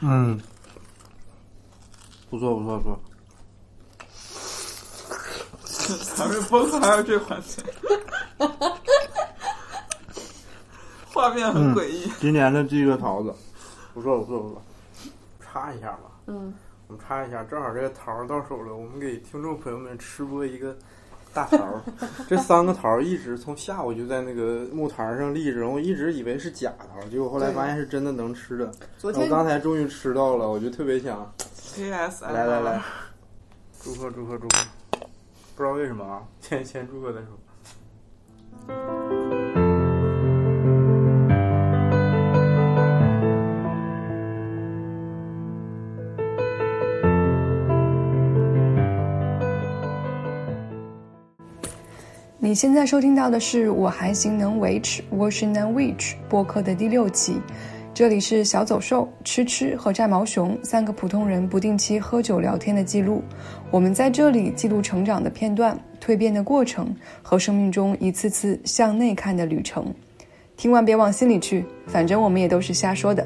嗯，不错不错不错。咱们播客还有这环节，画面很诡异。今年的这个桃子，不错不错不错。插一下吧，嗯，我们插一下，正好这个桃到手了，我们给听众朋友们吃播一个大桃儿。这三个桃儿一直从下午就在那个木台上立着，我一直以为是假桃儿，结果后来发现是真的能吃的。昨天我刚才终于吃到了，我就特别想来来来，祝贺祝贺祝贺！不知道为什么啊，先先祝贺再说。你现在收听到的是《我还行能维持》（Washington Witch） 播客的第六期。这里是小走兽、吃吃和战毛熊三个普通人不定期喝酒聊天的记录。我们在这里记录成长的片段、蜕变的过程和生命中一次次向内看的旅程。听完别往心里去，反正我们也都是瞎说的。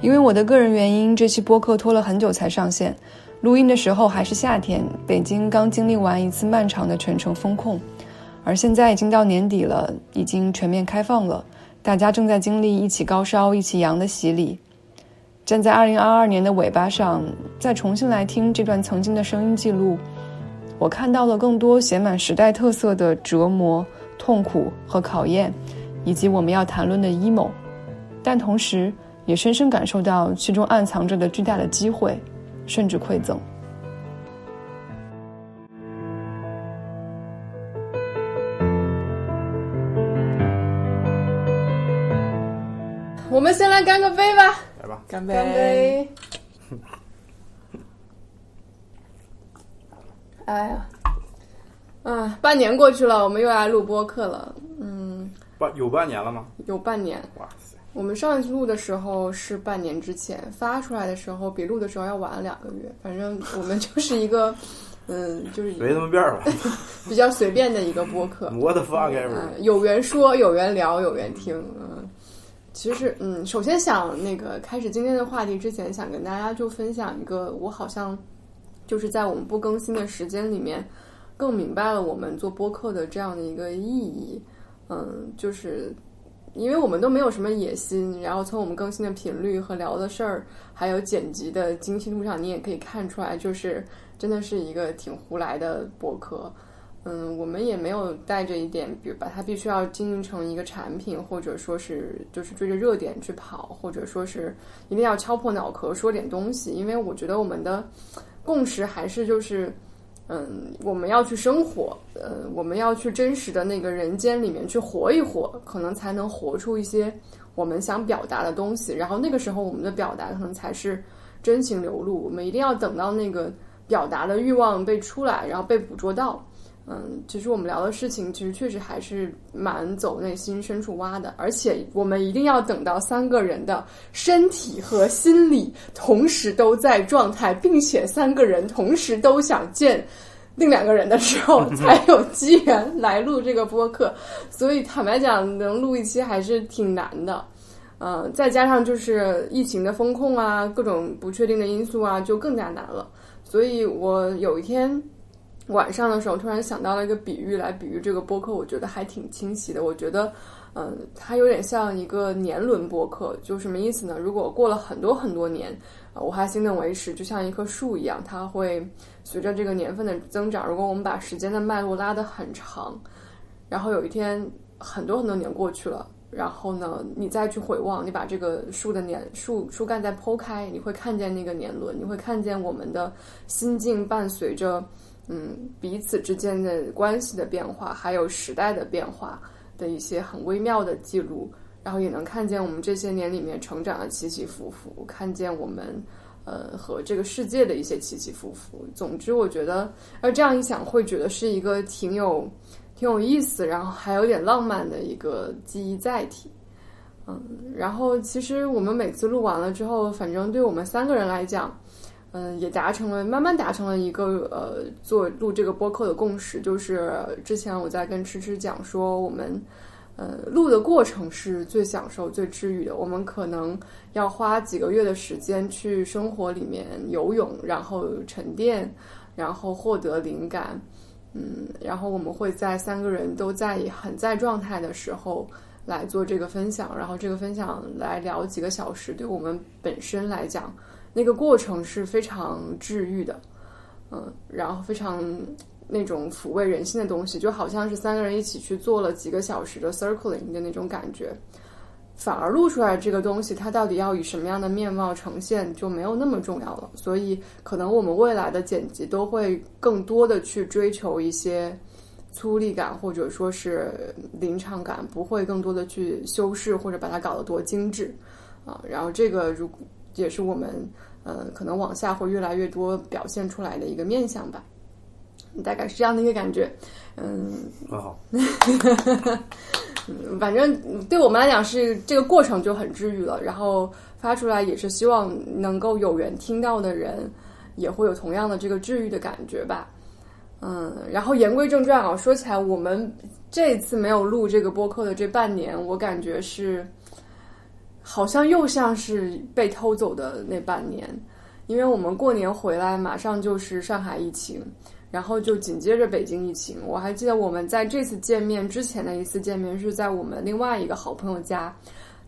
因为我的个人原因，这期播客拖了很久才上线。录音的时候还是夏天，北京刚经历完一次漫长的全城封控，而现在已经到年底了，已经全面开放了，大家正在经历一起高烧、一起阳的洗礼。站在2022年的尾巴上，再重新来听这段曾经的声音记录，我看到了更多写满时代特色的折磨、痛苦和考验，以及我们要谈论的 emo，但同时也深深感受到其中暗藏着的巨大的机会。甚至馈赠。我们先来干个杯吧！来吧，干干杯！哎呀，啊，半年过去了，我们又来录播客了。嗯，半有半年了吗？有半年。哇塞！我们上一次录的时候是半年之前，发出来的时候比录的时候要晚了两个月。反正我们就是一个，嗯，就是没那么变儿吧？比较随便的一个播客。我的 fuck ever！嗯，有缘说，有缘聊，有缘听。嗯，其实，嗯，首先想那个开始今天的话题之前，想跟大家就分享一个，我好像就是在我们不更新的时间里面，更明白了我们做播客的这样的一个意义。嗯，就是。因为我们都没有什么野心，然后从我们更新的频率和聊的事儿，还有剪辑的精细度上，你也可以看出来，就是真的是一个挺胡来的博客。嗯，我们也没有带着一点，比如把它必须要经营成一个产品，或者说是就是追着热点去跑，或者说是一定要敲破脑壳说点东西。因为我觉得我们的共识还是就是。嗯，我们要去生活，呃，我们要去真实的那个人间里面去活一活，可能才能活出一些我们想表达的东西。然后那个时候，我们的表达可能才是真情流露。我们一定要等到那个表达的欲望被出来，然后被捕捉到。嗯，其实我们聊的事情，其实确实还是蛮走内心深处挖的。而且我们一定要等到三个人的身体和心理同时都在状态，并且三个人同时都想见另两个人的时候，才有机缘来录这个播客。所以坦白讲，能录一期还是挺难的。嗯，再加上就是疫情的风控啊，各种不确定的因素啊，就更加难了。所以我有一天。晚上的时候，突然想到了一个比喻来比喻这个播客，我觉得还挺清晰的。我觉得，嗯，它有点像一个年轮播客，就什么意思呢？如果过了很多很多年，我还心能维持，就像一棵树一样，它会随着这个年份的增长。如果我们把时间的脉络拉得很长，然后有一天很多很多年过去了，然后呢，你再去回望，你把这个树的年树树干再剖开，你会看见那个年轮，你会看见我们的心境伴随着。嗯，彼此之间的关系的变化，还有时代的变化的一些很微妙的记录，然后也能看见我们这些年里面成长的起起伏伏，看见我们呃和这个世界的一些起起伏伏。总之，我觉得而这样一想，会觉得是一个挺有挺有意思，然后还有点浪漫的一个记忆载体。嗯，然后其实我们每次录完了之后，反正对我们三个人来讲。嗯，也达成了，慢慢达成了一个呃，做录这个播客的共识，就是之前我在跟吃吃讲说，我们呃，录的过程是最享受、最治愈的。我们可能要花几个月的时间去生活里面游泳，然后沉淀，然后获得灵感。嗯，然后我们会在三个人都在很在状态的时候来做这个分享，然后这个分享来聊几个小时，对我们本身来讲，那个过程是非常治愈的。嗯，然后非常。那种抚慰人心的东西，就好像是三个人一起去做了几个小时的 circling 的那种感觉，反而录出来这个东西，它到底要以什么样的面貌呈现，就没有那么重要了。所以，可能我们未来的剪辑都会更多的去追求一些粗粝感，或者说是临场感，不会更多的去修饰或者把它搞得多精致啊。然后，这个如果也是我们呃可能往下会越来越多表现出来的一个面相吧。大概是这样的一个感觉，嗯，很好。嗯，反正对我们来讲是这个过程就很治愈了，然后发出来也是希望能够有缘听到的人也会有同样的这个治愈的感觉吧。嗯，然后言归正传啊，说起来，我们这次没有录这个播客的这半年，我感觉是好像又像是被偷走的那半年，因为我们过年回来马上就是上海疫情。然后就紧接着北京疫情，我还记得我们在这次见面之前的一次见面是在我们另外一个好朋友家，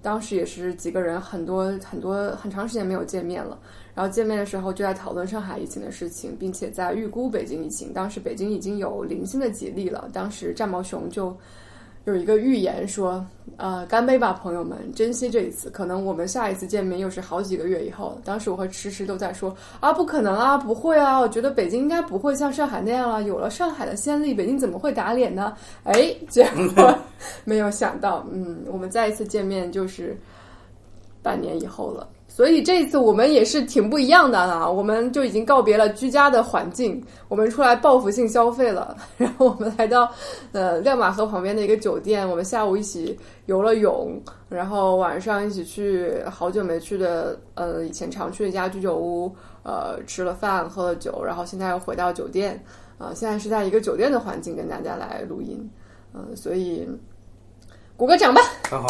当时也是几个人很多很多很长时间没有见面了，然后见面的时候就在讨论上海疫情的事情，并且在预估北京疫情，当时北京已经有零星的几例了，当时战毛熊就。有一个预言说，呃，干杯吧，朋友们，珍惜这一次。可能我们下一次见面又是好几个月以后。当时我和迟迟都在说，啊，不可能啊，不会啊，我觉得北京应该不会像上海那样了。有了上海的先例，北京怎么会打脸呢？哎，结果 没有想到，嗯，我们再一次见面就是半年以后了。所以这一次我们也是挺不一样的啊！我们就已经告别了居家的环境，我们出来报复性消费了。然后我们来到呃亮马河旁边的一个酒店，我们下午一起游了泳，然后晚上一起去好久没去的呃以前常去的一家居酒屋，呃吃了饭喝了酒，然后现在又回到酒店，啊现在是在一个酒店的环境跟大家来录音，嗯，所以鼓个掌吧，很好。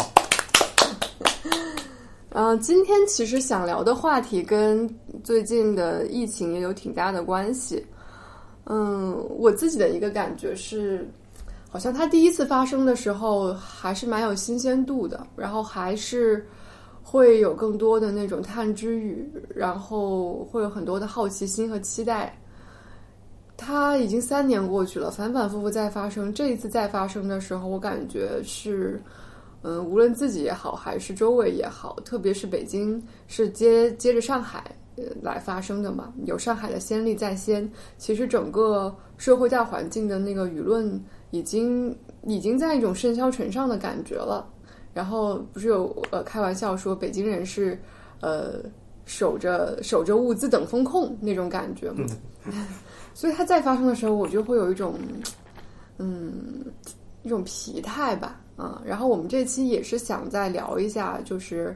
嗯，今天其实想聊的话题跟最近的疫情也有挺大的关系。嗯，我自己的一个感觉是，好像它第一次发生的时候还是蛮有新鲜度的，然后还是会有更多的那种探知欲，然后会有很多的好奇心和期待。它已经三年过去了，反反复复再发生，这一次再发生的时候，我感觉是。嗯，无论自己也好，还是周围也好，特别是北京是接接着上海呃来发生的嘛，有上海的先例在先。其实整个社会大环境的那个舆论已经已经在一种甚嚣尘上的感觉了。然后不是有呃开玩笑说北京人是呃守着守着物资等风控那种感觉嘛？所以它再发生的时候，我就会有一种嗯一种疲态吧。嗯，然后我们这期也是想再聊一下，就是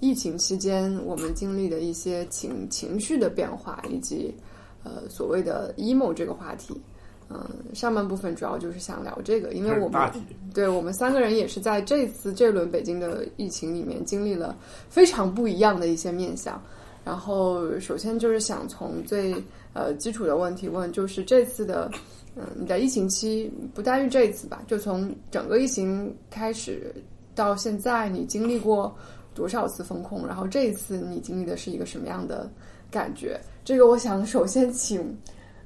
疫情期间我们经历的一些情情绪的变化，以及呃所谓的 emo 这个话题。嗯，上半部分主要就是想聊这个，因为我们对我们三个人也是在这次这轮北京的疫情里面经历了非常不一样的一些面相。然后首先就是想从最呃基础的问题问，就是这次的。嗯，你在疫情期不单于这一次吧，就从整个疫情开始到现在，你经历过多少次风控？然后这一次你经历的是一个什么样的感觉？这个我想首先请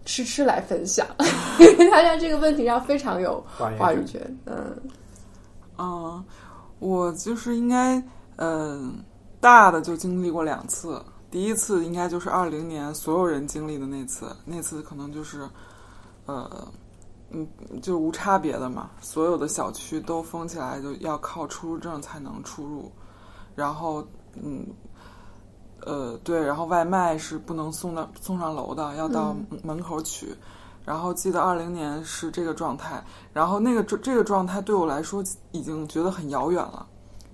吃吃来分享，因为他在这个问题上非常有话语权。嗯，嗯，我就是应该，嗯，大的就经历过两次，第一次应该就是二零年所有人经历的那次，那次可能就是。呃，嗯，就无差别的嘛，所有的小区都封起来，就要靠出入证才能出入。然后，嗯，呃，对，然后外卖是不能送到送上楼的，要到门口取。然后记得二零年是这个状态，然后那个这这个状态对我来说已经觉得很遥远了。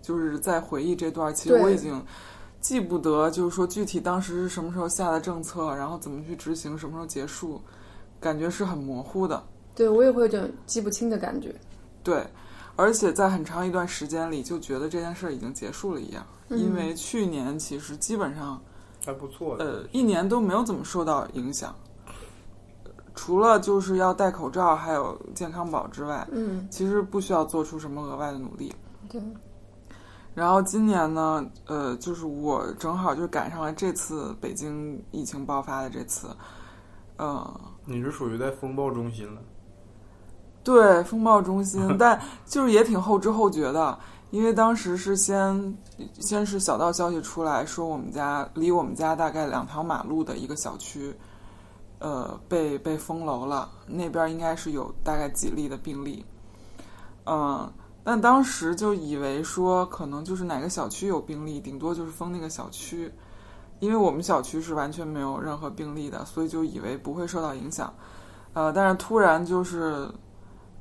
就是在回忆这段，其实我已经记不得，就是说具体当时是什么时候下的政策，然后怎么去执行，什么时候结束。感觉是很模糊的，对我也会有点记不清的感觉。对，而且在很长一段时间里就觉得这件事儿已经结束了一样，嗯因为去年其实基本上还不错的。呃一年都没有怎么受到影响，除了就是要戴口罩还有健康宝之外，嗯，其实不需要做出什么额外的努力。对，然后今年呢，呃，就是我正好就赶上了这次北京疫情爆发的这次，嗯，你是属于在风暴中心了，对，风暴中心，但就是也挺后知后觉的，因为当时是先先是小道消息出来说我们家离我们家大概两条马路的一个小区，呃，被被封楼了，那边应该是有大概几例的病例，嗯、但当时就以为说可能就是哪个小区有病例，顶多就是封那个小区，因为我们小区是完全没有任何病例的，所以就以为不会受到影响。呃，但是突然就是，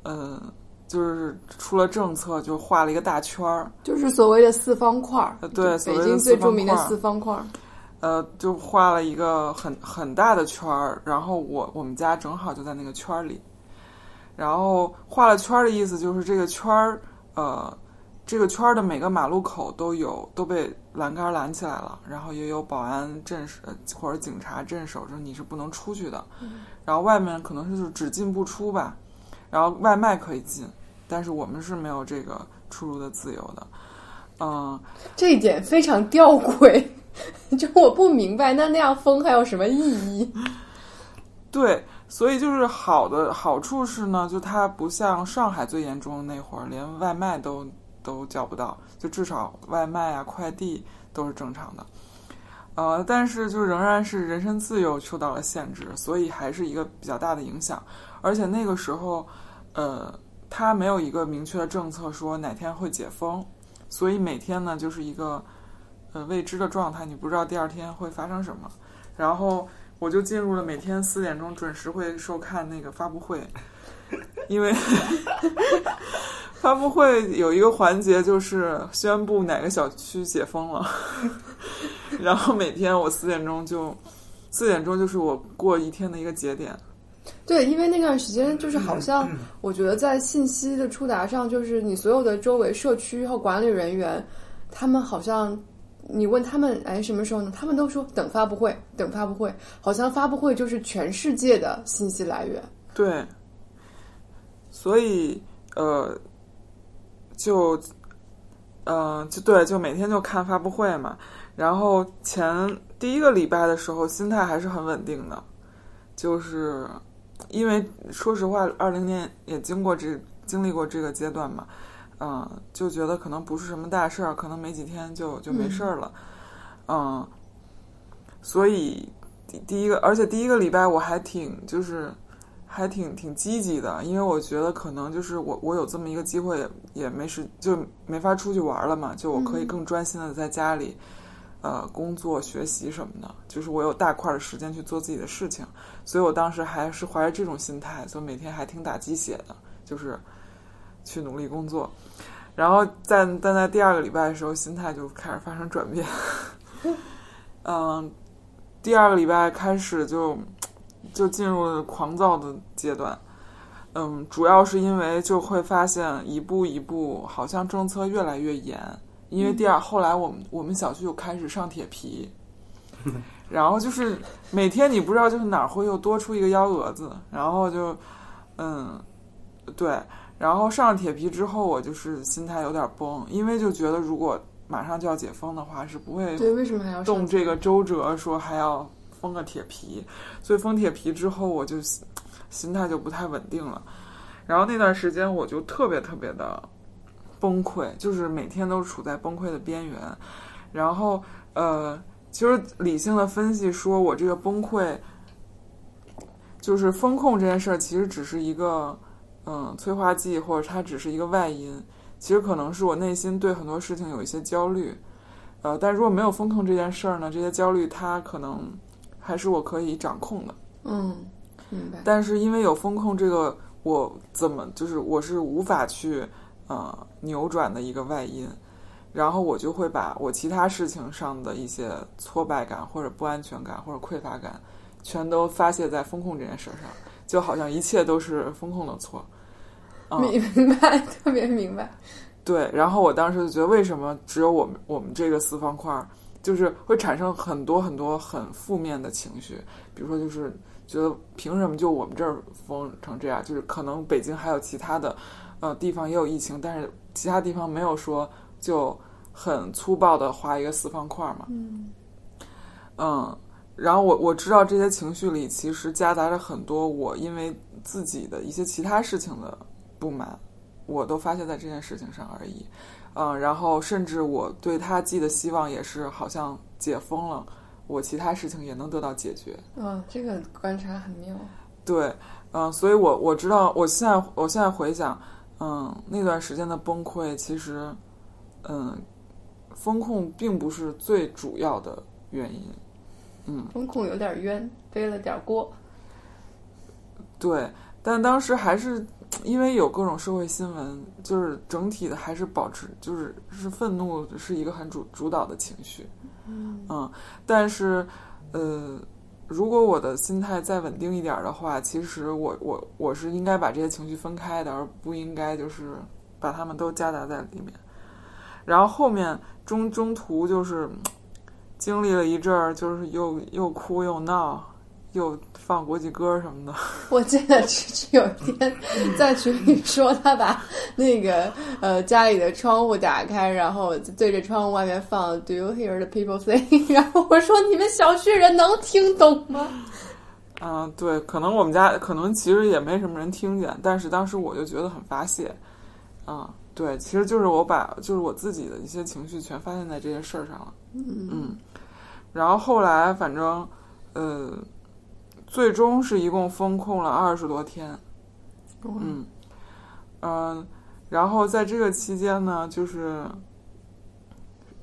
呃，就是出了政策，就画了一个大圈儿，就是所谓的四方块儿，呃对所北京最著名的四方块儿四方块儿。呃，就画了一个很很大的圈儿，然后我我们家正好就在那个圈儿里，然后画了圈儿的意思就是这个圈儿，呃，这个圈儿的每个马路口都有都被栏杆拦起来了，然后也有保安镇守呃或者警察镇守着，你是不能出去的，然后外面可能是就是只进不出吧，然后外卖可以进，但是我们是没有这个出入的自由的，嗯、这一点非常吊诡，就我不明白，那那样封还有什么意义？对，所以就是好的好处是呢，就它不像上海最严重的那会儿，连外卖都都叫不到，就至少外卖啊、快递都是正常的。呃，但是就仍然是人身自由受到了限制，所以还是一个比较大的影响。而且那个时候，呃，它没有一个明确的政策说哪天会解封，所以每天呢就是一个呃未知的状态，你不知道第二天会发生什么。然后我就进入了每天四点钟准时会收看那个发布会，因为 发布会有一个环节就是宣布哪个小区解封了，然后每天我四点钟就四点钟就是我过一天的一个节点。对，因为那段时间就是好像，我觉得在信息的触达上，就是你所有的周围社区和管理人员，他们好像你问他们，哎，什么时候呢？他们都说等发布会，等发布会，好像发布会就是全世界的信息来源。对，所以呃，就呃，就对，就每天就看发布会嘛。然后前第一个礼拜的时候，心态还是很稳定的，就是因为说实话，二零年也经过这经历过这个阶段嘛，嗯、就觉得可能不是什么大事儿，可能没几天就就没事儿了，嗯、所以第第一个，而且第一个礼拜我还挺就是。还挺挺积极的，因为我觉得可能就是我我有这么一个机会也，也没时就没法出去玩了嘛，就我可以更专心的在家里，呃，工作学习什么的，就是我有大块的时间去做自己的事情，所以我当时还是怀着这种心态，所以每天还挺打鸡血的，就是去努力工作，然后在但在第二个礼拜的时候，心态就开始发生转变，嗯，第二个礼拜开始就。就进入了狂躁的阶段，嗯，主要是因为就会发现一步一步，好像政策越来越严。因为第二，后来我们我们小区就开始上铁皮，然后就是每天你不知道就是哪儿会又多出一个幺蛾子，然后就，嗯，对，然后上了铁皮之后，我就是心态有点崩，因为就觉得如果马上就要解封的话，是不会对，为什么还要动这个周折，说还要。封个铁皮，所以封铁皮之后，我就心态就不太稳定了。然后那段时间，我就特别特别的崩溃，就是每天都处在崩溃的边缘。然后，呃，其实理性的分析说，我这个崩溃，就是风控这件事儿，其实只是一个嗯催化剂，或者它只是一个外因。其实可能是我内心对很多事情有一些焦虑，呃，但如果没有风控这件事儿呢，这些焦虑它可能。还是我可以掌控的，嗯，明白。但是因为有风控这个，我怎么就是我是无法去呃扭转的一个外因，然后我就会把我其他事情上的一些挫败感或者不安全感或者匮乏感，全都发泄在风控这件事上，就好像一切都是风控的错。嗯明明白，特别明白。对，然后我当时就觉得，为什么只有我们我们这个四方块儿，就是会产生很多很多很负面的情绪，比如说就是觉得凭什么就我们这儿封成这样？就是可能北京还有其他的呃地方也有疫情，但是其他地方没有说就很粗暴的画一个四方块儿嘛。嗯嗯，然后我我知道这些情绪里其实夹杂着很多我因为自己的一些其他事情的不满，我都发泄在这件事情上而已。嗯，然后甚至我对他寄的希望也是好像解封了，我其他事情也能得到解决。嗯，这个观察很妙。对，嗯，所以我我知道，我现在我现在回想，嗯，那段时间的崩溃，其实，嗯，风控并不是最主要的原因。嗯，风控有点冤，背了点锅。对，但当时还是因为有各种社会新闻，就是整体的还是保持，就是是愤怒是一个很主主导的情绪。嗯但是，呃，如果我的心态再稳定一点的话，其实我我我是应该把这些情绪分开的，而不应该就是把它们都夹杂在里面。然后后面中中途就是嗯经历了一阵儿，就是又又哭又闹，又放国际歌什么的。我记得芝芝有一天 在群里说，他把那个呃家里的窗户打开，然后对着窗户外面放 "Do you hear the people sing？" 然后我说你们小区人能听懂吗？嗯，对，可能我们家可能其实也没什么人听见，但是当时我就觉得很发泄，啊、对，其实就是我把就是我自己的一些情绪全发泄在这些事儿上了，嗯，然后后来反正呃，最终是一共封控了二十多天，嗯嗯、然后在这个期间呢，就是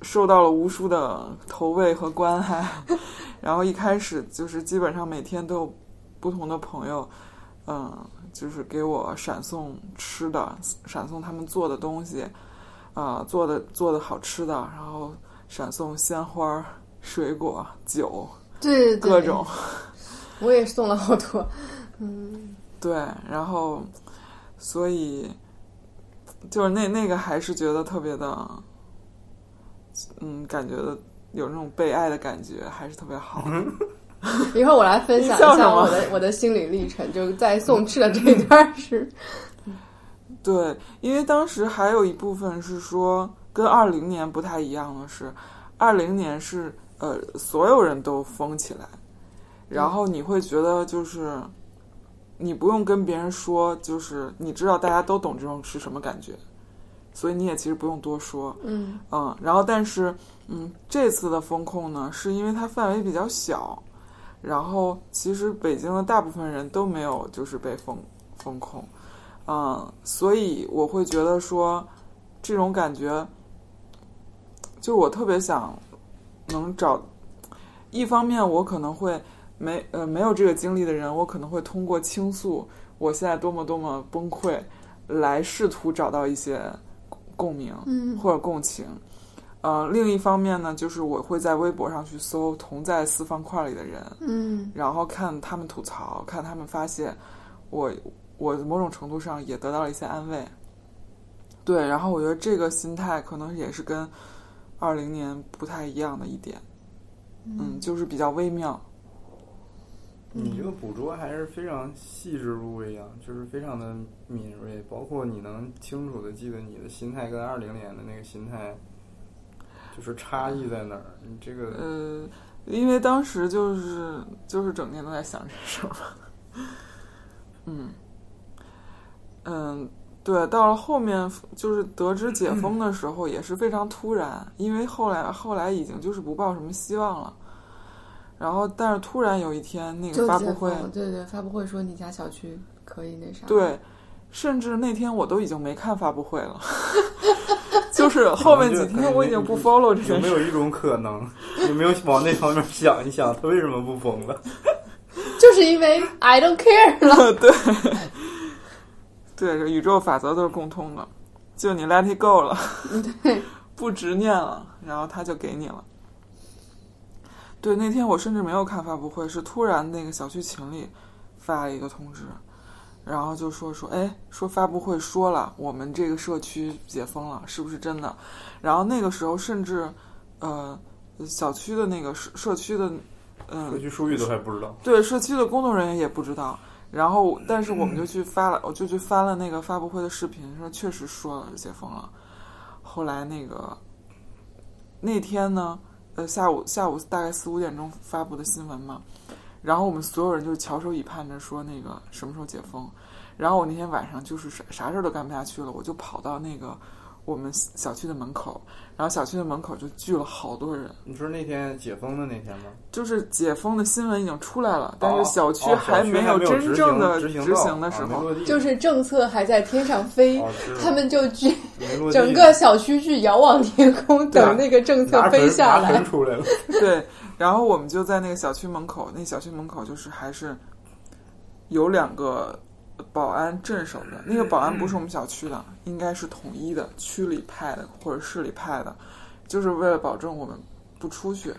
受到了无数的投喂和关爱。然后一开始就是基本上每天都有不同的朋友，嗯，就是给我闪送吃的，闪送他们做的东西，啊、做的做的好吃的，然后闪送鲜花、水果、酒，对各种。我也送了好多。嗯，对，然后所以就是那那个还是觉得特别的，嗯，感觉有那种被爱的感觉，还是特别好。一会儿我来分享一下我的我的心理历程，就是在送吃的这一段是，对，因为当时还有一部分是说跟二零年不太一样的是，二零年是呃所有人都封起来，然后你会觉得就是你不用跟别人说，就是你知道大家都懂这种是什么感觉，所以你也其实不用多说，嗯嗯，然后但是嗯这次的风控呢，是因为它范围比较小，然后其实北京的大部分人都没有就是被封封控。嗯，所以我会觉得说，这种感觉，就我特别想能找，一方面我可能会没呃没有这个经历的人，我可能会通过倾诉我现在多么多么崩溃，来试图找到一些共鸣嗯或者共情。呃，另一方面呢，就是我会在微博上去搜同在四方块里的人，嗯然后看他们吐槽，看他们发泄，我我某种程度上也得到了一些安慰。对，然后我觉得这个心态可能也是跟二零年不太一样的一点，嗯，就是比较微妙。你这个捕捉还是非常细致入微啊，就是非常的敏锐，包括你能清楚的记得你的心态跟二零年的那个心态，就是差异在哪儿。你这个呃，因为当时就是就是整天都在想这事儿嘛，嗯嗯，对，到了后面就是得知解封的时候也是非常突然，因为后来后来已经就是不抱什么希望了，然后但是突然有一天那个发布会，对对，发布会说你家小区可以那啥，，对，甚至那天我都已经没看发布会了，就是后面几天我已经不 follow 这有件事。没有一种可能，有没有往那方面想一想，他为什么不疯了？就是因为 I don't care 了。对，对，这宇宙法则都是共通的，就你 let it go 了，对，不执念了，然后他就给你了。对，那天我甚至没有看发布会，是突然那个小区群里发了一个通知，然后就说说，哎，说发布会说了，我们这个社区解封了，是不是真的？然后那个时候甚至，呃，小区的那个社社区的，嗯、社区书记都还不知道。对，社区的工作人员也不知道。然后，但是我们就去发了，我就去翻了那个发布会的视频，说确实说了解封了。后来那个那天呢，呃，下午下午大概四五点钟发布的新闻嘛，然后我们所有人就翘首以盼着说那个什么时候解封。然后我那天晚上就是啥啥事儿都干不下去了，我就跑到那个我们小区的门口，然后小区的门口就聚了好多人。你说那天解封的那天吗？就是解封的新闻已经出来了，但是哦小区哦还没有真正的执行的时候，就是政策还在天上飞，他们就去没落地 整个小区去遥望天空，等那个政策飞下来。出来了。对，然后我们就在那个小区门口，那小区门口就是还是有两个保安镇守的，那个保安不是我们小区的，应该是统一的区里派的或者市里派的，就是为了保证我们不出去。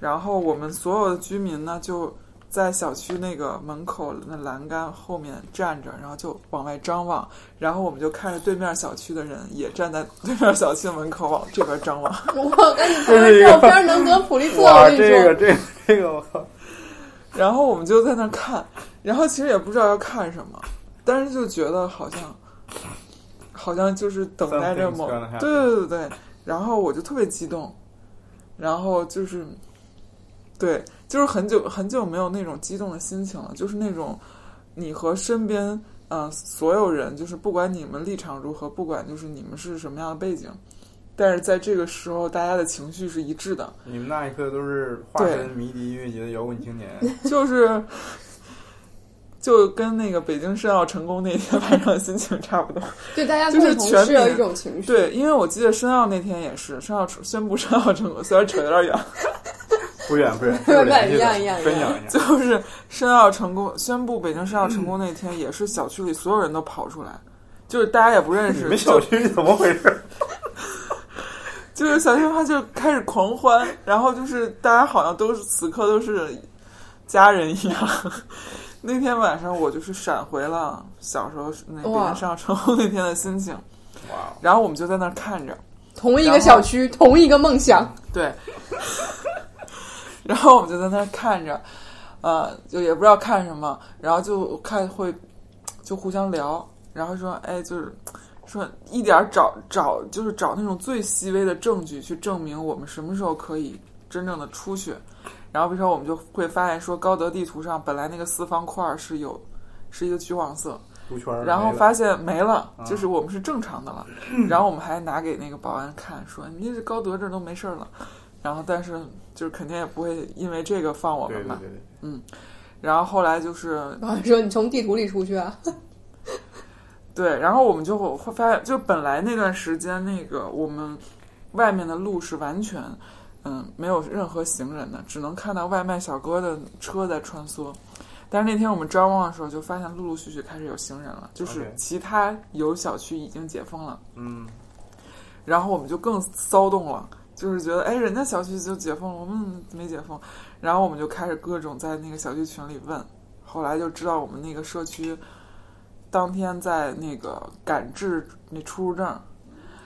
然后我们所有的居民呢，就在小区那个门口那栏杆后面站着，然后就往外张望，然后我们就看着对面小区的人也站在对面小区的门口往这边张望。我跟你说，照片能得普利策，哇，我跟你说。这个这个这个我靠！然后我们就在那儿看，然后其实也不知道要看什么，但是就觉得好像，好像就是等待着某对对对对，然后我就特别激动，然后就是，对，就是很久很久没有那种激动的心情了，就是那种你和身边呃所有人，就是不管你们立场如何，不管就是你们是什么样的背景。但是在这个时候，大家的情绪是一致的，你们那一刻都是化身迷笛音乐节的摇滚青年，就是就跟那个北京申奥成功那天晚上心情差不多。对大家就是全民是有一种情绪。对，因为我记得申奥那天也是申奥宣布申奥成功，虽然扯有点 远，不远不远，一样一样一样分享一下。就是申奥成功宣布北京申奥成功那天，也是小区里所有人都跑出来，就是大家也不认识，你们小区里怎么回事？就是小青蛙就开始狂欢，然后就是大家好像都是此刻都是家人一样。那天晚上我就是闪回了小时候那北哇京申奥成功那天的心情，哇，然后我们就在那儿看着，同一个小区，同一个梦想。对，然后我们就在那儿看着，呃，就也不知道看什么，然后就看会就互相聊，然后说，哎，就是说一点儿找找，就是找那种最细微的证据去证明我们什么时候可以真正的出去。然后比如说，我们就会发现说，高德地图上本来那个四方块儿是有是一个橘黄色，圈然后发现没了，啊就是我们是正常的了。然后我们还拿给那个保安看，说你这高德这儿都没事儿了。然后但是就是肯定也不会因为这个放我们嘛。对对对对，然后后来就是保安说你从地图里出去啊，对，然后我们就会发现，就本来那段时间那个我们外面的路是完全嗯没有任何行人的，只能看到外卖小哥的车在穿梭。但是那天我们张望的时候，就发现陆陆续续开始有行人了，就是其他有小区已经解封了。嗯，然后我们就更骚动了，就是觉得哎，人家小区就解封了，我们没解封，然后我们就开始各种在那个小区群里问，后来就知道我们那个社区当天在那个赶制那出入证，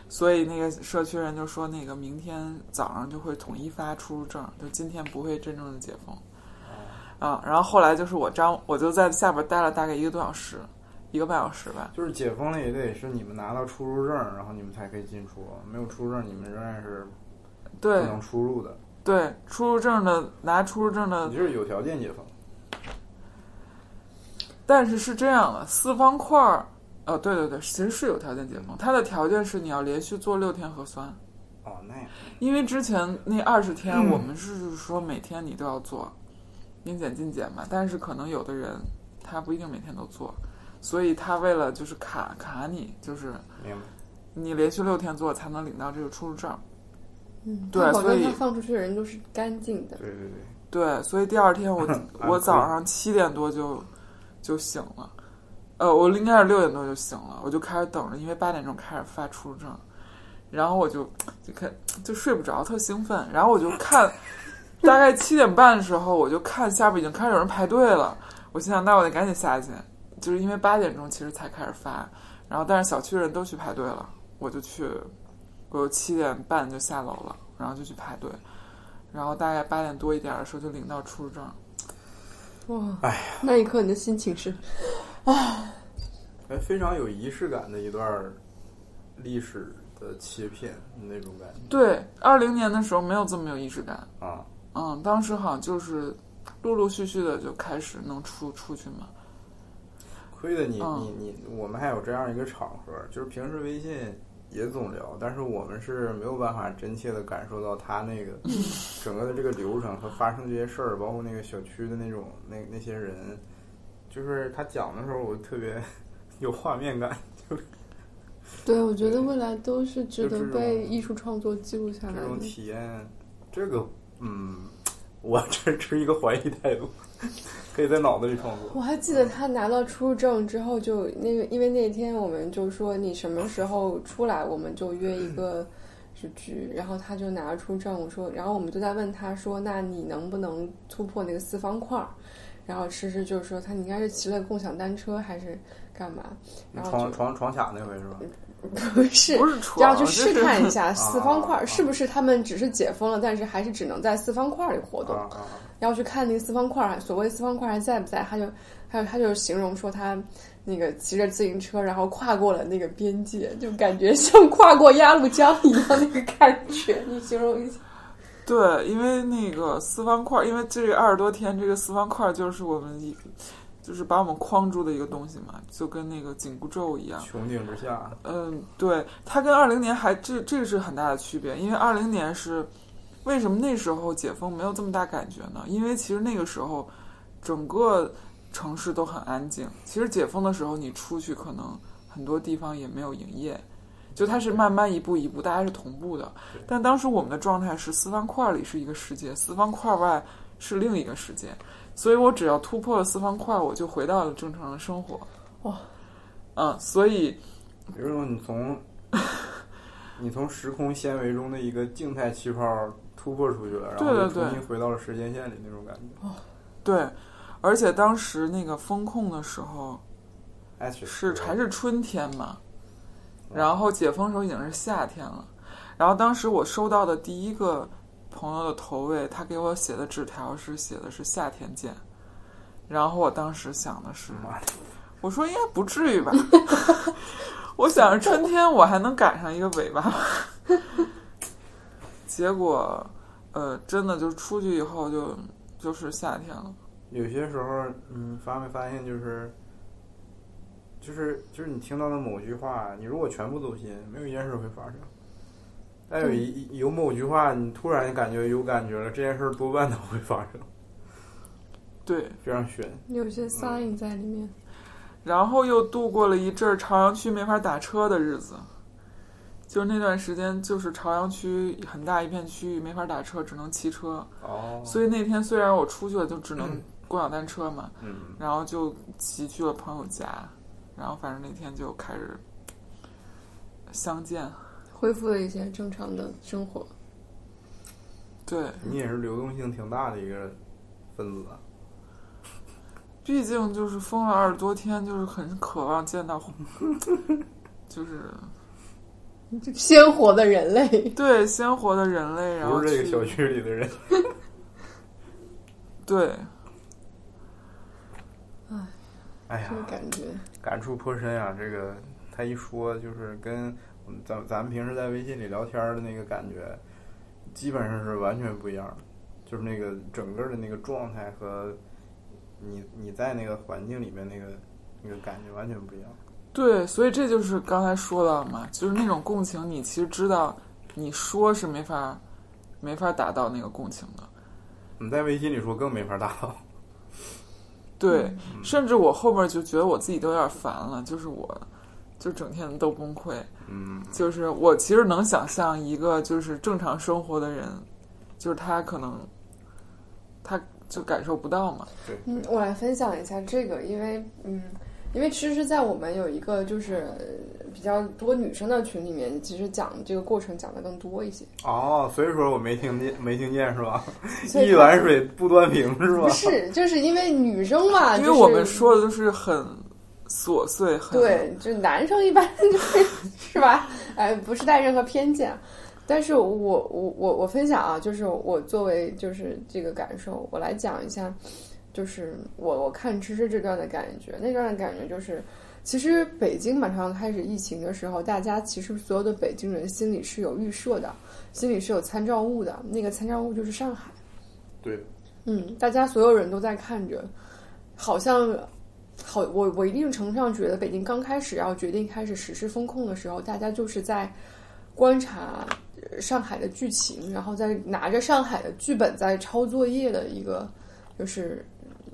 所以那个社区人就说那个明天早上就会统一发出入证，就今天不会真正的解封。啊，然后后来就是我张，我就在下边待了大概一个多小时，一个半小时吧。就是解封了也得是你们拿到出入证，然后你们才可以进出，没有出入证你们仍然是不能出入的。对，出入证的拿出入证的你就是有条件解封。但是是这样的，四方块儿，呃，对对对，其实是有条件解封，它的条件是你要连续做六天核酸，哦，那样因为之前那二十天我们是说每天你都要做应检尽检嘛，但是可能有的人他不一定每天都做，所以他为了就是卡卡你，就是。你连续六天做才能领到这个出入证。嗯，对所以他放出去的人都是干净的。对对对，对，所以第二天我 我早上七点多就就醒了，呃，我应该是六点多就醒了，我就开始等着，因为八点钟开始发出入证，然后我就就开就睡不着，特兴奋，然后我就看，大概七点半的时候，我就看下边已经开始有人排队了，我心想那我得赶紧下去，就是因为八点钟其实才开始发，然后但是小区人都去排队了，我就去，我七点半就下楼了，然后就去排队，然后大概八点多一点的时候就领到出入证。哇，哎呀，那一刻你的心情是？哎，非常有仪式感的一段历史的切片那种感觉对，二零年的时候没有这么有仪式感，啊。嗯，当时好像就是陆陆续续的就开始能出出去嘛。亏得你嗯你你，我们还有这样一个场合，就是平时微信也总聊，但是我们是没有办法真切的感受到他那个整个的这个流程和发生这些事儿，包括那个小区的那种那那些人，就是他讲的时候，我特别 有画面感，就对，我觉得未来都是值得被艺术创作记录下来这种。体验，这个嗯，我这持一个怀疑态度，可以在脑子里创作。我还记得他拿到出入证之后就，那个，因为那天我们就说你什么时候出来，我们就约一个是局，然后他就拿了出入证，我说，然后我们就在问他说，那你能不能突破那个四方块儿？然后诗诗就是说他你应该是骑了共享单车还是干嘛？然后闯就闯闯卡那回是吧？不是不是就要，去试探一下四方块是不是他们只是解封了，但是还是只能在四方块儿里活动。啊啊啊！要去看那个四方块儿，所谓四方块儿还在不在？他就还有他就形容说他那个骑着自行车，然后跨过了那个边界，就感觉像跨过鸭绿江一样那个感觉。你形容一下。对，因为那个四方块儿，因为这个二十多天，这个四方块儿就是我们一，就是把我们框住的一个东西嘛，就跟那个紧箍咒一样。穹顶之下，嗯，对，它跟二零年还这这个是很大的区别，因为二零年是为什么那时候解封没有这么大感觉呢？因为其实那个时候整个城市都很安静。其实解封的时候，你出去可能很多地方也没有营业，就它是慢慢一步一步，大家是同步的。但当时我们的状态是四方块里是一个世界，四方块外是另一个世界，所以我只要突破了四方块，我就回到了正常的生活。哇，嗯，所以比如说你从 你从时空纤维中的一个静态气泡突破出去了，然后重新回到了时间线里那种感觉。对，而且当时那个风控的时候是还是春天嘛，然后解封的时候已经是夏天了，然后当时我收到的第一个朋友的投喂，他给我写的纸条是写的是夏天见，然后我当时想的是，我说应该不至于吧，我想着春天我还能赶上一个尾巴吧，结果呃真的就出去以后就就是夏天了。有些时候，嗯发没发现，就是，就是就是你听到的某句话，你如果全部走心，没有一件事会发生。但有一有某句话，你突然感觉有感觉了，这件事多半都会发生，对，非常悬。有些 sign 在里面。然后又度过了一阵儿朝阳区没法打车的日子，就是那段时间，就是朝阳区很大一片区域没法打车，只能骑车。哦，所以那天虽然我出去了，就只能共享单车嘛，嗯，然后就骑去了朋友家，然后反正那天就开始相见。恢复了一些正常的生活。对，你也是流动性挺大的一个分子啊。毕竟就是封了二十多天，就是很渴望见到，就是 鲜活的人类，对鲜活的人类，然后不是这个小区里的人。对。哎呀这，个感觉。感触颇深啊！这个他一说，就是跟我们咱咱们平时在微信里聊天的那个感觉，基本上是完全不一样的。就是那个整个的那个状态和你你在那个环境里面那个那个感觉完全不一样。对，所以这就是刚才说到嘛，就是那种共情，你其实知道，你说是没法没法达到那个共情的。你在微信里说更没法达到。对，甚至我后面就觉得我自己都有点烦了，就是我就整天都崩溃。嗯，就是我其实能想象一个就是正常生活的人，就是他可能他就感受不到嘛。对，嗯，我来分享一下这个，因为嗯，因为其实，在我们有一个就是呃比较多女生的群里面，其实讲这个过程讲的更多一些。哦，所以说我没听见，没听见是吧？一碗水不端平是吧不？是，就是因为女生嘛，因为我们说的都是很琐碎，很对，就男生一般就 是是吧？哎，不是带任何偏见，但是我我我我分享啊，就是我作为就是这个感受，我来讲一下，就是我我看吃吃这段的感觉，那段的感觉就是，其实北京马上要开始疫情的时候，大家其实所有的北京人心里是有预设的，心里是有参照物的，那个参照物就是上海。对，嗯，大家所有人都在看着，好像好，我我一定程度上觉得，北京刚开始要决定开始实施风控的时候，大家就是在观察呃上海的剧情，然后再拿着上海的剧本在抄作业的一个，就是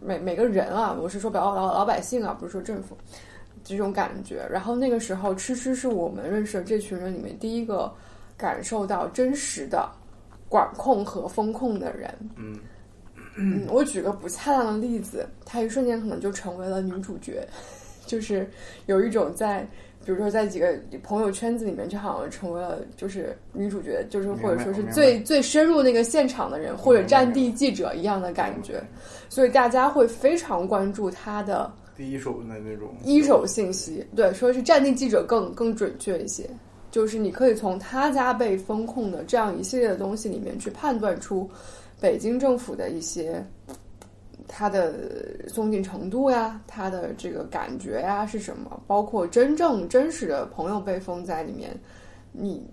每每个人啊，我是说老老老百姓啊，不是说政府这种感觉。然后那个时候，吃吃是我们认识的这群人里面第一个感受到真实的管控和风控的人。嗯，嗯，我举个不恰当的例子，她一瞬间可能就成为了女主角，就是有一种在，比如说在几个朋友圈子里面，就好像成为了就是女主角，就是或者说是最最深入那个现场的人，或者战地记者一样的感觉，所以大家会非常关注她的第一手的那种一手信息，对，说是战地记者更更准确一些。就是你可以从他家被封控的这样一系列的东西里面去判断出北京政府的一些它的松紧程度呀，它的这个感觉呀是什么，包括真正真实的朋友被封在里面，你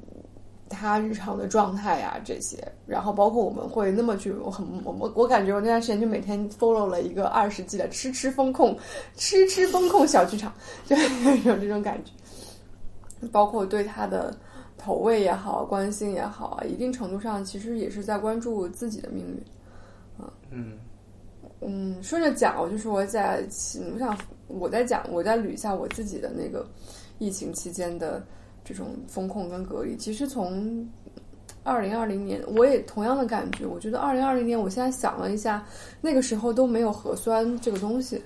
他日常的状态呀这些，然后包括我们会那么去，我很我我我感觉我那段时间就每天 follow 了一个二十 G 的吃吃风控，吃吃风控小剧场，就有这种感觉。包括对他的投喂也好，关心也好啊，一定程度上其实也是在关注自己的命运。嗯嗯，嗯顺着讲，我就是我在我想我在讲，我在捋一下我自己的那个疫情期间的这种风控跟隔离。其实从二零二零年，我也同样的感觉。我觉得二零二零年，我现在想了一下，那个时候都没有核酸这个东西，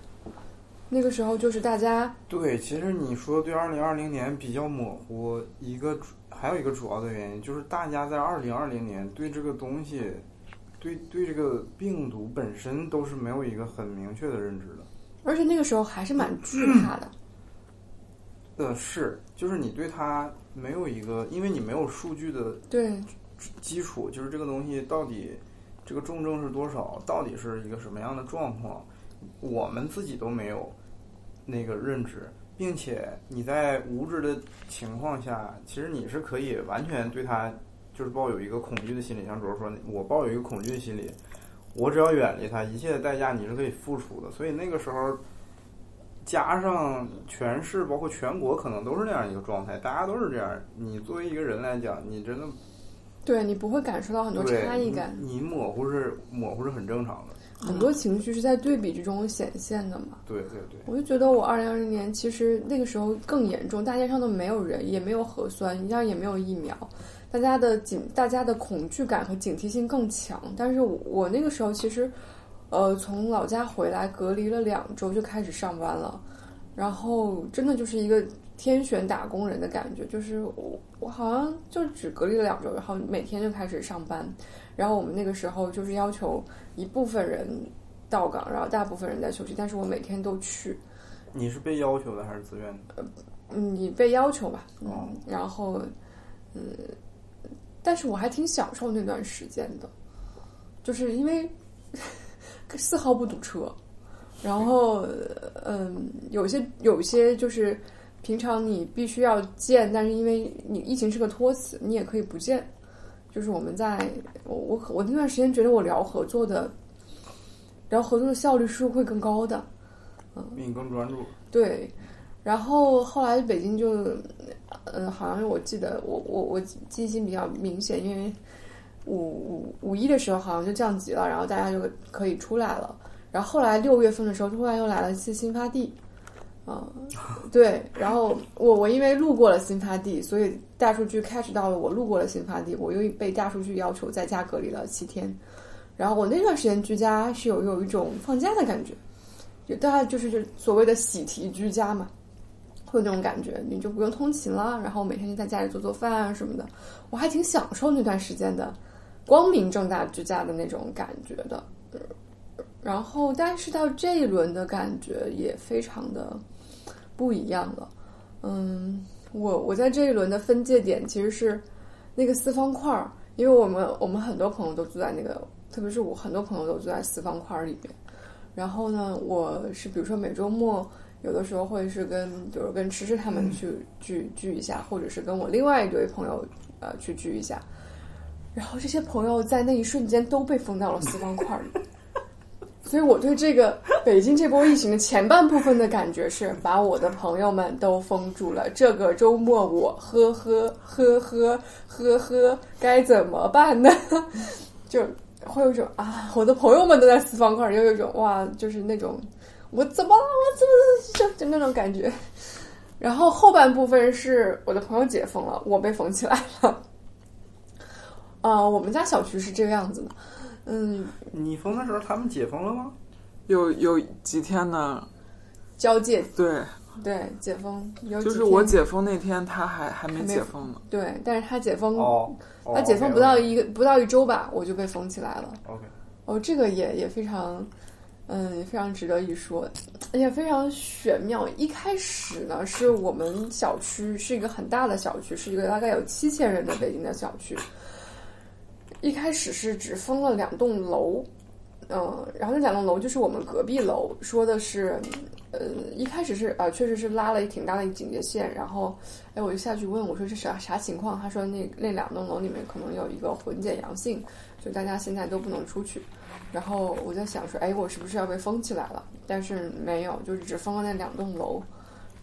那个时候就是大家对，其实你说对二零二零年比较模糊，一个还有一个主要的原因就是大家在二零二零年对这个东西，对对这个病毒本身都是没有一个很明确的认知的。而且那个时候还是蛮惧怕的。呃，是，就是你对它没有一个，因为你没有数据的对，基础，就是这个东西到底这个重症是多少，到底是一个什么样的状况，我们自己都没有那个认知，并且你在无知的情况下，其实你是可以完全对它就是抱有一个恐惧的心理，像卓说，我抱有一个恐惧的心理，我只要远离它，一切的代价你是可以付出的，所以那个时候。加上全市，包括全国，可能都是那样一个状态，大家都是这样。你作为一个人来讲，你真的对你不会感受到很多差异感，你你模糊是模糊是很正常的。很多情绪是在对比之中显现的嘛。对对对，我就觉得我二零二零年其实那个时候更严重，大街上都没有人，也没有核酸，一样也没有疫苗，大家的警大家的恐惧感和警惕性更强。但是我我那个时候其实，呃，从老家回来隔离了两周就开始上班了，然后真的就是一个天选打工人的感觉，就是我我好像就只隔离了两周，然后每天就开始上班，然后我们那个时候就是要求一部分人到岗，然后大部分人在休息，但是我每天都去。你是被要求的还是自愿的？呃，你被要求吧，哦嗯，然后，嗯，但是我还挺享受那段时间的，就是因为 丝毫不堵车，然后，嗯，有些有些就是平常你必须要见，但是因为你疫情是个托词，你也可以不见。就是我们在我我我那段时间觉得我聊合作的，聊合作的效率是会更高的，嗯。你更专注。对，然后后来北京就，嗯，好像是我记得我我我记忆性比较明显，因为五五五一的时候好像就降级了，然后大家就可以出来了。然后后来六月份的时候，突然又来了一次新发地，啊、对，然后我我因为路过了新发地，所以大数据 catch 到了我路过了新发地，我又被大数据要求在家隔离了七天。然后我那段时间居家是有有一种放假的感觉，就大家就是就所谓的喜提居家嘛，会有那种感觉，你就不用通勤了，然后每天就在家里做做饭啊什么的，我还挺享受那段时间的光明正大居家的那种感觉的。然后，但是到这一轮的感觉也非常的不一样了。嗯，我我在这一轮的分界点其实是那个四方块儿，因为我们我们很多朋友都住在那个，特别是我很多朋友都住在四方块儿里边。然后呢，我是比如说每周末有的时候会是跟比如跟迟迟他们去聚聚一下，或者是跟我另外一堆朋友呃去聚一下。然后这些朋友在那一瞬间都被封到了四方块儿里。所以我对这个北京这波疫情的前半部分的感觉是，把我的朋友们都封住了。这个周末我呵呵呵呵呵呵，该怎么办呢？就会有一种啊，我的朋友们都在四方块，又有一种哇，就是那种我怎么了？我怎么就就那种感觉。然后后半部分是我的朋友解封了，我被封起来了。啊、我们家小区是这个样子的，嗯，你封的时候他们解封了吗？有有几天呢？交界对，对解封有就是我解封那天，他还还没解封呢。对，但是他解封，哦，哦他解封不到一个不到一周吧，我就被封起来了。OK，哦，这个也也非常，嗯，非常值得一说，也非常玄妙。一开始呢，是我们小区是一个很大的小区，是一个大概有七千人的北京的小区。一开始是只封了两栋楼，嗯、然后那两栋楼就是我们隔壁楼，说的是，呃，一开始是啊、呃确实是拉了一挺大的一警戒线，然后，哎，我就下去问我说这啥啥情况？他说那那两栋楼里面可能有一个混检阳性，就大家现在都不能出去。然后我在想说，哎，我是不是要被封起来了？但是没有，就是只封了那两栋楼。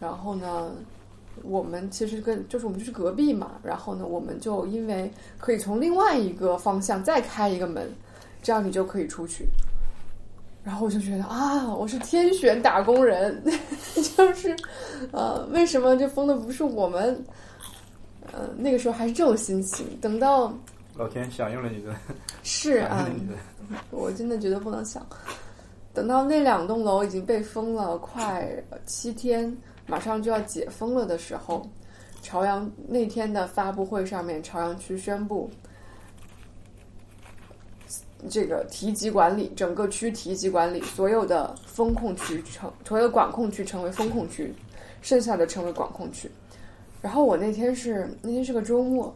然后呢，我们其实跟就是我们就是隔壁嘛。然后呢，我们就因为可以从另外一个方向再开一个门，这样你就可以出去。然后我就觉得啊，我是天选打工人，就是呃，为什么这封的不是我们？呃，那个时候还是这种心情。等到老天响应了你的，是啊我真的觉得不能想。等到那两栋楼已经被封了快七天，马上就要解封了的时候，朝阳那天的发布会上面，朝阳区宣布，这个提级管理，整个区提级管理，所有的风控区成，所有管控区成为风控区，剩下的成为管控区。然后我那天是那天是个周末，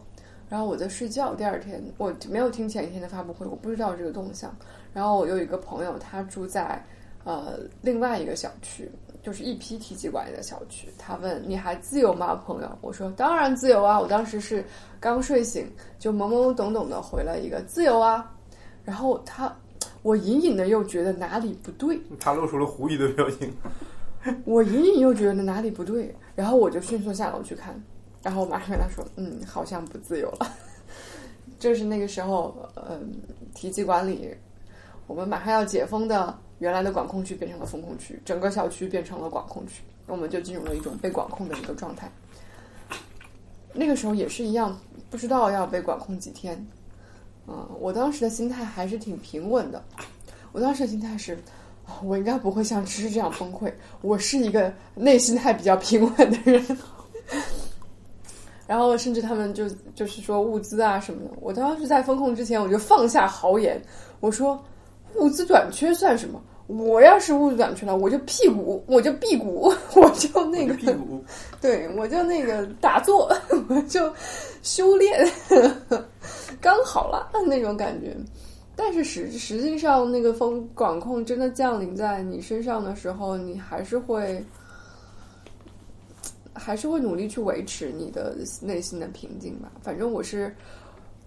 然后我在睡觉，第二天我没有听前一天的发布会，我不知道这个动向。然后我有一个朋友，他住在呃另外一个小区，就是一批提级管理的小区。他问你还自由吗，朋友？我说当然自由啊！我当时是刚睡醒，就懵懵懂懂的回了一个自由啊。然后他，我隐隐的又觉得哪里不对，他露出了狐疑的表情。我隐隐又觉得哪里不对，然后我就迅速下楼去看，然后我马上跟他说，嗯，好像不自由了。就是那个时候，嗯，提级管理，我们马上要解封的原来的管控区变成了风控区，整个小区变成了管控区，我们就进入了一种被管控的一个状态。那个时候也是一样，不知道要被管控几天。嗯，我当时的心态还是挺平稳的。我当时的心态是，我应该不会像芝芝这样崩溃。我是一个内心态比较平稳的人。然后甚至他们就就是说物资啊什么的，我当时在风控之前我就放下豪言，我说物资短缺算什么？我要是物资短缺了，我就屁股，我就辟谷，我就那个屁股，对，我就那个打坐，我就修炼，刚好了那种感觉。但是实实际上，那个风管控真的降临在你身上的时候，你还是会，还是会努力去维持你的内心的平静吧。反正我是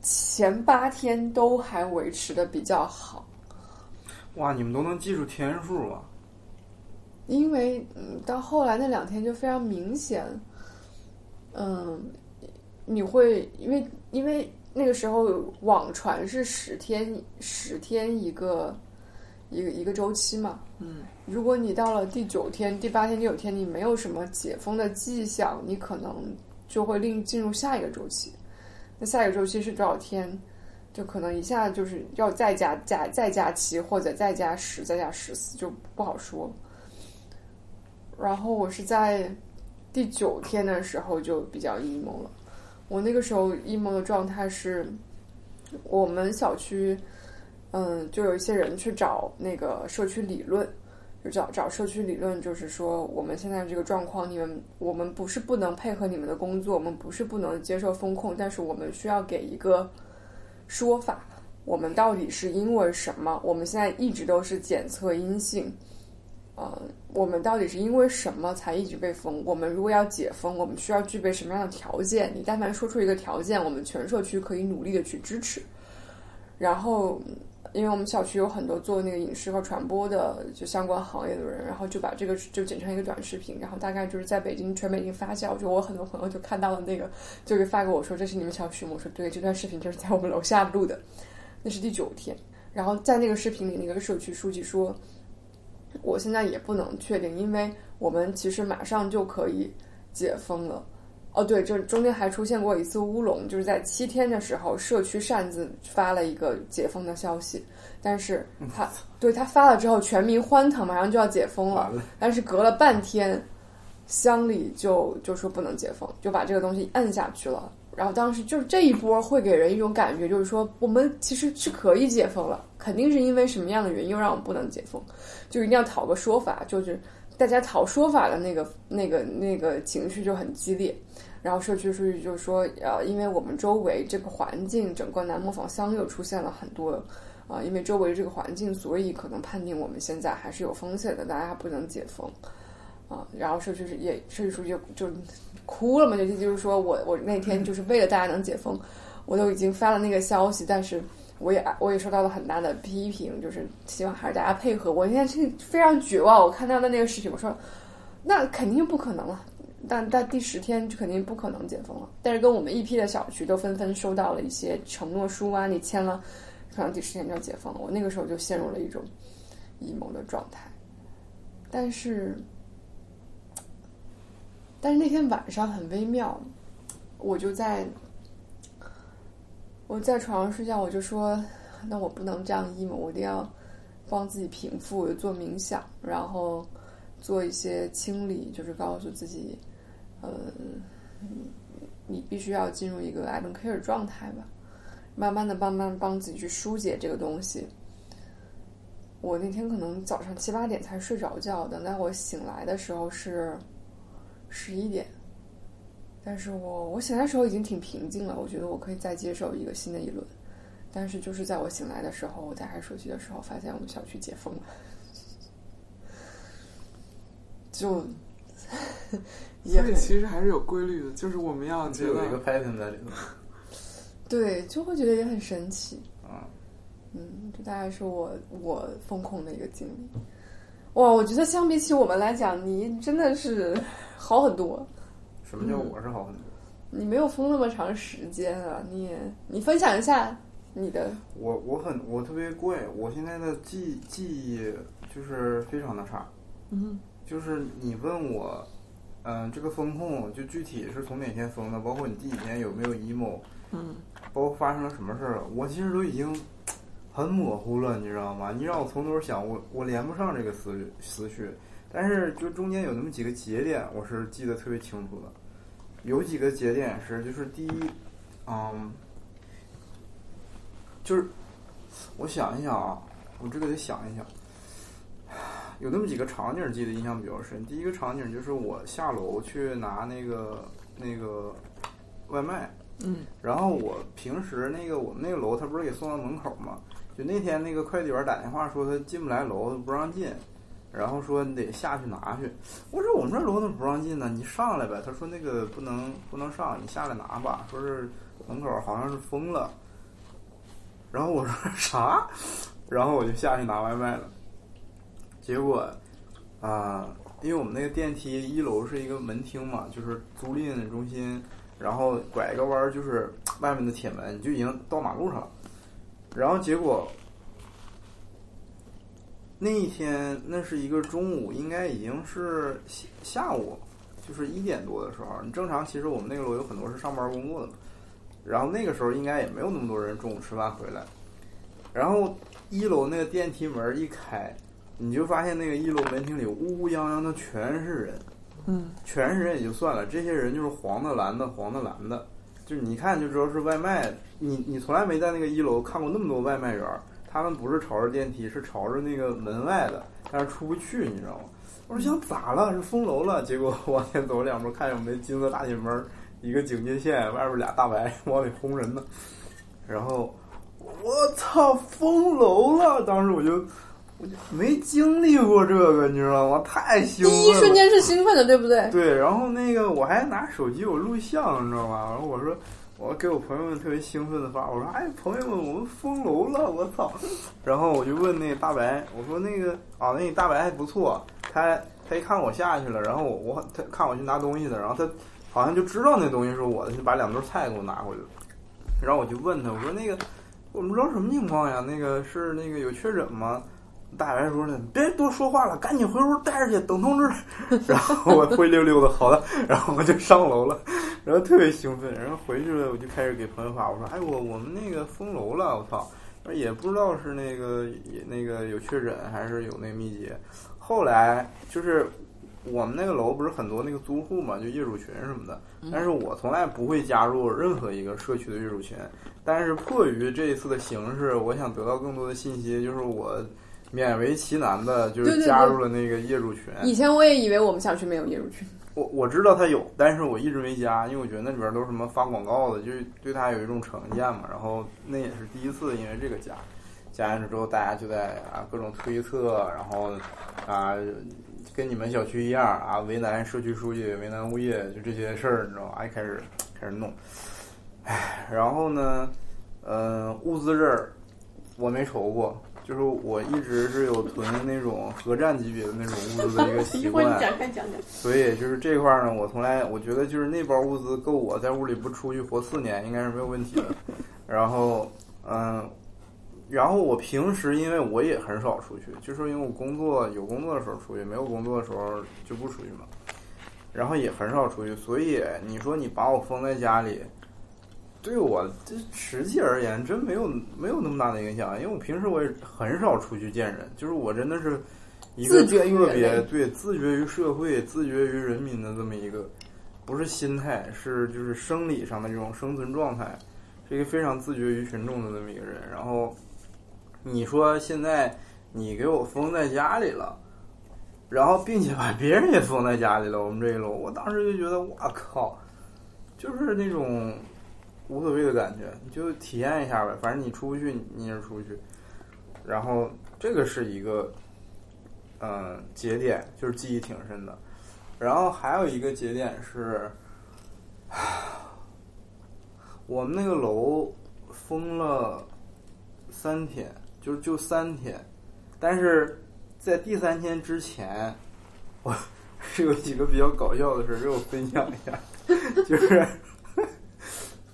前八天都还维持的比较好。哇，你们都能记住天数啊！因为嗯，到后来那两天就非常明显，嗯，你会因为因为那个时候网传是十天十天一个一个一个周期嘛，嗯，如果你到了第九天、第八天、第九天，你没有什么解封的迹象，你可能就会另进入下一个周期。那下一个周期是多少天？就可能一下就是要再加加再加七，或者再加十，再加十四，就不好说。然后我是在第九天的时候就比较 emo 了。我那个时候 emo 的状态是，我们小区，嗯，就有一些人去找那个社区理论，就找找社区理论，就是说我们现在这个状况，你们我们不是不能配合你们的工作，我们不是不能接受风控，但是我们需要给一个说法，我们到底是因为什么？我们现在一直都是检测阴性，呃，我们到底是因为什么才一直被封？我们如果要解封，我们需要具备什么样的条件？你但凡说出一个条件，我们全社区可以努力的去支持。然后，因为我们小区有很多做那个影视和传播的就相关行业的人，然后就把这个就剪成一个短视频，然后大概就是在北京全北京发酵。就我很多朋友就看到了那个，就给发给我说这是你们小区吗？我说对，这段视频就是在我们楼下录的，那是第九天。然后在那个视频里，那个社区书记说，我现在也不能确定，因为我们其实马上就可以解封了。哦，对，这中间还出现过一次乌龙，就是在七天的时候，社区擅自发了一个解封的消息，但是他对他发了之后，全民欢腾，马上就要解封了，但是隔了半天，乡里就就说不能解封，就把这个东西摁下去了。然后当时就是这一波会给人一种感觉，就是说我们其实是可以解封了，肯定是因为什么样的原因让我们不能解封，就一定要讨个说法，就是大家讨说法的那个那个那个情绪就很激烈。然后社区书记就说，呃，因为我们周围这个环境，整个南磨坊乡又出现了很多，啊，因为周围这个环境，所以可能判定我们现在还是有风险的，大家不能解封，啊，然后社区是也社区书记就就哭了嘛，就就是说我我那天就是为了大家能解封，我都已经发了那个消息，但是我也我也受到了很大的批评，就是希望还是大家配合。我现在是非常绝望，我看到的那个视频，我说那肯定不可能了。但但第十天就肯定不可能解封了，但是跟我们一批的小区都纷纷收到了一些承诺书啊，你签了，可能第十天就要解封了。我那个时候就陷入了一种阴谋的状态，但是但是那天晚上很微妙，我就在我在床上睡觉，我就说，那我不能这样 emo，我一定要帮自己平复，我就做冥想，然后做一些清理，就是告诉自己。呃，你必须要进入一个 I don't care 状态吧，慢慢的、慢慢帮自己去疏解这个东西。我那天可能早上七八点才睡着觉，等待我醒来的时候是十一点。但是我我醒来的时候已经挺平静了，我觉得我可以再接受一个新的一轮。但是就是在我醒来的时候，我打开手机的时候，发现我们小区解封了，就。所以其实还是有规律的，就是我们要觉得有一个 pattern 在里头。对，就会觉得也很神奇。啊，嗯，这大概是我我风控的一个经历。哇，我觉得相比起我们来讲，你真的是好很多。什么叫我是好很多？你没有封那么长时间啊！你你分享一下你的。我我很我特别怪，我现在的记记忆就是非常的差。嗯，就是你问我。嗯，这个风控就具体是从哪天封的，包括你第几天有没有 emo，嗯，包括发生了什么事儿，我其实都已经很模糊了，你知道吗？你让我从头想，我我连不上这个思思绪。但是就中间有那么几个节点，我是记得特别清楚的。有几个节点是，就是第一，嗯，就是我想一想啊，我这个得想一想。有那么几个场景记得印象比较深。第一个场景就是我下楼去拿那个那个外卖，嗯，然后我平时那个我们那个楼他不是给送到门口吗？就那天那个快递员打电话说他进不来楼，不让进，然后说你得下去拿去。我说我们这楼怎么不让进呢？你上来呗。他说那个不能不能上，你下来拿吧。说是门口好像是封了。然后我说 啥？然后我就下去拿外卖了。结果，啊，因为我们那个电梯一楼是一个门厅嘛，就是租赁中心，然后拐一个弯儿就是外面的铁门，就已经到马路上了。然后结果那一天那是一个中午，应该已经是下下午，就是一点多的时候。你正常其实我们那个楼有很多是上班工作的，然后那个时候应该也没有那么多人中午吃饭回来。然后一楼那个电梯门一开。你就发现那个一楼门厅里乌乌泱泱的全是人，嗯，全是人也就算了，这些人就是黄的蓝的黄的蓝的，就是你一看就知道是外卖。你你从来没在那个一楼看过那么多外卖员，他们不是朝着电梯，是朝着那个门外的，但是出不去，你知道吗？我说想咋了？是封楼了？结果往前走两步，看见我们金色大铁门，一个警戒线，外边俩大白往里轰人呢。然后我操，封楼了！当时我就我就没经历过这个，你知道吗？太兴奋了。第一瞬间是兴奋的，对不对？对，然后那个我还拿手机我录像，你知道吗？然后我说。我给我朋友们特别兴奋的发，我说：“哎，朋友们，我们封楼了！我操！”然后我就问那个大白，我说：“那个啊，那个大白还不错，他他一看我下去了，然后我我他看我去拿东西的，然后他好像就知道那东西是我的，就把两兜菜给我拿回去了。然后我就问他，我说：那个我们知道什么情况呀？那个是那个有确诊吗？”大白说：“呢，别多说话了，赶紧回屋待着去，等通知。”然后我灰溜溜的，好的，然后我就上楼了，然后特别兴奋，然后回去了，我就开始给朋友发，我说：“哎，我我们那个封楼了，我操！也不知道是那个也那个有确诊还是有那个密接。后来就是我们那个楼不是很多那个租户嘛，就业主群什么的，但是我从来不会加入任何一个社区的业主群，但是迫于这一次的形式，我想得到更多的信息，就是我。”勉为其难的，就是加入了那个业主群。以前我也以为我们小区没有业主群。我我知道他有，但是我一直没加，因为我觉得那里边都是什么发广告的，就是对他有一种成见嘛。然后那也是第一次，因为这个加，加进去之后，大家就在啊各种推测，然后啊跟你们小区一样啊为难社区书记，为难物业，就这些事儿，你知道吧？一开始开始弄，唉，然后呢，嗯，物资这儿我没愁过。就是我一直是有囤那种核战级别的那种物资的一个习惯，所以就是这块儿呢，我从来我觉得就是那包物资够我在屋里不出去活四年，应该是没有问题的。然后，嗯，然后我平时因为我也很少出去，就是因为我工作有工作的时候出去，没有工作的时候就不出去嘛。然后也很少出去，所以你说你把我封在家里。对我这实际而言，真没有没有那么大的影响，因为我平时我也很少出去见人，就是我真的是一个特别对自觉于社会、自觉于人民的这么一个，不是心态，是就是生理上的这种生存状态，是一个非常自觉于群众的这么一个人。然后你说现在你给我封在家里了，然后并且把别人也封在家里了，我们这一楼，我当时就觉得我靠，就是那种。无所谓的感觉，你就体验一下呗。反正你出不去，你也是出不去。然后这个是一个，嗯，节点，就是记忆挺深的。然后还有一个节点是，我们那个楼封了三天，就就三天。但是在第三天之前，我是有几个比较搞笑的事儿，给我分享一下，就是。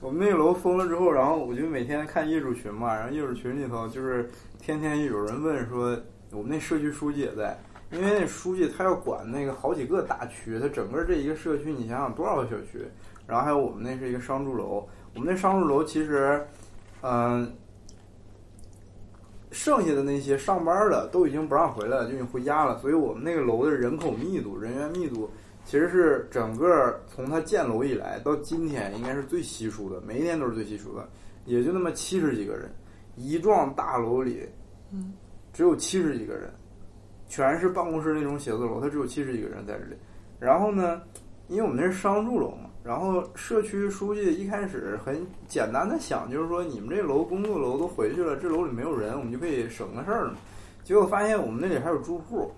我们那个楼封了之后，然后我就每天看业主群嘛，然后业主群里头就是天天有人问说，我们那社区书记也在，因为那书记他要管那个好几个大区，他整个这一个社区，你想想多少个小区，然后还有我们那是一个商住楼，我们那商住楼其实，嗯，剩下的那些上班的都已经不让回来了，就已经回家了，所以我们那个楼的人口密度、人员密度。其实是整个从它建楼以来到今天，应该是最稀疏的，每一年都是最稀疏的，也就那么七十几个人，一幢大楼里，嗯，只有七十几个人，全是办公室那种写字楼，它只有七十几个人在这里。然后呢，因为我们那是商住楼嘛，然后社区书记一开始很简单的想，就是说你们这楼工作楼都回去了，这楼里没有人，我们就可以省个事儿嘛。结果发现我们那里还有住户，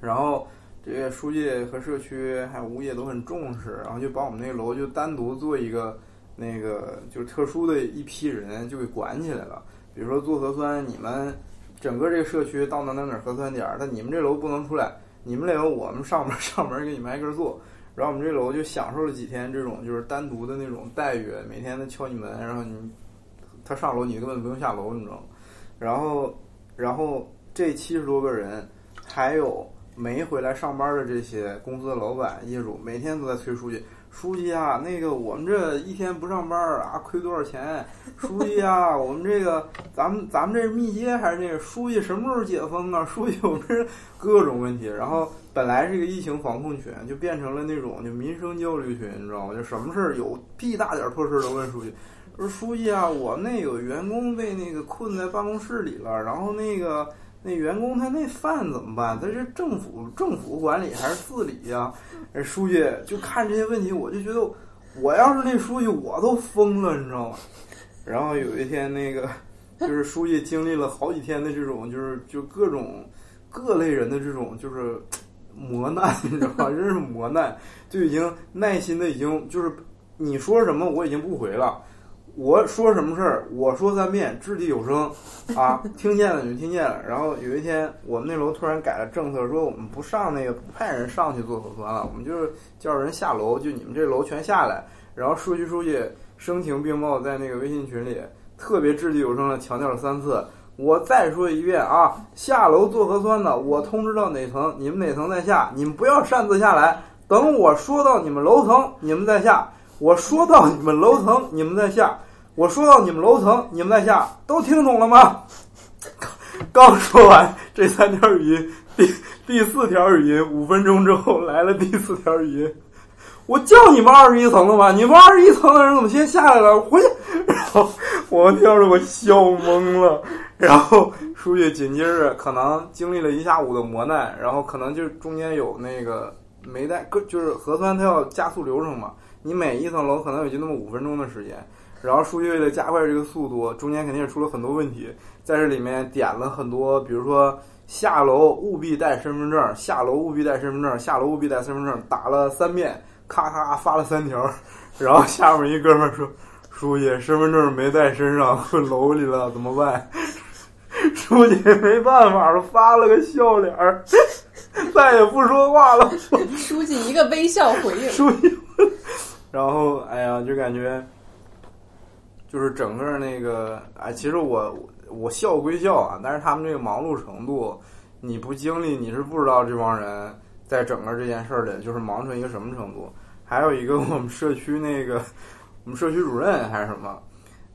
然后。这个书记和社区还有物业都很重视，然后就把我们那个楼就单独做一个那个就是特殊的一批人就给管起来了。比如说做核酸，你们整个这个社区到哪哪哪核酸点儿，但你们这楼不能出来，你们得由我们上门 上门给你们挨个做。然后我们这楼就享受了几天这种就是单独的那种待遇，每天都敲你门，然后你他上楼你根本不用下楼，你知道吗？然后然后这七十多个人还有。没回来上班的这些公司的老板、业主，每天都在催书记：“书记啊，那个我们这一天不上班啊，亏多少钱？书记啊，我们这个咱们咱们这是密接还是那个？书记什么时候解封啊？书记，我们这各种问题。然后本来是个疫情防控群，就变成了那种就民生焦虑群，你知道吗？就什么事儿有屁大点破事儿都问书记。说书记啊，我那有员工被那个困在办公室里了，然后那个那员工他那饭怎么办？他是政府政府管理还是自理呀、哎，书记就看这些问题，我就觉得我要是那书记，我都疯了，你知道吗？然后有一天那个就是书记经历了好几天的这种，就是就各种各类人的这种就是磨难，你知道吗？真是磨难，就已经耐心的已经就是你说什么我已经不回了。我说什么事儿，我说三遍，掷地有声，啊，听见了你就听见了。然后有一天，我们那楼突然改了政策，说我们不上那个不派人上去做核酸了，我们就是叫人下楼，就你们这楼全下来。然后数据书记声情并茂，在那个微信群里特别掷地有声的强调了三次。我再说一遍啊，下楼做核酸的，我通知到哪层，你们哪层再下，你们不要擅自下来，等我说到你们楼层，你们再下。我说到你们楼层，你们再下。我说到你们楼层，你们在下，都听懂了吗？刚说完这三条语音，第第四条语音，五分钟之后来了第四条语音。我叫你们二十一层了吗？你们二十一层的人怎么先下来了？回去。然后我听着我笑懵了。然后书记紧接着可能经历了一下午的磨难，然后可能就中间有那个没带，就是核酸它要加速流程嘛。你每一层楼可能也就那么五分钟的时间。然后书记为了加快这个速度，中间肯定也出了很多问题，在这里面点了很多，比如说下楼务必带身份证，下楼务必带身份证，下楼务必带身份证，打了三遍，咔咔发了三条，然后下面一哥们儿说：“书记，身份证没带身上，混楼里了，怎么办？” 书记没办法了，发了个笑脸儿，再也不说话了。书记一个微笑回应。书记，然后哎呀，就感觉。就是整个那个，哎，其实我我笑归笑啊，但是他们这个忙碌程度，你不经历你是不知道这帮人在整个这件事儿里就是忙成一个什么程度。还有一个我们社区那个我们社区主任还是什么，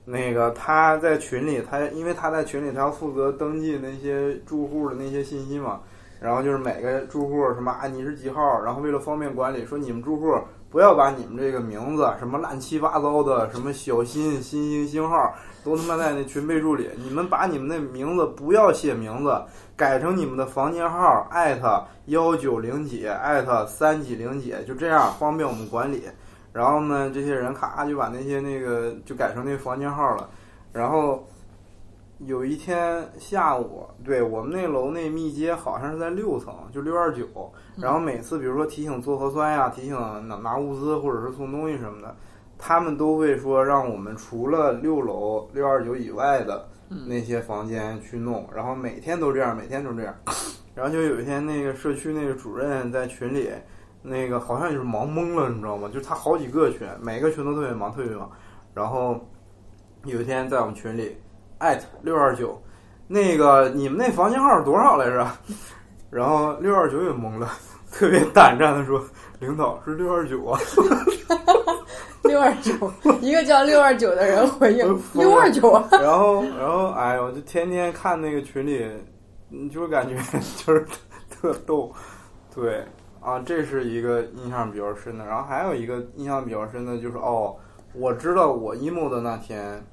那个他在群里，他因为他在群里，他要负责登记那些住户的那些信息嘛，然后就是每个住户什么啊你是几号，然后为了方便管理，说你们住户。不要把你们这个名字什么乱七八糟的，什么小新、新星星号，都他妈在那群备注里。你们把你们那名字不要写名字，改成你们的房间号，艾特幺九零几，艾特三几零几，就这样方便我们管理。然后呢，这些人咔就把那些那个就改成那房间号了。然后有一天下午，对我们那楼那密接好像是在六层，就六二九。然后每次比如说提醒做核酸呀，提醒拿拿物资或者是送东西什么的，他们都会说让我们除了六楼六二九以外的那些房间去弄。然后每天都这样，每天都这样。然后就有一天那个社区那个主任在群里，那个好像就是忙懵了，你知道吗？就是他好几个群，每个群都特别忙，特别忙。然后有一天在我们群里。艾特六二九，那个你们那房间号是多少来着？然后六二九也懵了，特别胆战的说：“领导是六二九啊。”六二九，一个叫六二九的人回应六二九啊。然后，然后，哎呦，就天天看那个群里，你就感觉 就是特逗。对啊，这是一个印象比较深的。然后还有一个印象比较深的就是，哦，我知道我 emo 的那天。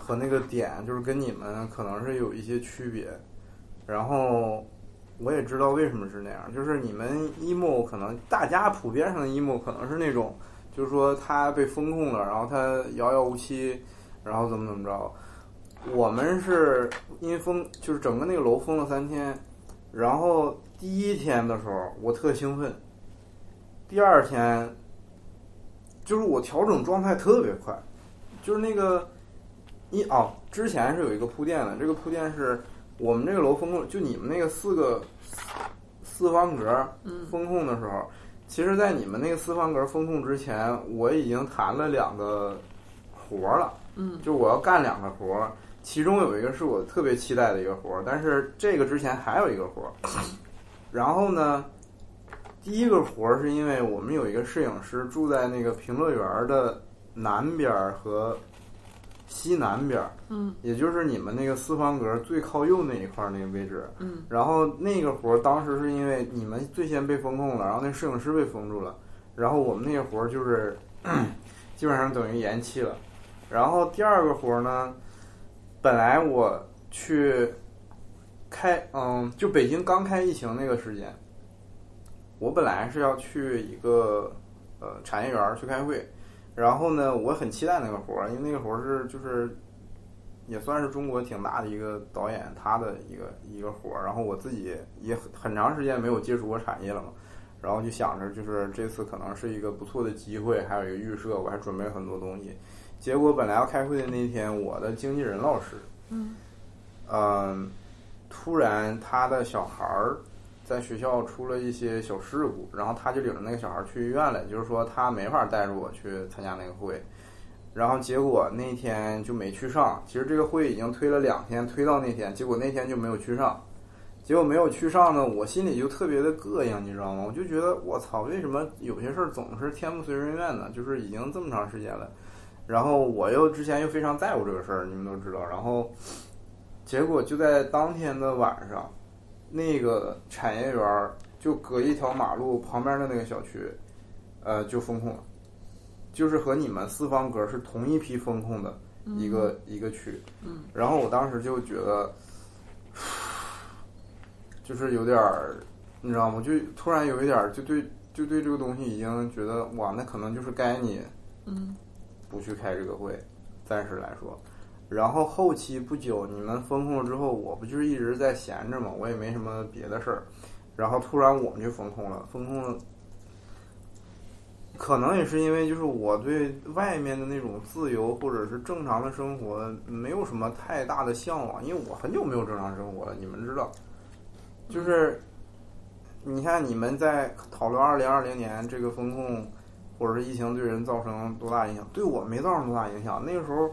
和那个点就是跟你们可能是有一些区别，然后我也知道为什么是那样，就是你们 emo 可能大家普遍上的 emo 可能是那种，就是说他被封控了，然后他遥遥无期，然后怎么怎么着。我们是因为封，就是整个那个楼封了三天，然后第一天的时候我特兴奋，第二天就是我调整状态特别快，就是那个。一哦，之前是有一个铺垫的，这个铺垫是我们这个楼风控，就你们那个四个四方格风控的时候，其实，在你们那个四方格风控之前，我已经谈了两个活儿了，嗯，就我要干两个活儿，其中有一个是我特别期待的一个活儿，但是这个之前还有一个活儿，然后呢，第一个活儿是因为我们有一个摄影师住在那个平乐园的南边和。西南边儿，嗯，也就是你们那个四方格最靠右那一块儿那个位置，嗯，然后那个活儿当时是因为你们最先被封控了，然后那摄影师被封住了，然后我们那个活儿就是 基本上等于延期了，然后第二个活儿呢，本来我去开，嗯，就北京刚开疫情那个时间，我本来是要去一个呃产业园儿去开会，然后呢，我很期待那个活儿，因为那个活儿是就是也算是中国挺大的一个导演他的一个一个活儿，然后我自己也很很长时间没有接触过产业了嘛。然后就想着，就是这次可能是一个不错的机会，还有一个预设，我还准备了很多东西。结果本来要开会的那天，我的经纪人老师，嗯，嗯，突然他的小孩儿在学校出了一些小事故，然后他就领着那个小孩去医院了，就是说他没法带着我去参加那个会。然后结果那天就没去上。其实这个会已经推了两天，推到那天，结果那天就没有去上。结果没有去上呢，我心里就特别的膈应，你知道吗？我就觉得我操，为什么有些事儿总是天不遂人愿呢？就是已经这么长时间了，然后我又之前又非常在乎这个事儿，你们都知道。然后结果就在当天的晚上，那个产业园儿就隔一条马路旁边的那个小区，呃，就封控了，就是和你们四方格是同一批封控的一个、一个区。嗯，然后我当时就觉得。就是有点儿，你知道吗？就突然有一点儿，就对，就对这个东西已经觉得哇，那可能就是该你，嗯，不去开这个会，暂时来说。然后后期不久你们封控了之后，我不就是一直在闲着嘛，我也没什么别的事儿。然后突然我们就封控了，封控了，可能也是因为就是我对外面的那种自由或者是正常的生活没有什么太大的向往，因为我很久没有正常生活了，你们知道。就是，你看你们在讨论二零二零年这个风控或者是疫情对人造成多大影响，对我没造成多大影响。那个时候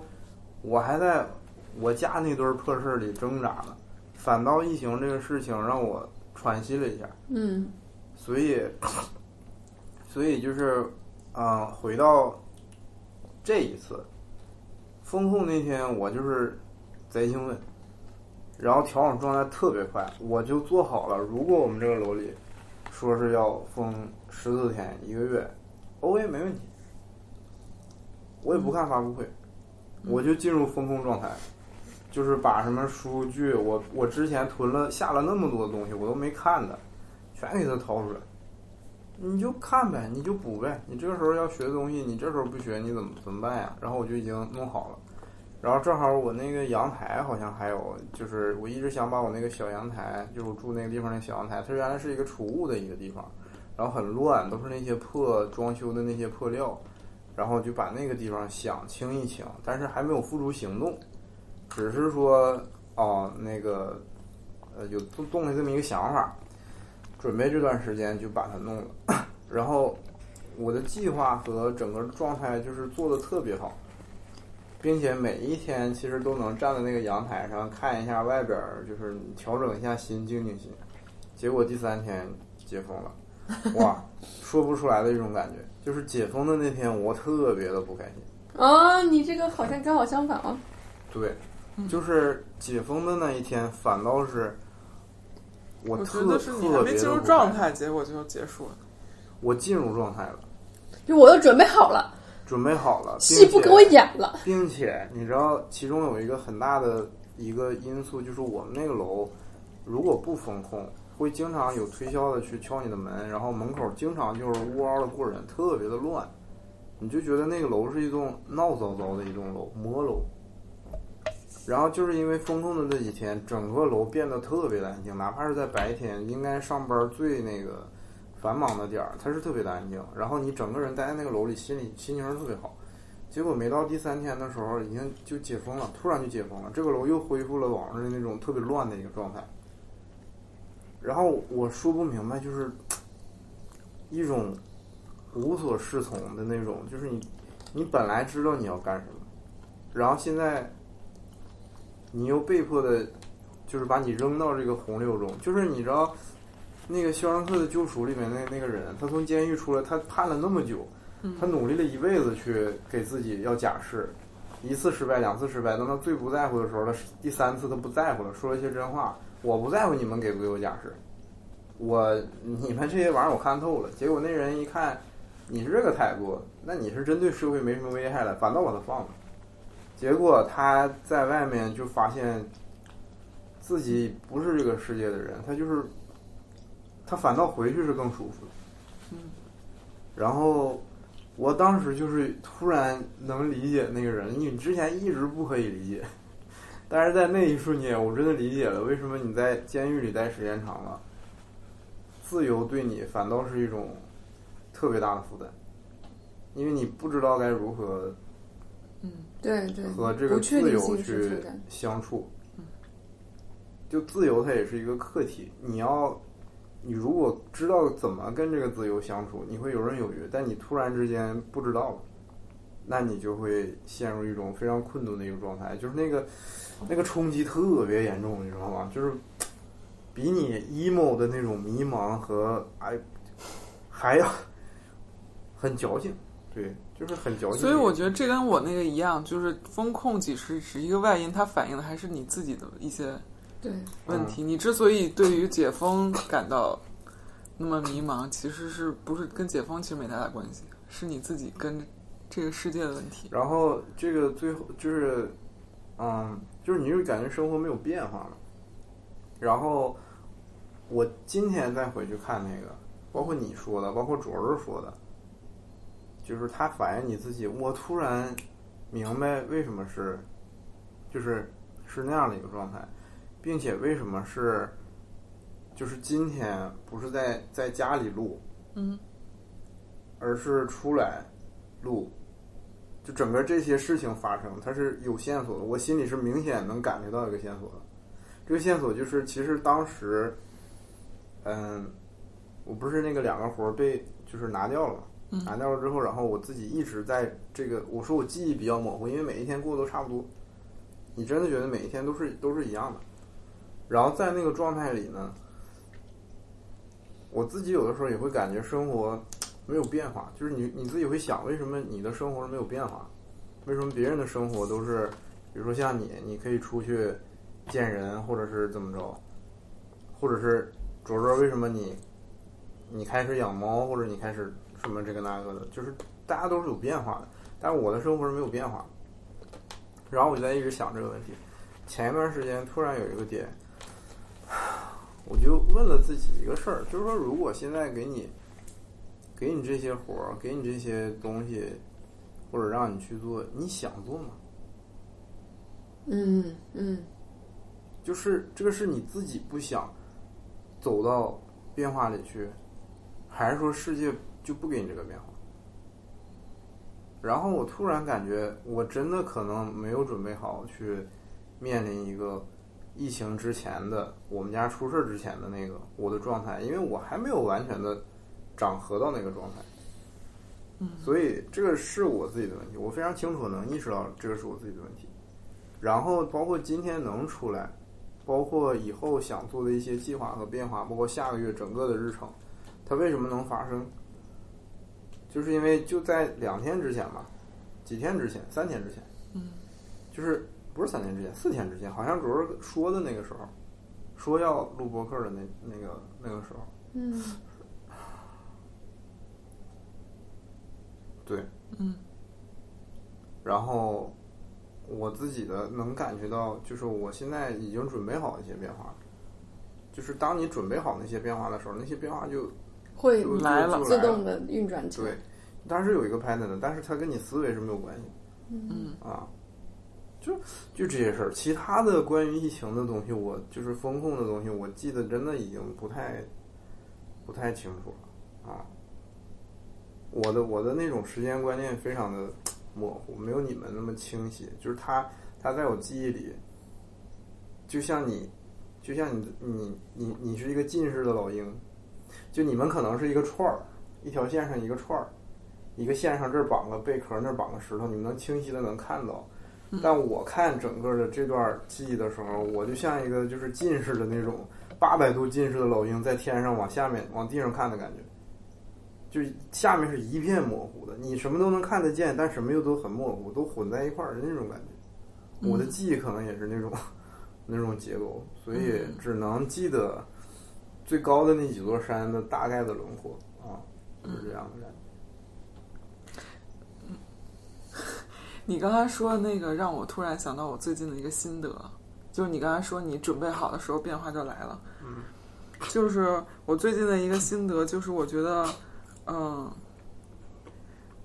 我还在我家那堆破事儿里挣扎呢，反倒疫情这个事情让我喘息了一下。嗯所以，所以就是，啊、回到这一次风控那天，我就是贼兴奋，然后调整状态特别快，我就做好了。如果我们这个楼里说是要封十四天一个月，OK 没问题，我也不看发布会，我就进入风控状态。就是把什么数据，我我之前囤了下了那么多东西，我都没看的，全给它掏出来。你就看呗，你就补呗。你这个时候要学东西，你这时候不学，你怎么怎么办呀？然后我就已经弄好了。然后正好我那个阳台好像还有，就是我一直想把我那个小阳台，就是我住那个地方那小阳台，它原来是一个储物的一个地方，然后很乱，都是那些破装修的那些破料，然后就把那个地方想清一清，但是还没有付诸行动，只是说哦那个呃有动动了这么一个想法，准备这段时间就把它弄了，然后我的计划和整个状态就是做的特别好。并且每一天其实都能站在那个阳台上看一下外边，就是调整一下心，静静心。结果第三天解封了，哇，说不出来的一种感觉。就是解封的那天，我特别的不开心。啊，你这个好像刚好相反啊。对，就是解封的那一天，反倒是我我特觉得是你还特别没进入。状态，结果就结束了。我进入状态了，就我都准备好了，准备好了，戏不给我演了。并且你知道，其中有一个很大的一个因素，就是我们那个楼如果不封控，会经常有推销的去敲你的门，然后门口经常就是呜嗷的过人，特别的乱，你就觉得那个楼是一栋闹糟糟的一栋楼，魔楼。然后就是因为封控的那几天，整个楼变得特别的安静，哪怕是在白天，应该上班最那个繁忙的点儿，它是特别的安静。然后你整个人待在那个楼里，心里心情特别好。结果没到第三天的时候，已经就解封了，突然就解封了，这个楼又恢复了往日的那种特别乱的一个状态。然后我说不明白，就是一种无所适从的那种，就是你你本来知道你要干什么，然后现在你又被迫的，就是把你扔到这个洪流中，就是你知道那个《肖申克的救赎》里面那那个人，他从监狱出来，他判了那么久。他努力了一辈子去给自己要假释，一次失败，两次失败，等他最不在乎的时候，他第三次他不在乎了，说了一些真话。我不在乎你们给不给我假释，我你们这些玩意儿我看透了。结果那人一看你是这个态度，那你是真对社会没什么危害了，反倒把他放了。结果他在外面就发现自己不是这个世界的人，他就是他反倒回去是更舒服的。嗯。然后我当时就是突然能理解那个人，你之前一直不可以理解，但是在那一瞬间，我真的理解了为什么你在监狱里待时间长了，自由对你反倒是一种特别大的负担，因为你不知道该如何嗯对对，和这个自由去。相处。就自由，它也是一个课题。你要，你如果知道怎么跟这个自由相处，你会游刃有余。但你突然之间不知道了，那你就会陷入一种非常困顿的一个状态，就是那个那个冲击特别严重，你知道吗？就是比你 emo 的那种迷茫和哎还要很矫情，对，就是很矫情。所以我觉得这跟我那个一样，就是风控几十是一个外因，它反映的还是你自己的一些对，问题。你之所以对于解封感到那么迷茫，其实是不是跟解封其实没太大关系，是你自己跟这个世界的问题。然后这个最后就是，嗯，就是你就感觉生活没有变化了。然后我今天再回去看那个，包括你说的，包括卓儿说的，就是他反映你自己，我突然明白为什么是，就是是那样的一个状态，并且为什么是，就是今天不是在在家里录，嗯，而是出来录，就整个这些事情发生，它是有线索的，我心里是明显能感觉到一个线索的。这个线索就是，其实当时，嗯，我不是那个两个活儿被就是拿掉了嘛，嗯拿掉了之后，然后我自己一直在这个，我说我记忆比较模糊，因为每一天过得都差不多，你真的觉得每一天都是都是一样的。然后在那个状态里呢，我自己有的时候也会感觉生活没有变化，就是你你自己会想，为什么你的生活没有变化？为什么别人的生活都是，比如说像你，你可以出去见人，或者是怎么着，或者是卓卓，为什么你你开始养猫，或者你开始什么这个那个的，就是大家都是有变化的，但是我的生活是没有变化。然后我就在一直想这个问题，前一段时间突然有一个点，我就问了自己一个事儿，就是说，如果现在给你给你这些活儿，给你这些东西，或者让你去做，你想做吗？嗯嗯就是这个是你自己不想走到变化里去，还是说世界就不给你这个变化？然后我突然感觉，我真的可能没有准备好去面临一个疫情之前的我们家出事儿之前的那个我的状态，因为我还没有完全的长合到那个状态。嗯所以这个是我自己的问题，我非常清楚能意识到这个是我自己的问题。然后包括今天能出来，包括以后想做的一些计划和变化，包括下个月整个的日程，它为什么能发生？就是因为就在两天之前吧，几天之前，三天之前，嗯，就是不是三天之前，四天之前，好像主要说的那个时候，说要录播客的那那个那个时候，嗯对，嗯，然后我自己的能感觉到，就是我现在已经准备好一些变化。就是当你准备好那些变化的时候，那些变化就会就来了自动的运转起来。对，它是有一个 pattern 的，但是它跟你思维是没有关系嗯啊。就就这些事儿，其他的关于疫情的东西，我就是风控的东西，我记得真的已经不太不太清楚了啊。我的我的那种时间观念非常的模糊，没有你们那么清晰。就是它它在我记忆里，就像你，就像你你你你是一个近视的老鹰，就你们可能是一个串儿，一条线上一个串儿，一个线上这儿绑个贝壳，那儿绑个石头，你们能清晰的能看到。但我看整个的这段记忆的时候，我就像一个就是近视的那种八百度近视的老鹰在天上往下面往地上看的感觉，就下面是一片模糊的，你什么都能看得见，但什么又都很模糊，都混在一块儿的那种感觉。我的记忆可能也是那种 那种结构，所以只能记得最高的那几座山的大概的轮廓啊，就是这样的感觉。你刚才说的那个，让我突然想到我最近的一个心得，就是你刚才说你准备好的时候，变化就来了。嗯，就是我最近的一个心得，就是我觉得，嗯，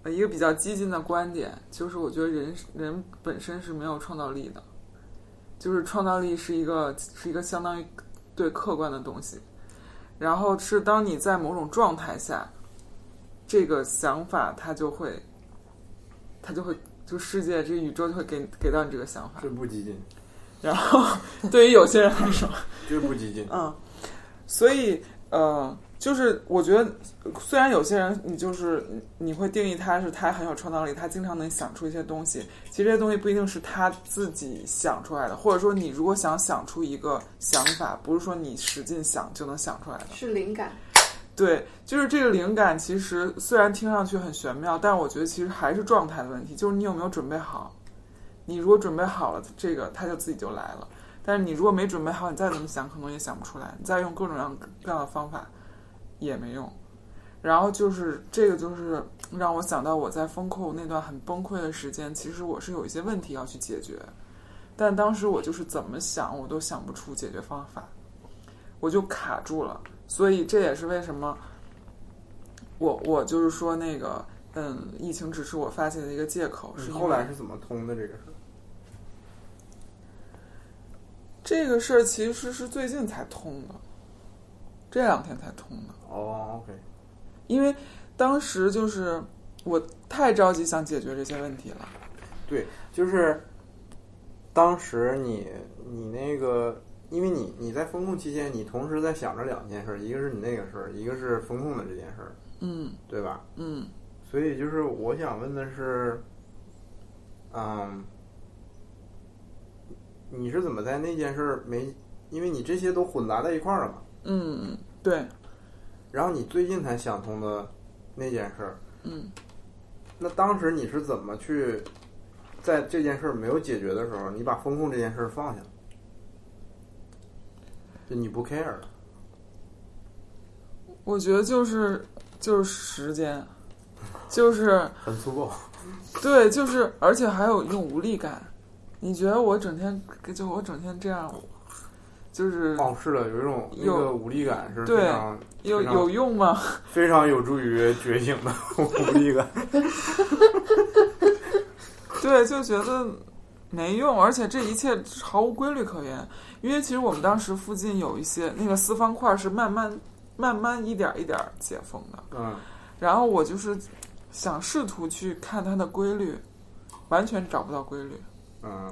呃一个比较激进的观点，就是我觉得人人本身是没有创造力的，就是创造力是一个是一个相当于对客观的东西，然后是当你在某种状态下，这个想法它就会，它就会。就世界，这个宇宙就会给给到你这个想法，这不激进。然后，对于有些人来说，这不激进。嗯，所以呃，就是我觉得，虽然有些人你就是你会定义他是他很有创造力，他经常能想出一些东西，其实这些东西不一定是他自己想出来的，或者说你如果想想出一个想法，不是说你使劲想就能想出来的，是灵感。对，就是这个灵感，其实虽然听上去很玄妙，但我觉得其实还是状态的问题，就是你有没有准备好。你如果准备好了，这个它就自己就来了。但是你如果没准备好，你再怎么想，可能也想不出来。你再用各种各样各样的方法也没用。然后就是这个，就是让我想到我在风控那段很崩溃的时间，其实我是有一些问题要去解决，但当时我就是怎么想，我都想不出解决方法，我就卡住了。所以这也是为什么，我我就是说那个，嗯，疫情只是我发泄的一个借口。是后来是怎么通的这个事？这个事儿其实是最近才通的，这两天才通的。哦，OK。因为当时就是我太着急想解决这些问题了。对，就是当时你你那个。因为你你在风控期间，你同时在想着两件事，一个是你那个事儿，一个是风控的这件事儿，嗯，对吧？嗯，所以就是我想问的是，嗯，你是怎么在那件事儿没？因为你这些都混杂在一块儿了嘛。嗯，对。然后你最近才想通的那件事儿，嗯，那当时你是怎么去在这件事儿没有解决的时候，你把风控这件事儿放下了？你不 care 了？我觉得就是就是时间，就是很粗暴。对，就是而且还有一种无力感。你觉得我整天就我整天这样，就是哦，是的，有一种那个无力感是非常有有用吗？非常有助于觉醒的无力感。对，就觉得没用，而且这一切毫无规律可言。因为其实我们当时附近有一些那个四方块是慢慢、慢慢一点一点解封的，嗯，然后我就是想试图去看它的规律，完全找不到规律，嗯，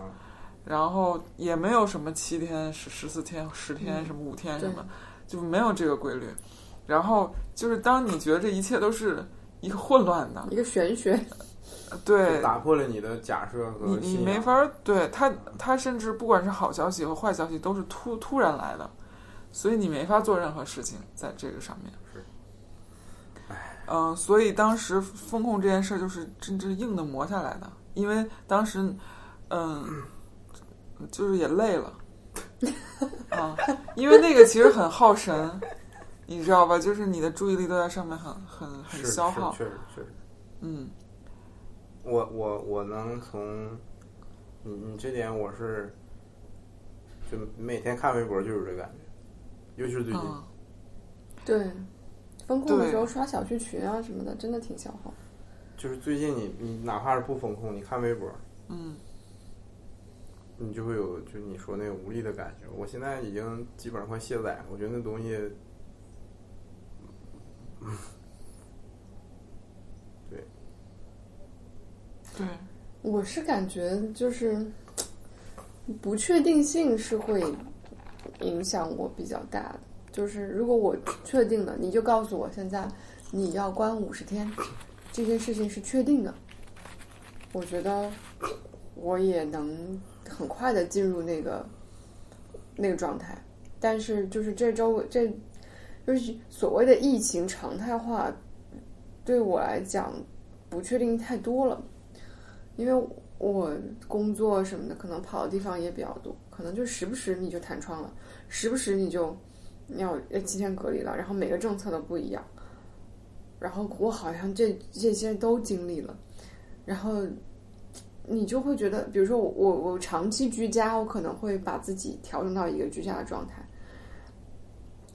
然后也没有什么七天、十十四天、十天什么五天什么，就没有这个规律。然后就是当你觉得这一切都是一个混乱的，一个玄学。对，打破了你的假设和你你没法对他，他甚至不管是好消息和坏消息都是突突然来的，所以你没法做任何事情在这个上面。是，嗯，所以当时风控这件事就是真正硬的磨下来的，因为当时，嗯，就是也累了，啊，因为那个其实很耗神，你知道吧？就是你的注意力都在上面，很很很消耗，确实确实，嗯。我我我能从你你这点我是就每天看微博就有这感觉，尤其是最近。对，风控的时候刷小区群啊什么的，真的挺消耗。就是最近你你哪怕是不风控，你看微博，嗯，你就会有就你说那个无力的感觉。我现在已经基本上快卸载了，我觉得那东西。对对，我是感觉就是不确定性是会影响我比较大的。就是如果我确定了，你就告诉我现在你要关五十天，这件事情是确定的，我觉得我也能很快的进入那个那个状态。但是就是这周这就是所谓的疫情常态化，对我来讲不确定太多了。因为我工作什么的，可能跑的地方也比较多，可能就时不时你就弹窗了，时不时你就要要七天隔离了，然后每个政策都不一样，然后我好像这这些都经历了，然后你就会觉得，比如说我我我长期居家，我可能会把自己调整到一个居家的状态；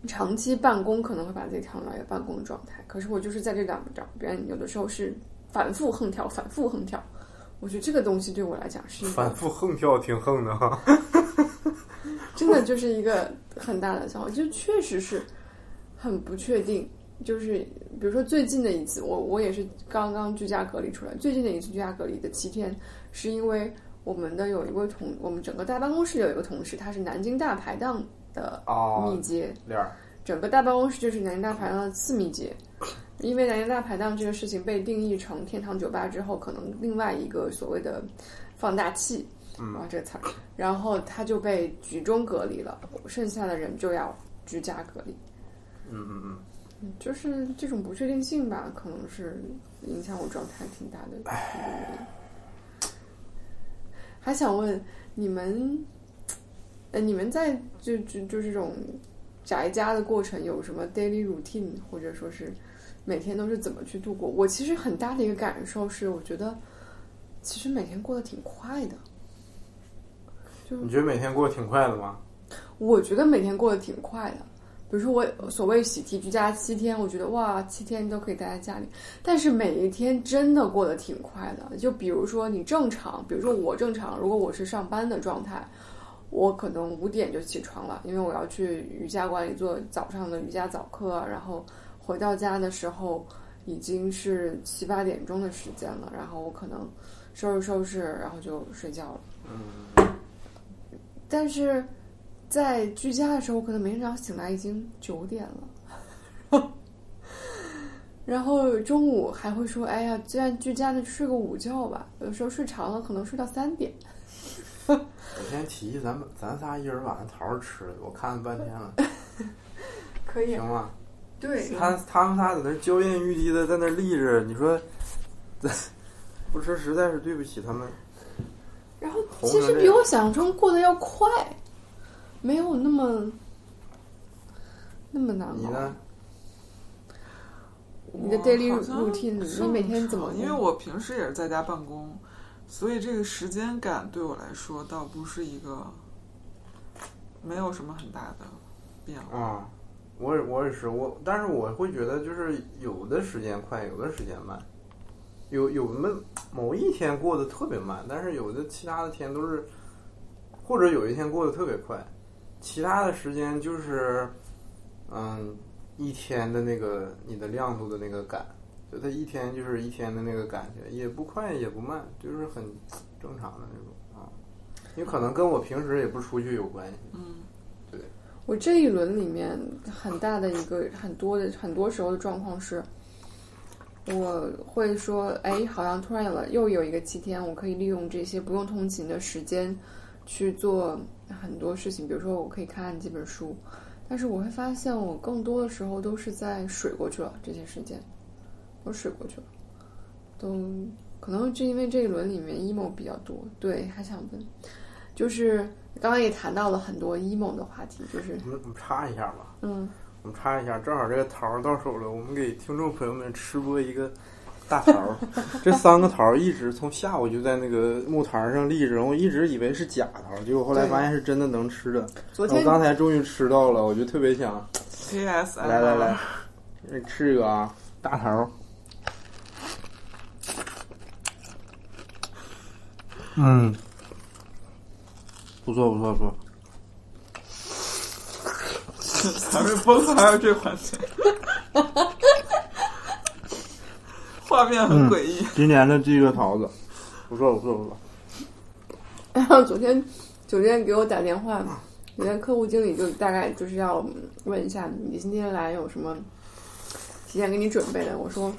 长期办公可能会把自己调整到一个办公的状态。可是我就是在这两两边，有的时候是反复横跳，反复横跳。我觉得这个东西对我来讲是反复横跳，挺横的哈。真的就是一个很大的消耗，就确实是很不确定。就是比如说最近的一次，我我也是刚刚居家隔离出来。最近的一次居家隔离的七天，是因为我们的有一位同，我们整个大办公室有一个同事，他是南京大排档的哦密接，整个大办公室就是南京大排档的次密接。因为南京大排档这个事情被定义成天堂酒吧之后，可能另外一个所谓的放大器，啊这个词儿，然后他就被集中隔离了，剩下的人就要居家隔离。嗯嗯嗯。嗯，就是这种不确定性吧，可能是影响我状态挺大的。还想问你们，呃，你们在就就就这种宅家的过程有什么 daily routine，或者说是每天都是怎么去度过？我其实很大的一个感受是，我觉得其实每天过得挺快的。就你觉得每天过得挺快的吗？我觉得每天过得挺快的。比如说我所谓喜提居家七天，我觉得哇，七天都可以待在家里。但是每一天真的过得挺快的。就比如说你正常，比如说我正常，如果我是上班的状态，我可能五点就起床了，因为我要去瑜伽馆里做早上的瑜伽早课，然后回到家的时候已经是七八点钟的时间了，然后我可能收拾收拾，然后就睡觉了。嗯。但是。在居家的时候，可能每天早上醒来已经九点了，然后中午还会说：“哎呀，既然居家，那就睡个午觉吧。”有时候睡长了，可能睡到三点。我先提议，咱们咱仨一人晚上桃吃，我看了半天了。可以，行吗？对，他他们仨在那娇艳欲滴的在那立着，你说，不吃实在是对不起他们。然后其实比我想象中过得要快。没有那么那么难你呢？你的 daily routine，你每天怎么？因为我平时也是在家办公，所以这个时间感对我来说倒不是一个没有什么很大的变化。啊，我也我也是我，但是我会觉得就是有的时间快，有的时间慢，有有那么某一天过得特别慢，但是有的其他的天都是，或者有一天过得特别快。其他的时间就是，嗯，一天的那个你的亮度的那个感，就它一天就是一天的那个感觉，也不快也不慢，就是很正常的那种啊。因为可能跟我平时也不出去有关系。嗯，对。我这一轮里面很大的一个很多的很多时候的状况是，我会说，哎，好像突然有了又有一个七天，我可以利用这些不用通勤的时间去做。很多事情，比如说我可以看几本书，但是我会发现我更多的时候都是在水过去了这些时间，都水过去了，都可能就因为这一轮里面 emo 比较多。对，还想问，就是刚刚也谈到了很多 emo 的话题，就是我们我们插一下吧，嗯，我们插一下，正好这个桃到手了，我们给听众朋友们吃播一个。大桃儿，这三个桃儿一直从下午就在那个木台上立着，我一直以为是假桃，结果后来发现是真的能吃的。昨天我刚才终于吃到了，我就特别想。P.S. 来来来，吃一个啊，大桃儿。嗯，不错不错不错。还没 崩，还有这环节。画面很诡异。今年的第一个桃子，不错不错不错。然后昨天酒店给我打电话，人家客户经理就大概就是要问一下你今天来有什么提前给你准备的。我说，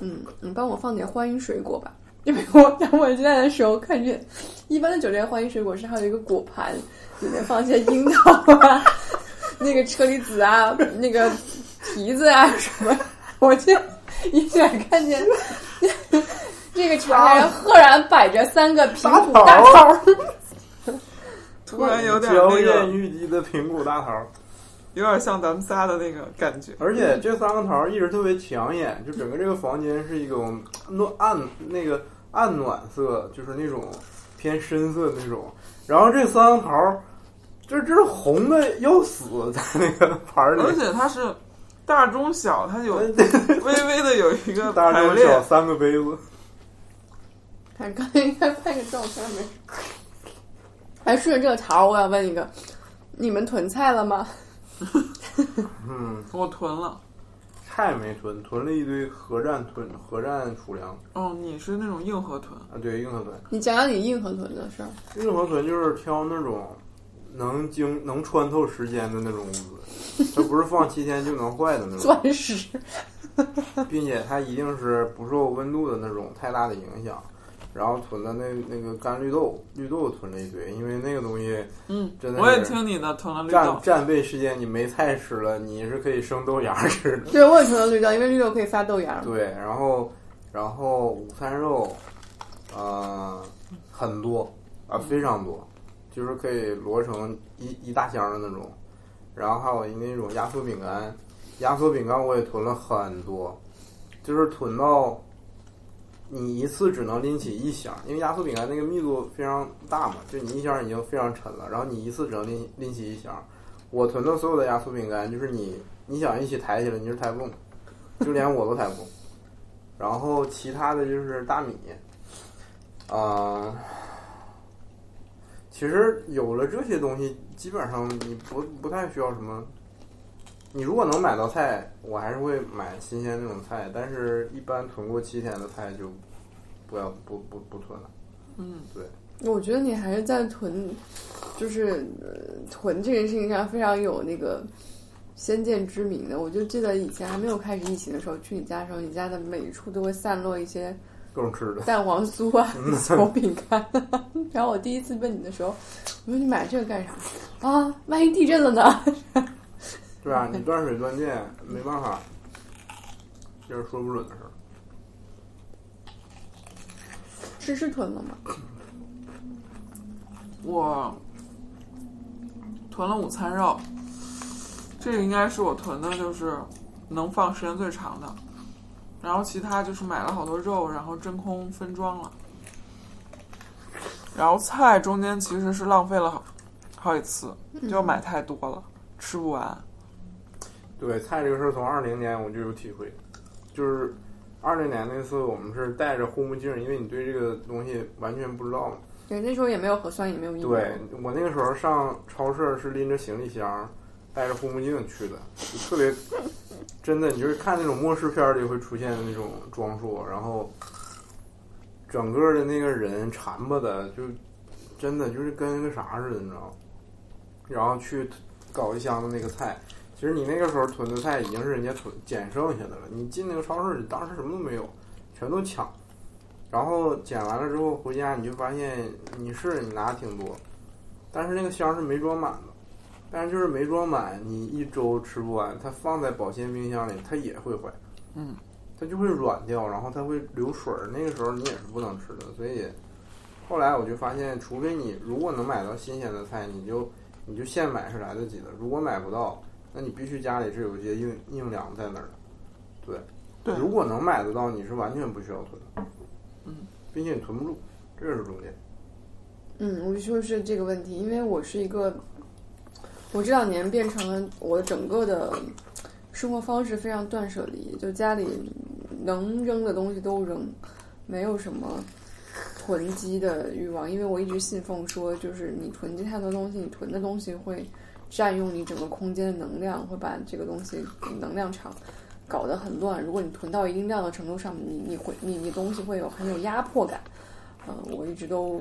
嗯，你帮我放点欢迎水果吧，因为我当我进来的时候看见一般的酒店欢迎水果是还有一个果盘，里面放一些樱桃啊、那个车厘子啊、那个提子啊什么，我就。一眼看见 这个茶上赫然摆着三个苹果大桃，突然有点娇艳欲滴的苹果大桃，有点像咱们仨的那个感觉。而且这三个桃一直特别抢眼，就整个这个房间是一种暗那个暗暖色，就是那种偏深色的那种。然后这三个桃儿，这这是红的要死，在那个盘儿里。而且它是大中小，它有 微微的有一个 大中小。三个杯子。看刚才应该拍个照片没？还顺着这个桃儿，我想问一个，你们囤菜了吗？嗯，我囤了。菜没囤，囤了一堆核战囤核战储粮哦，你是那种硬核囤，啊，对，硬核囤。你讲讲你硬核囤的事儿。硬核囤就是挑那种能经能穿透时间的那种物资，它不是放七天就能坏的那种，钻石，并且它一定是不受温度的那种太大的影响。然后囤的那那个干绿豆，绿豆囤了一堆，因为那个东西嗯，真的我也听你的，囤了绿战豆。战备时间你没菜吃了，你是可以生豆芽吃的。对，我也囤了绿豆，因为绿豆可以发豆芽。对，然后然后午餐肉，呃，很多啊，非常多，就是可以摞成一一大箱的那种。然后还有那种压缩饼干，压缩饼干我也囤了很多，就是囤到你一次只能拎起一箱，因为压缩饼干那个密度非常大嘛，就你一箱已经非常沉了，然后你一次只能拎拎起一箱。我囤的所有的压缩饼干，就是你你想一起抬起来，你是抬不动，就连我都抬不动。然后其他的就是大米，啊、其实有了这些东西，基本上你不不太需要什么。你如果能买到菜，我还是会买新鲜那种菜，但是一般囤过七天的菜就不要不不不囤了。嗯，对我觉得你还是在囤，就是、呃、囤这件事情上非常有那个先见之明的。我就记得以前还没有开始疫情的时候，去你家的时候，你家的每一处都会散落一些各种吃的，蛋黄酥啊、小饼干。然后我第一次问你的时候，我说你买这个干啥？啊，万一地震了呢？对啊？你断水断电没办法，这是说不准的事儿。吃是囤了吗？我囤了午餐肉，这个应该是我囤的，就是能放时间最长的。然后其他就是买了好多肉，然后真空分装了。然后菜中间其实是浪费了好好几次，就买太多了，吃不完。对菜这个事儿，从二零年我就有体会，就是二零年那次我们是带着护目镜，因为你对这个东西完全不知道嘛。对，那时候也没有核酸，也没有疫苗。对我那个时候上超市是拎着行李箱，带着护目镜去的，就特别真的，你就是看那种末世片里会出现的那种装束，然后整个的那个人馋巴的，就真的就是跟个啥似的，你知道？然后去搞一箱子那个菜，其实你那个时候囤的菜已经是人家囤捡剩下的了，你进那个超市里当时什么都没有，全都抢。然后捡完了之后回家，你就发现你是你拿挺多，但是那个箱是没装满的，但是就是没装满，你一周吃不完，它放在保鲜冰箱里，它也会坏，嗯，它就会软掉，然后它会流水儿，那个时候你也是不能吃的，所以后来我就发现，除非你如果能买到新鲜的菜，你就你就现买是来得及的，如果买不到，那你必须家里是有一些硬硬粮在那儿的，对，对。如果能买得到，你是完全不需要囤的，嗯，并且你囤不住，这是重点。嗯，我就说是这个问题，因为我是一个，我这两年变成了我整个的生活方式非常断舍离，就家里能扔的东西都扔，没有什么囤积的欲望，因为我一直信奉说，就是你囤积太多东西，你囤的东西会占用你整个空间的能量，会把这个东西能量场搞得很乱。如果你囤到一定量的程度上，你你会你你东西会有很有压迫感。嗯、我一直都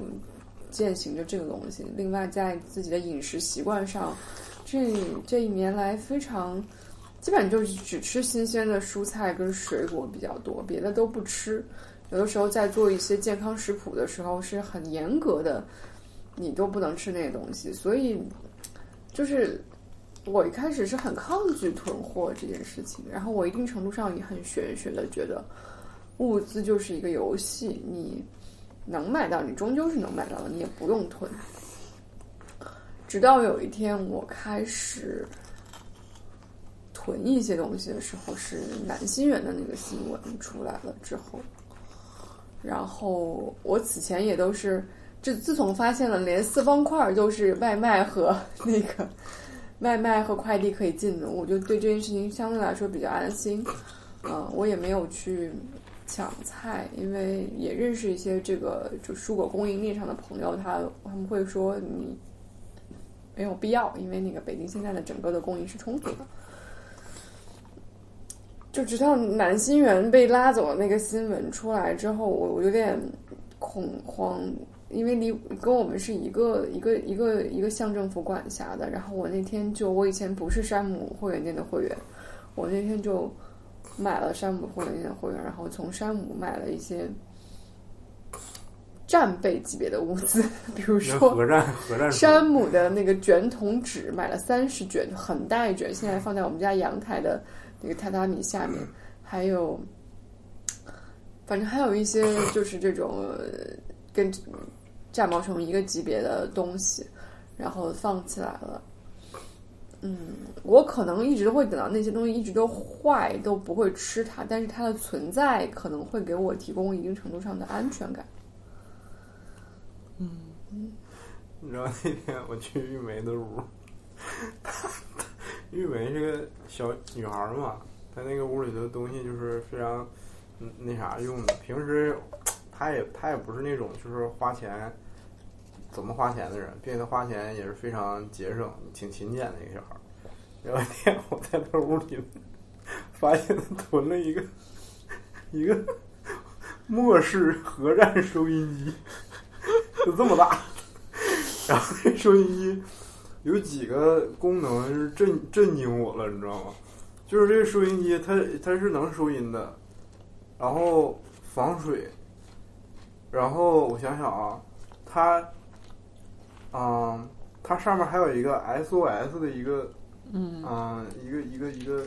践行着这个东西。另外，在自己的饮食习惯上，这这一年来非常，基本就是只吃新鲜的蔬菜跟水果比较多，别的都不吃。有的时候在做一些健康食谱的时候是很严格的，你都不能吃那些东西。所以，就是我一开始是很抗拒囤货这件事情，然后我一定程度上也很玄学的觉得，物资就是一个游戏，你。能买到，你终究是能买到的，你也不用囤。直到有一天，我开始囤一些东西的时候，是南新园的那个新闻出来了之后，然后我此前也都是，这自从发现了连四方块都是外卖和 那个外卖和快递可以进的，我就对这件事情相对来说比较安心。嗯，我也没有去抢菜，因为也认识一些这个就蔬果供应链上的朋友，他他们会说你没有必要，因为那个北京现在的整个的供应是充足的。就直到南新园被拉走的那个新闻出来之后，我我有点恐慌，因为离跟我们是一个一个一个一个乡政府管辖的。然后我那天就我以前不是山姆会员店的会员，我那天就买了山姆会员会员，然后从山姆买了一些战备级别的物资，比如说核战核战山姆的那个卷筒纸买了三十卷，很大一卷，现在放在我们家阳台的那个榻榻米下面，还有，反正还有一些就是这种呃跟战毛虫一个级别的东西，然后放起来了。嗯，我可能一直会等到那些东西一直都坏都不会吃它，但是它的存在可能会给我提供一定程度上的安全感。嗯你知道那天我去玉梅的屋，玉梅是个小女孩嘛，她那个屋里的东西就是非常那啥用的。平时她也她也不是那种就是花钱怎么花钱的人，并且他花钱也是非常节省、挺勤俭的一个小孩儿。有一天我在他屋里发现他囤了一个一个末世核战收音机，就这么大。然后这收音机有几个功能是震震惊我了，你知道吗？就是这个收音机它它是能收音的，然后防水，然后我想想啊，它，嗯，它上面还有一个 SOS 的一个，嗯嗯，一个一个一个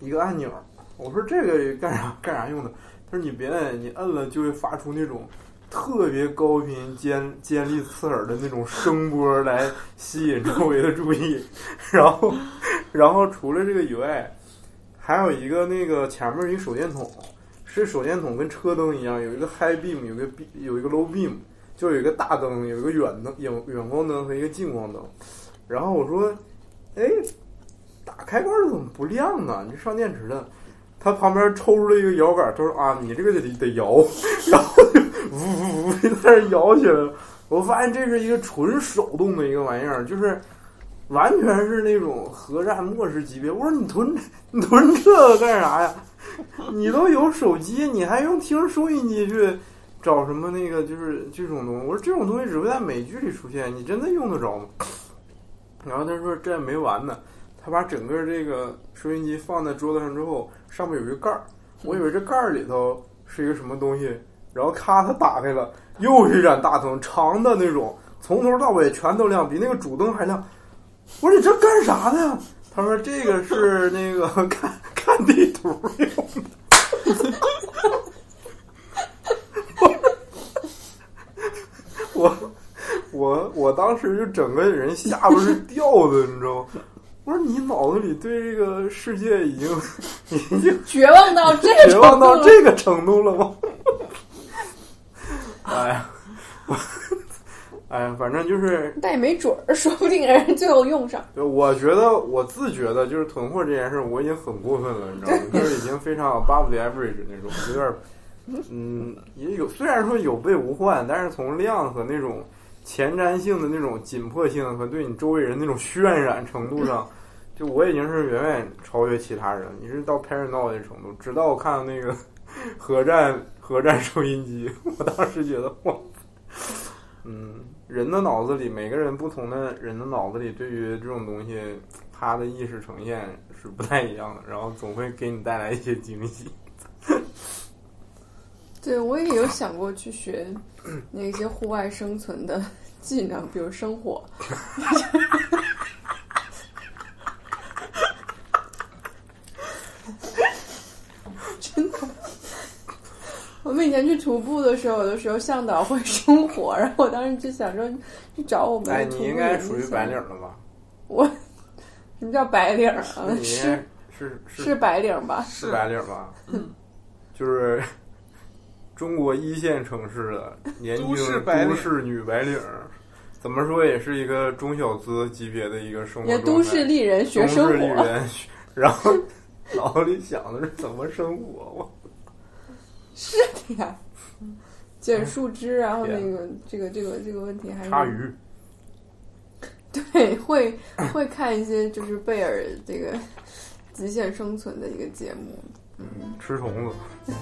一个按钮。我说这个干啥干啥用的？他说你别摁，你摁了就会发出那种特别高频、尖尖利刺耳的那种声波来吸引周围的注意。然后，然后除了这个以外，还有一个那个前面有一个手电筒，是手电筒跟车灯一样，有一个 high beam，有一个 b 有一个 low beam，就有一个大灯，有一个远灯、远远光灯和一个近光灯。然后我说，哎，打开关怎么不亮呢？你这上电池的。他旁边抽出了一个摇杆，他说：“啊，你这个得得摇。”然后就呜呜呜在那摇起来了。我发现这是一个纯手动的一个玩意儿，就是完全是那种核战末世级别。我说你囤你囤这个干啥呀？你都有手机，你还用听收音机去找什么那个就是这种东西？我说这种东西只会在美剧里出现，你真的用得着吗？然后他说这还没完呢，他把整个这个收音机放在桌子上之后。上面有一个盖儿，我以为这盖儿里头是一个什么东西，然后咔，它打开了，又是一盏大灯，长的那种，从头到尾全都亮，比那个主灯还亮。我说你这干啥的呀？他说这个是那个看看地图用的。我我我当时就整个人下巴是 掉的，你知道吗？我说你脑子里对这个世界已经已经 绝望到这个绝望到这个程度了吗？哎呀，哎呀，反正就是，但也没准儿，说不定人最后用上。就我觉得我自觉的就是囤货这件事，我已经很过分了，你知道吗？就是已经非常 above the average 那种，有点，嗯，也有虽然说有备无患，但是从量和那种前瞻性的那种紧迫性和对你周围人那种渲染程度上。就我已经是远远超越其他人，你是到 paranoid 的程度。直到我看到那个 核战核战收音机，我当时觉得哇，嗯，人的脑子里，每个人不同的人的脑子里，对于这种东西，他的意识呈现是不太一样的，然后总会给你带来一些惊喜。对，我也有想过去学那些户外生存的技能，比如生火。真的，我们以前去徒步的时候，有的时候向导会生火，然后我当时就想说去找我们。哎，你应该属于白领了吧？我什么叫白领啊？你是是是白领吧？是白领吧？嗯，就是中国一线城市的 年轻都市女白领，怎么说也是一个中小资级别的一个生活状态。也都市丽人学都生市丽活，人，然后脑子里想的是怎么生活。我 是的呀。捡树枝，然后那个这个这个这个问题还是插鱼，对，会会看一些就是贝尔这个极限生存的一个节目。嗯吃虫子。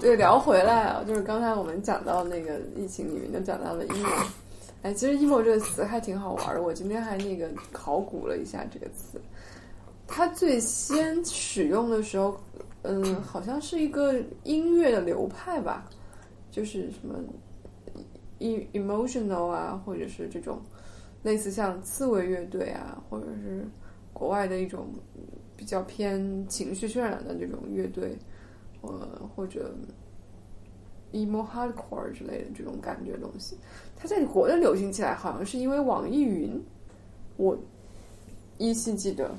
对，聊回来啊，就是刚才我们讲到那个疫情里面，就讲到了 emo。哎，其实 emo 这个词还挺好玩的，我今天还那个考古了一下这个词。它最先使用的时候，嗯，好像是一个音乐的流派吧，就是什么 emotional 啊，或者是这种类似像刺猬乐队啊，或者是国外的一种比较偏情绪渲染的这种乐队。呃，或者 emo hardcore 之类的这种感觉东西，它在国内流行起来，好像是因为网易云，我依稀记得，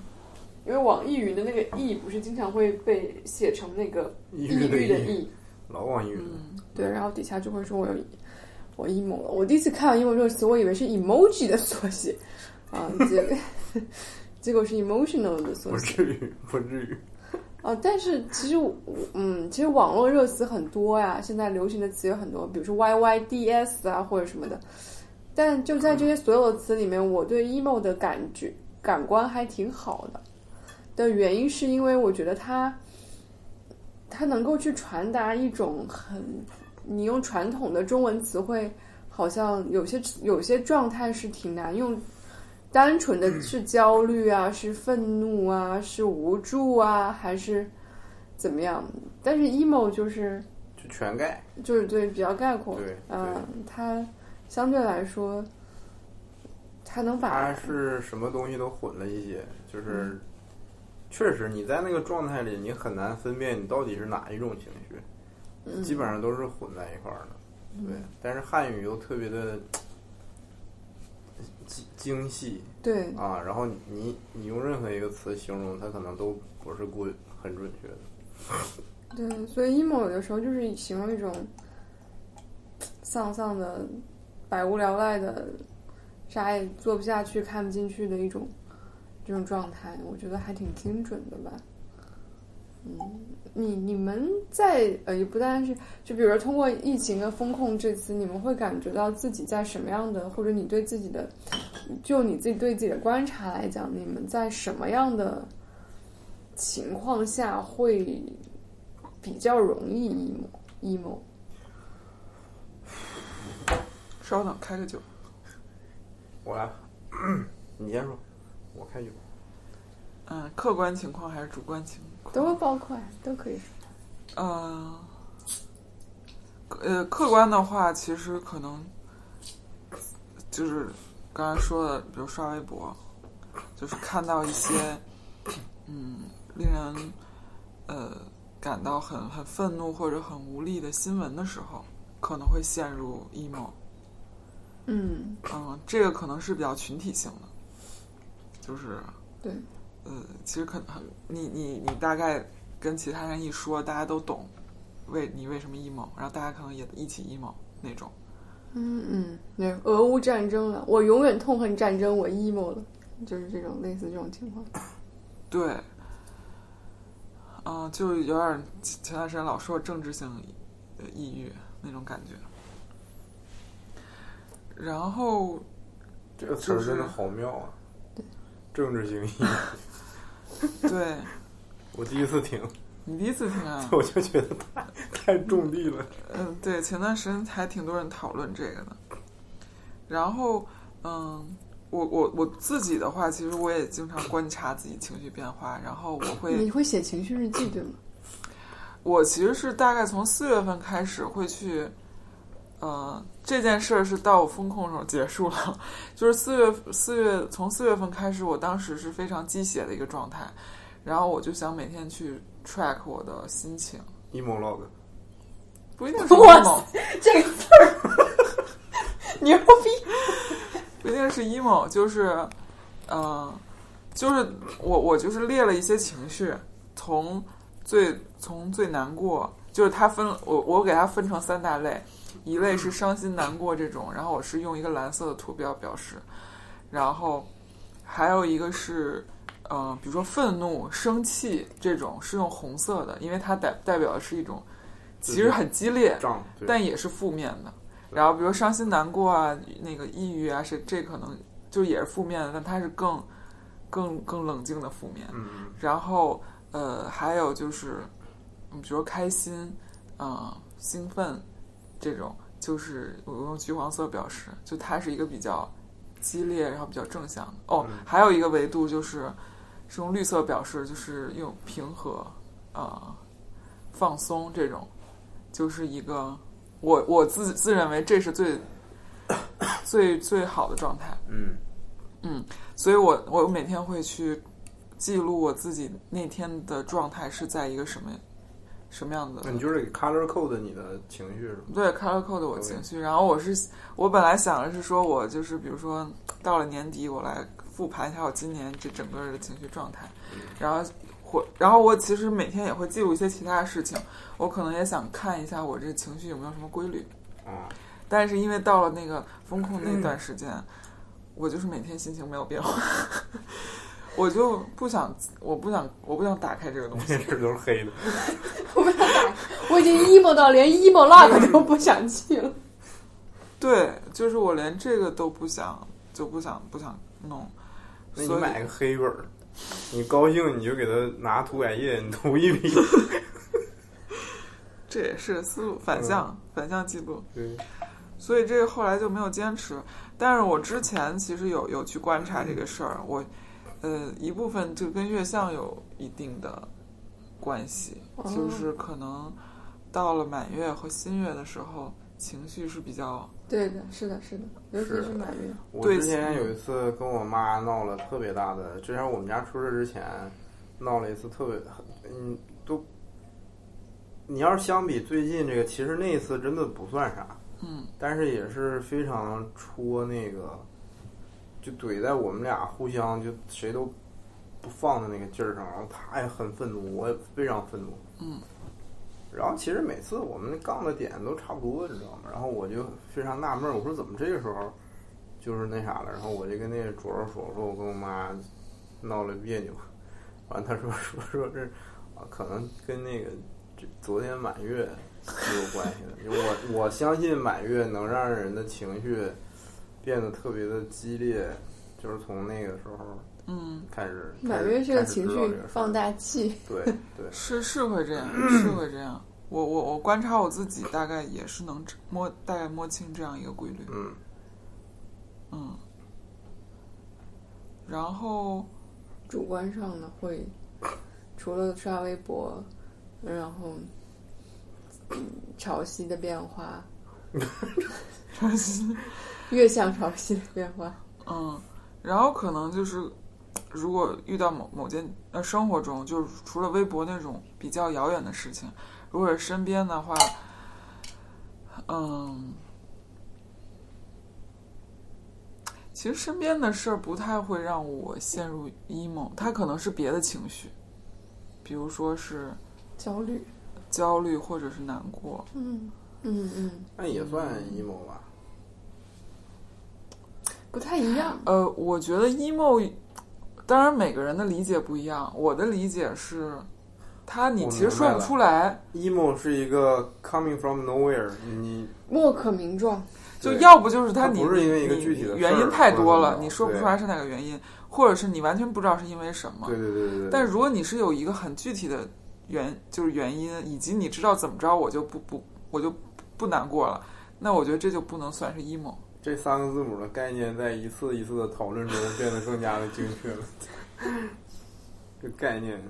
因为网易云的那个 e 不是经常会被写成那个抑抑郁的抑，e，老网易云。对，然后底下就会说我有我 emo 了。我第一次看到 emo 这个词，我以为是 emoji 的缩写 啊，结果 结果是 emotional 的缩写不。至于，不至于。哦，但是其实我，嗯，其实网络热词很多呀，现在流行的词有很多，比如说 YYDS 啊或者什么的。但就在这些所有的词里面，我对 emo 的感觉感官还挺好的。的原因是因为我觉得它，它能够去传达一种很，你用传统的中文词汇，好像有些有些状态是挺难用单纯的是 焦虑啊，是愤怒啊，是无助啊，还是怎么样？但是 emo 就是就全盖。就是对比较概括，对嗯、它相对来说，它能把它是什么东西都混了一些，就是确实你在那个状态里，你很难分辨你到底是哪一种情绪，嗯基本上都是混在一块儿的。对，但是汉语又特别的精精细对啊，然后你你你用任何一个词形容它，可能都不是过很准确的。对，所以 emo 有的时候就是形容一种丧丧的、百无聊赖的、啥也做不下去、看不进去的一种这种状态，我觉得还挺精准的吧。嗯，你你们在呃，也不单是就比如说通过疫情的风控这次，你们会感觉到自己在什么样的，或者你对自己的，就你自己对自己的观察来讲，你们在什么样的情况下会比较容易 emo emo？稍等，开个酒。我来，你先说，我看有。嗯，客观情况还是主观情况？都会包括，都可以说。呃，呃，客观的话，其实可能就是刚才说的，比如刷微博，就是看到一些嗯令人呃感到很很愤怒或者很无力的新闻的时候，可能会陷入 emo。嗯，嗯，这个可能是比较群体性的，就是对，呃，其实可能你你你大概跟其他人一说，大家都懂为你为什么 emo，然后大家可能也一起 emo 那种。嗯嗯，对，俄乌战争了，我永远痛恨战争，我 emo 了，就是这种类似这种情况。对，嗯、就有点前前段时间老说政治性的抑郁那种感觉。然后这个词儿真的好妙啊！政治性意义，对我第一次听，你第一次听啊？我就觉得太太种地了。嗯，对，前段时间还挺多人讨论这个的。然后，嗯，我我我自己的话，其实我也经常观察自己情绪变化，然后我会你会写情绪日记对吗？我其实是大概从四月份开始会去，呃，这件事儿是到我风控时候结束了，就是四月四月从四月份开始，我当时是非常鸡血的一个状态，然后我就想每天去 track 我的心情，emo log，不一定是 哇 emo，这个字儿牛逼！不一定是 emo，就是，嗯、就是我我就是列了一些情绪，从最从最难过，就是它分我我给它分成三大类，一类是伤心难过这种，然后我是用一个蓝色的图标表示，然后还有一个是。嗯、比如说愤怒、生气这种是用红色的，因为它代代表的是一种其实很激烈，但也是负面的。然后比如伤心难过啊，那个抑郁啊，是这可能就也是负面的，但它是更更更冷静的负面。嗯然后呃，还有就是，你，比如说开心，啊、兴奋这种，就是我用橘黄色表示，就它是一个比较激烈，然后比较正向的。哦，嗯还有一个维度就是是用绿色表示，就是用平和，啊、放松这种，就是一个我我自自认为这是最 最最好的状态。嗯嗯所以我我每天会去记录我自己那天的状态是在一个什么什么样的。你就是给 color code 你的情绪是吗？对 color code 我情绪，然后我是我本来想的是说我就是比如说到了年底我来复盘一下我今年这整个的情绪状态，然后我然后我其实每天也会记录一些其他的事情，我可能也想看一下我这情绪有没有什么规律，啊，但是因为到了那个风控那段时间，我就是每天心情没有变化，我就不想，我不想，我不想打开这个东西。这事都是黑的。我不想打，我已经 emo 到连 emo log 都不想记了。对，就是我连这个都不想，就不想不想弄。所以那你买个黑本儿，你高兴你就给他拿涂改液，你涂一笔。这也是思路反向、反向记录，对，所以这个后来就没有坚持。但是我之前其实有有去观察这个事儿，我呃一部分就跟月相有一定的关系，哦就是可能到了满月和新月的时候，情绪是比较对的，是的，是的，尤其是满月。我对之前有一次跟我妈闹了特别大的，之前我们家出事之前闹了一次特别，嗯，都，你要是相比最近这个，其实那一次真的不算啥，嗯但是也是非常戳那个，就怼在我们俩互相就谁都不放的那个劲儿上，然后他也很愤怒，我也非常愤怒，嗯。然后其实每次我们杠的点都差不多，你知道吗？然后我就非常纳闷儿，我说怎么这个时候就是那啥了？然后我就跟那个卓儿说，我说我跟我妈闹了别扭，完他说说说这啊可能跟那个这昨天满月是有关系的。就我我相信满月能让人的情绪变得特别的激烈，就是从那个时候嗯，开始。满月是个情绪放大器。对 对，是是会这样，是会这样。我我我观察我自己，大概也是能摸大概摸清这样一个规律。嗯嗯，然后主观上呢，会除了刷微博，然后嗯潮汐的变化，月相潮汐的变化，嗯，然后可能就是，如果遇到某某件呃生活中，就是除了微博那种比较遥远的事情，如果是身边的话，嗯，其实身边的事儿不太会让我陷入 emo，它可能是别的情绪，比如说是焦虑，焦虑或者是难过。嗯嗯嗯，那也算 emo 吧。不太一样。呃，我觉得 emo，当然每个人的理解不一样。我的理解是，他你其实说不出来，emo 是一个 coming from nowhere，你莫可名状，就要不就是他你不是因为一个具体的原因太多了，你说不出来是哪个原因，或者是你完全不知道是因为什么。对对对对对。但如果你是有一个很具体的原就是原因，以及你知道怎么着，我就不不我就不难过了，那我觉得这就不能算是 emo。这三个字母的概念在一次一次的讨论中变得更加的精确了。这概念，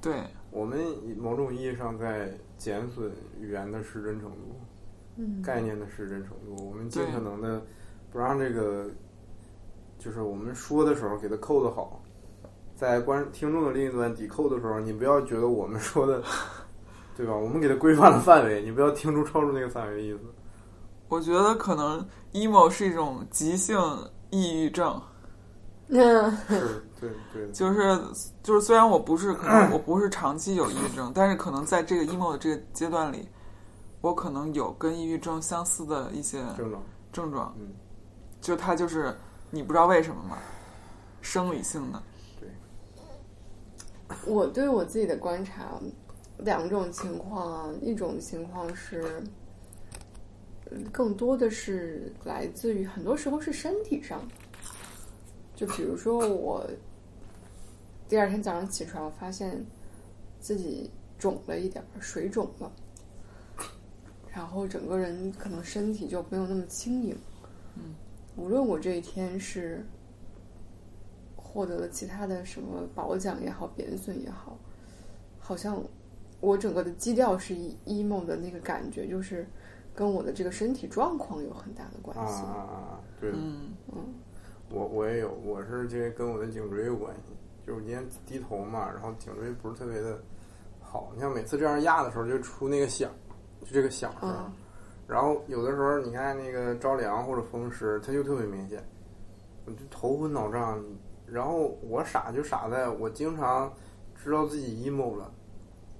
对，我们某种意义上在减损语言的失真程度，嗯，概念的失真程度。我们尽可能的不让这个，就是我们说的时候给它扣的好，在观听众的另一端抵扣的时候，你不要觉得我们说的，对吧？我们给它规范了范围，你不要听出超出那个范围的意思。我觉得可能 emo 是一种急性抑郁症，嗯，是，对对，就是就是虽然我不是可能我不是长期有抑郁症，但是可能在这个 emo 的这个阶段里，我可能有跟抑郁症相似的一些症状。症状，嗯，就它就是你不知道为什么嘛，生理性的，对。我对我自己的观察，两种情况啊，一种情况是，嗯更多的是来自于很多时候是身体上，就比如说我第二天早上起床发现自己肿了一点，水肿了，然后整个人可能身体就没有那么轻盈。嗯，无论我这一天是获得了其他的什么褒奖也好，贬损也好，好像我整个的基调是 emo 的那个感觉，就是跟我的这个身体状况有很大的关系。啊啊啊啊！对，嗯嗯我我也有，我是这跟我的颈椎有关系，就是我今天低头嘛，然后颈椎不是特别的好，你像每次这样压的时候就出那个响，就这个响声。嗯然后有的时候你看那个着凉或者风湿，它就特别明显，我就头昏脑胀。然后我傻就傻在我经常知道自己 emo 了，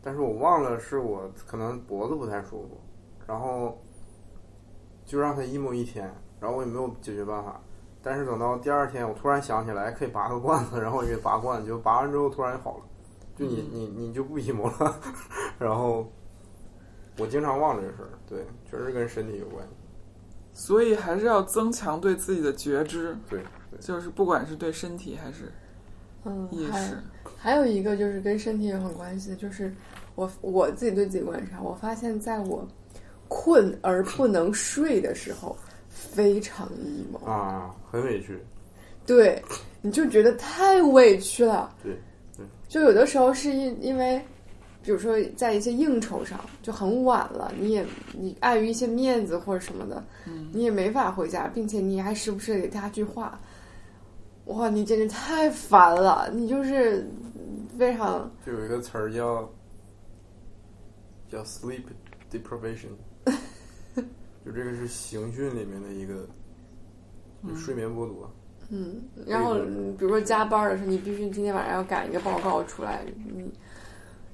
但是我忘了是我可能脖子不太舒服，然后就让他 emo 一天，然后我也没有解决办法。但是等到第二天，我突然想起来可以拔个罐子，然后我给拔罐子，就拔完之后突然就好了，就你你你就不 emo 了，然后我经常忘这事儿，对，确实跟身体有关系，所以还是要增强对自己的觉知，对对，就是不管是对身体还是嗯，意还识，还有一个就是跟身体有很关系的，就是我我自己对自己观察，我发现在我困而不能睡的时候，非常 emo。啊，很委屈，对，你就觉得太委屈了。对对，就有的时候是因因为，比如说在一些应酬上就很晚了，你也你碍于一些面子或者什么的，嗯你也没法回家，并且你还时不时得给加句话，哇，你简直太烦了，你就是非常就有一个词儿叫叫 sleep deprivation，就这个是刑讯里面的一个就睡眠剥夺，嗯，然后比如说加班的时候，你必须今天晚上要赶一个报告出来，你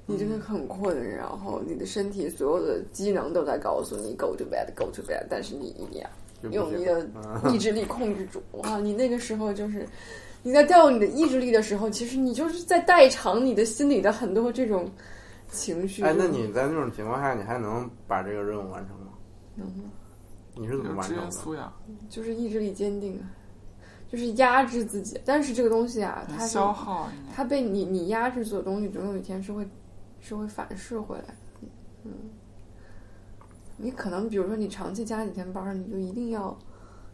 你真的很困，然后你的身体所有的机能都在告诉你 go to bed go to bed，但是你一定要用你的嗯意志力控制住。哇，你那个时候就是你在调用你的意志力的时候，其实你就是在代偿你的心里的很多这种情绪。哎，那你在那种情况下，你还能把这个任务完成吗？能你是怎么完成的？素养，就是意志力坚定啊，就是压制自己。但是这个东西啊，它消耗它被你你压制住的东西，总有一天是会是会反噬回来的。嗯，你可能比如说你长期加几天班儿，你就一定要，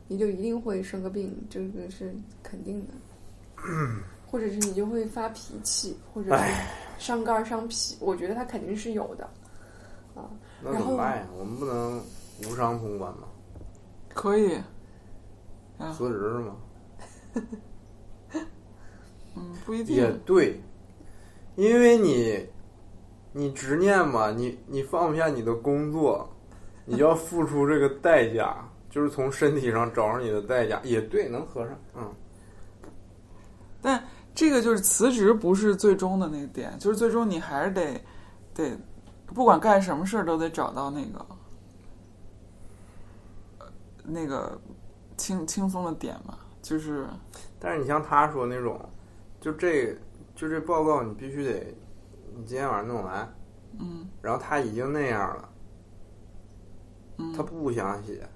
你就一定会生个病，这个是肯定的。或者是你就会发脾气，或者是伤肝儿伤脾，我觉得它肯定是有的。那怎么办呀？我们不能无伤通关吗？可以，啊辞职是吗？嗯，不一也定，对，因为你你执念嘛，你你放不下你的工作，你就要付出这个代价，就是从身体上找上你的代价。也对，能合上，嗯，但这个就是辞职不是最终的那个点，就是最终你还是得得，不管干什么事儿都得找到那个呃那个轻轻松的点嘛，就是但是你像他说那种，就这就这报告你必须得你今天晚上弄完，嗯然后他已经那样了，嗯他不想写，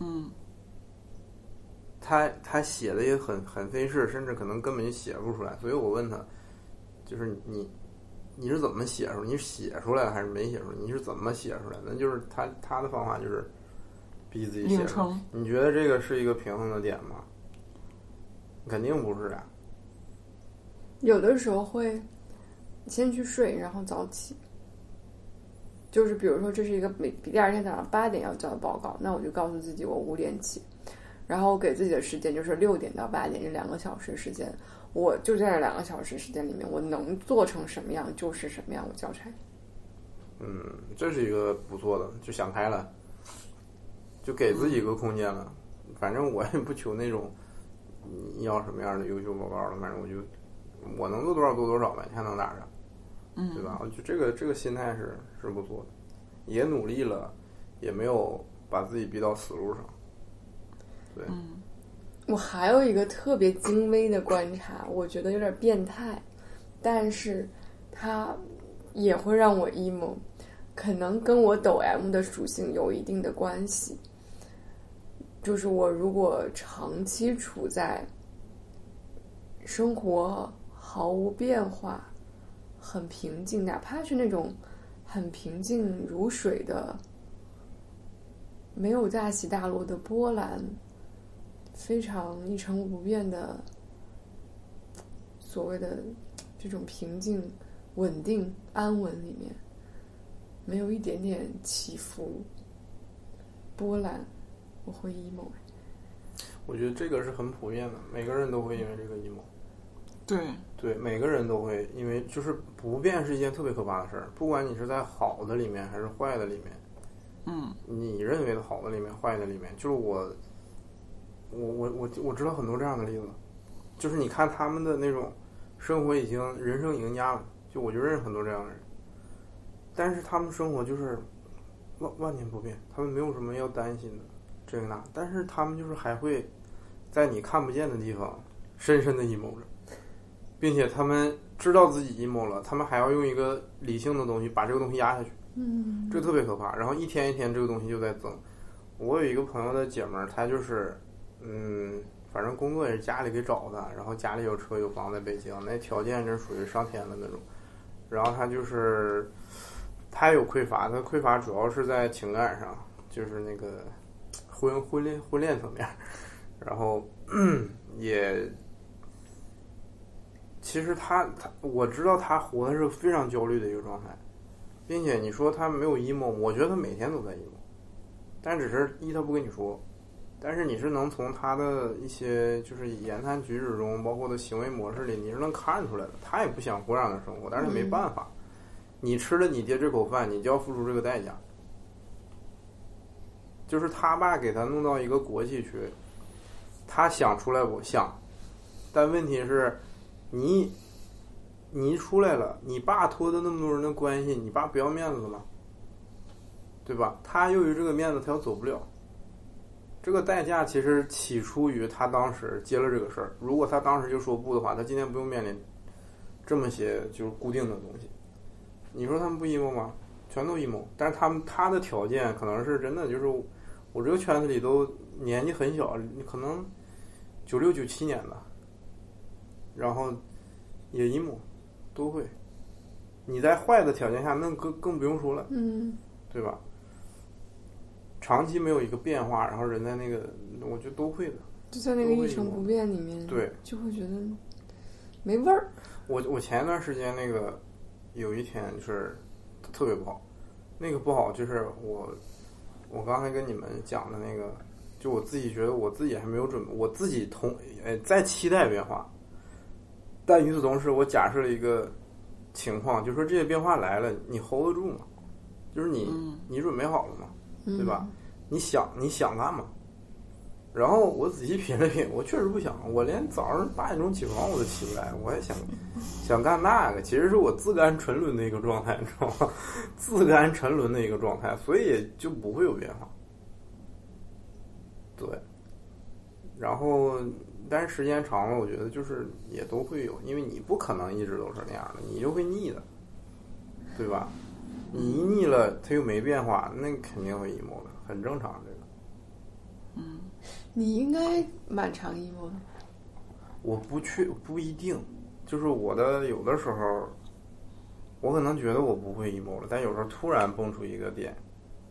嗯他他写的也很很费事，甚至可能根本就写不出来。所以我问他，就是你你是怎么写出来？你写出来还是没写出来？你是怎么写出来的？那就是他他的方法就是逼自己写你觉得这个是一个平衡的点吗？肯定不是啊。有的时候会先去睡，然后早起。就是比如说，这是一个每第二天早上八点要交的报告，那我就告诉自己我五点起，然后我给自己的时间就是六点到八点这两个小时时间，我就在这两个小时时间里面，我能做成什么样就是什么样，我交差。嗯，这是一个不错的，就想开了，就给自己一个空间了。反正我也不求那种你要什么样的优秀报告了，反正我就我能做多少做多少呗，你还能咋着？嗯，对吧？我觉得这个这个心态是是不错的，也努力了，也没有把自己逼到死路上。对，嗯我还有一个特别精微的观察，我觉得有点变态，但是它也会让我 emo，可能跟我抖 M 的属性有一定的关系。就是我如果长期处在生活毫无变化、很平静，哪怕是那种很平静如水的、没有大起大落的波澜。非常一成不变的所谓的这种平静、稳定、安稳里面，没有一点点起伏、波澜，我会 emo。我觉得这个是很普遍的，每个人都会因为这个 emo。对，对，每个人都会，因为就是不变是一件特别可怕的事儿，不管你是在好的里面还是坏的里面，嗯。你认为的好的里面、坏的里面，就是我，我我我我知道很多这样的例子，就是你看他们的那种生活已经人生赢家了，就我就认识很多这样的人，但是他们生活就是万万年不变，他们没有什么要担心的这个那，但是他们就是还会在你看不见的地方深深的阴谋着，并且他们知道自己阴谋了，他们还要用一个理性的东西把这个东西压下去。嗯这特别可怕。然后一天一天这个东西就在增。我有一个朋友的姐们儿，她就是，嗯，反正工作也是家里给找的，然后家里有车有房在北京，那条件真属于上天的那种。然后她就是，她有匮乏，她匮乏主要是在情感上，就是那个婚婚恋婚恋层面，然后 也。其实他他我知道他活的是非常焦虑的一个状态，并且你说他没有 emo，我觉得他每天都在 emo，但只是一他不跟你说，但是你是能从他的一些就是言谈举止中，包括他行为模式里，你是能看出来的。他也不想过这样的生活，但是没办法，你吃了你爹这口饭，你就要付出这个代价。就是他爸给他弄到一个国企去，他想出来不想，但问题是，你你出来了，你爸托的那么多人的关系，你爸不要面子了吗？对吧？他由于这个面子，他又走不了。这个代价其实起初于他当时接了这个事儿。如果他当时就说不的话，他今天不用面临这么些就是固定的东西。你说他们不 emo 吗？全都 emo。但是他们他的条件可能是真的，就是我这个圈子里都年纪很小，你可能九六九七年的，然后也 emo。都会。你在坏的条件下，那更更不用说了，嗯对吧？长期没有一个变化，然后人在那个，我觉得都会的。就在那个一成不变里面，对，就会觉得没味儿。我我前一段时间那个有一天就是特别不好，那个不好就是我我刚才跟你们讲的那个，就我自己觉得我自己还没有准备，我自己同呃在期待变化，但与此同时，我假设了一个情况，就是说这些变化来了，你 hold 得住吗？就是你、嗯你准备好了吗？嗯、对吧？你想你想干嘛？然后我仔细品了品，我确实不想，我连早上八点钟起床我都起不来，我还想 想干那个，其实是我自甘沉沦的一个状态，你知道吗？自甘沉沦的一个状态，所以也就不会有变化。对，然后但是时间长了，我觉得就是也都会有，因为你不可能一直都是那样的，你就会腻的，对吧？你一腻了，它又没变化，那肯定会 emo 的，很正常。这你应该蛮长 emo 的。我不确不一定，就是我的有的时候，我可能觉得我不会 emo 了，但有时候突然蹦出一个点，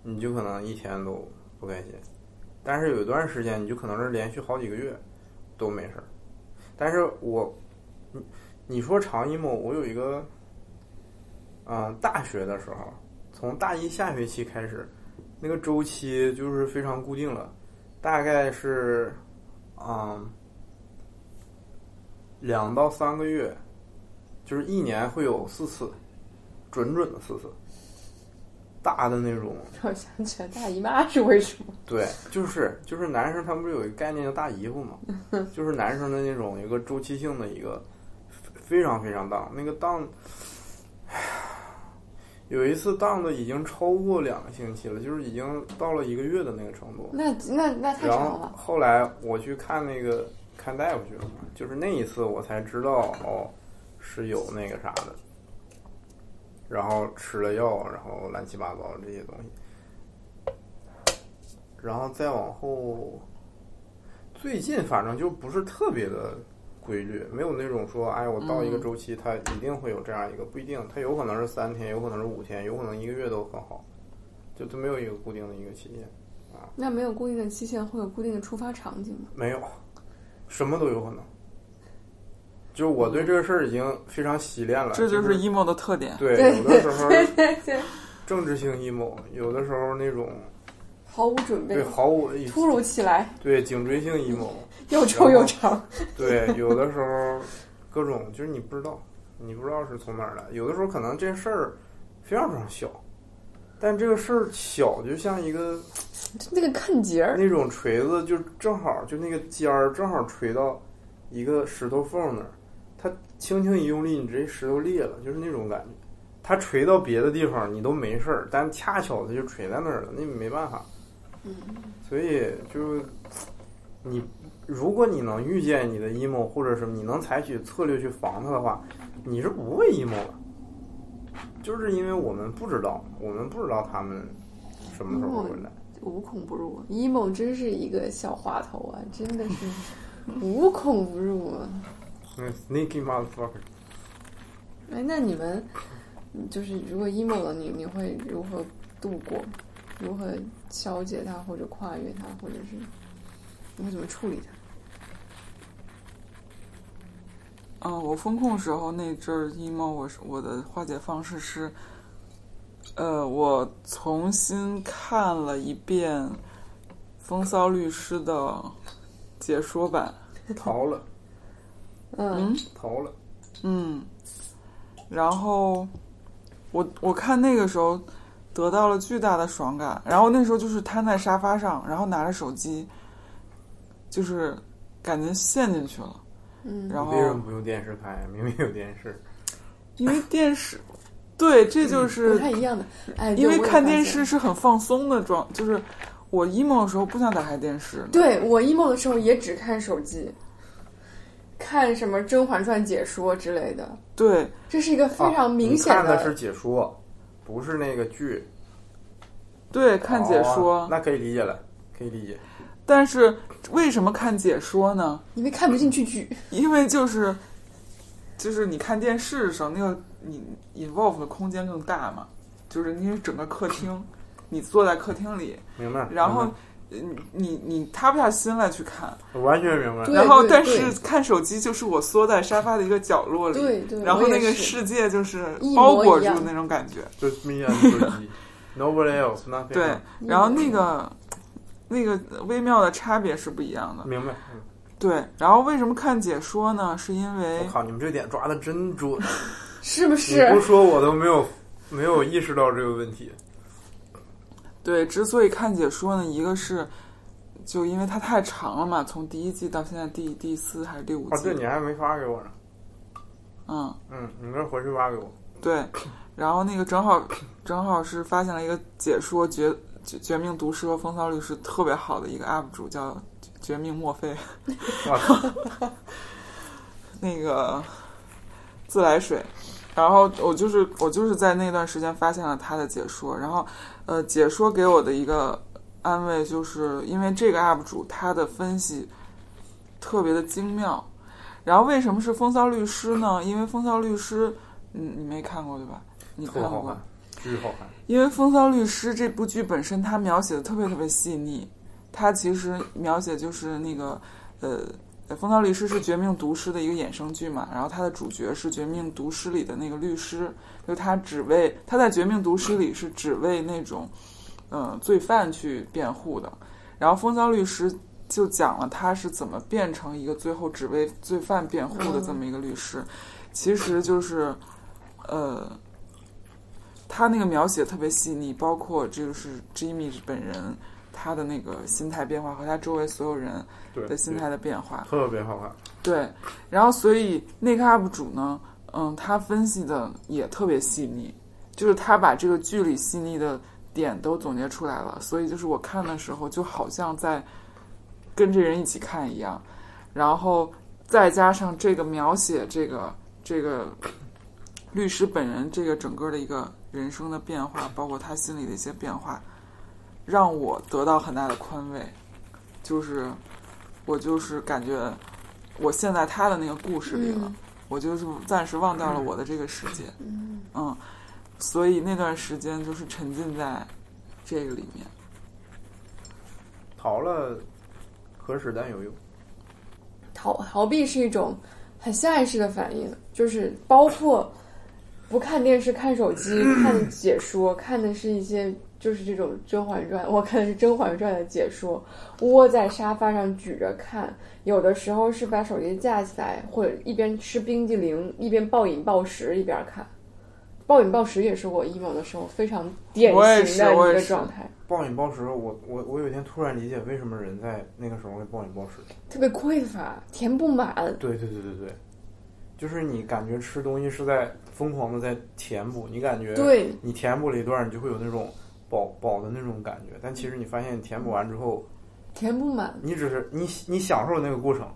你就可能一天都不开心。但是有一段时间，你就可能是连续好几个月都没事儿。但是我，你你说长 emo，我有一个，嗯、大学的时候，从大一下学期开始，那个周期就是非常固定了。大概是，嗯，两到三个月，就是一年会有四次，准准的四次，大的那种。我想起来大姨妈是为什么？对，就是就是男生他们不是有一个概念叫大姨夫嘛，就是男生的那种一个周期性的一个非常非常荡，那个荡，哎呀，有一次当的已经超过两个星期了，就是已经到了一个月的那个程度。那那那太然后长了。后来我去看那个看大夫去了嘛，就是那一次我才知道哦是有那个啥的，然后吃了药，然后乱七八糟这些东西，然后再往后，最近反正就不是特别的规律，没有那种说哎我到一个周期它一定会有这样一个，不一定，它有可能是三天，有可能是五天，有可能一个月都很好，就它没有一个固定的一个期限啊。那没有固定的期限，会有固定的触发场景吗？没有，什么都有可能。就我对这个事儿已经非常洗练了，这就是是 emo 的特点。对，对有的时候对对对，政治性 emo，有的时候那种毫无准备对，毫无突如其来，对颈椎性 emo，又臭又长。对，有的时候各种就是你不知道，你不知道是从哪儿来，有的时候可能这事儿非常非常小，但这个事儿小就像一个那个看节儿，那种锤子，就正好就那个尖儿正好锤到一个石头缝那儿，它轻轻一用力，你直接石头裂了，就是那种感觉。它锤到别的地方你都没事儿，但恰巧它就锤在那儿了，那没办法。嗯，所以就你，如果你能预见你的 emo 或者什么你能采取策略去防它的话，你是不会 emo 的。就是因为我们不知道，我们不知道他们什么时候会来。无孔不入。emo 真是一个小滑头啊，真的是 无孔不入啊。嗯，sneaky motherfucker。哎，那你们嗯就是如果 emo 了，你你会如何度过？如何消解它，或者跨越它，或者是你会怎么处理它？嗯，我风控时候那阵儿 emo，我是我的化解方式是，呃，我重新看了一遍风骚律师的解说版，逃了，嗯逃了。嗯，然后我我看那个时候得到了巨大的爽感，然后那时候就是瘫在沙发上，然后拿着手机，就是感觉陷进去了，嗯，然后为什么不用电视看呀？明明有电视。因为电视，对，这就是不太一样的。哎，因为看电视是很放松的状，就是我 emo 的时候不想打开电视，对我 emo 的时候也只看手机，看什么《甄嬛传》解说之类的，对这是一个非常明显啊看的是解说，不是那个剧。对，看解说，哦那可以理解了，可以理解。但是为什么看解说呢？因为看不进去剧。因为就是就是你看电视的时候，那个你 involve 的空间更大嘛，就是因为整个客厅，你坐在客厅里，明白。然后明你你你塌不下心来去看，完全明白。对然后但对是看手机就是我缩在沙发的一个角落里，对对，然后那个世界就是一包裹住那种感觉。Just me and 手机，nobody else, nothing. 对，然后那个那个微妙的差别是不一样的。明白。嗯对，然后为什么看解说呢？是因为我靠，你们这点抓的真准，是不是不？说我都没有没有意识到这个问题。对，之所以看解说呢，一个是就因为它太长了嘛，从第一季到现在第第四还是第五啊，季，对，你还没发给我呢。嗯，嗯，你明儿回去发给我。对，然后那个正好正好是发现了一个解说绝绝绝命毒师和风骚律师特别好的一个 UP 主叫绝命墨菲 那个自来水，然后我就是我就是在那段时间发现了他的解说，然后呃解说给我的一个安慰就是因为这个 UP 主他的分析特别的精妙，然后为什么是风骚律师呢？因为风骚律师，嗯，你没看过对吧？你看过巨好看。因为《风骚律师》这部剧本身，它描写的特别特别细腻。它其实描写就是那个，呃，《风骚律师》是《绝命毒师》的一个衍生剧嘛，然后它的主角是《绝命毒师》里的那个律师，就他只为他在《绝命毒师》里是只为那种，呃，罪犯去辩护的。然后风骚律师就讲了他是怎么变成一个最后只为罪犯辩护的这么一个律师，其实就是，呃，他那个描写特别细腻，包括这个是 Jimmy 本人他的那个心态变化和他周围所有人的心态的变化。特别好看。对，然后所以那个 UP 主呢，嗯，他分析的也特别细腻，就是他把这个剧里细腻的点都总结出来了，所以就是我看的时候就好像在跟这人一起看一样，然后再加上这个描写这个这个律师本人这个整个的一个人生的变化，包括他心里的一些变化，让我得到很大的宽慰，就是我就是感觉。我陷在他的那个故事里了，嗯我就是暂时忘掉了我的这个世界，嗯所以那段时间就是沉浸在这个里面。逃了，可使但有用。逃逃避是一种很下意识的反应，就是包括不看电视、看手机、看解说，看的是一些就是这种《甄嬛传》，我看的是《甄嬛传》的解说，窝在沙发上举着看，有的时候是把手机架起来，或者一边吃冰激凌一边暴饮暴食一边看。暴饮暴食也是我 emo 的时候非常典型的一个状态，暴饮暴食，我我我有一天突然理解为什么人在那个时候会暴饮暴食。特别匮乏，填不满。对对对对对，就是你感觉吃东西是在疯狂的在填补，你感觉对，你填补了一段，你就会有那种饱饱的那种感觉，但其实你发现你填补完之后，填不满。你只是你你享受那个过程，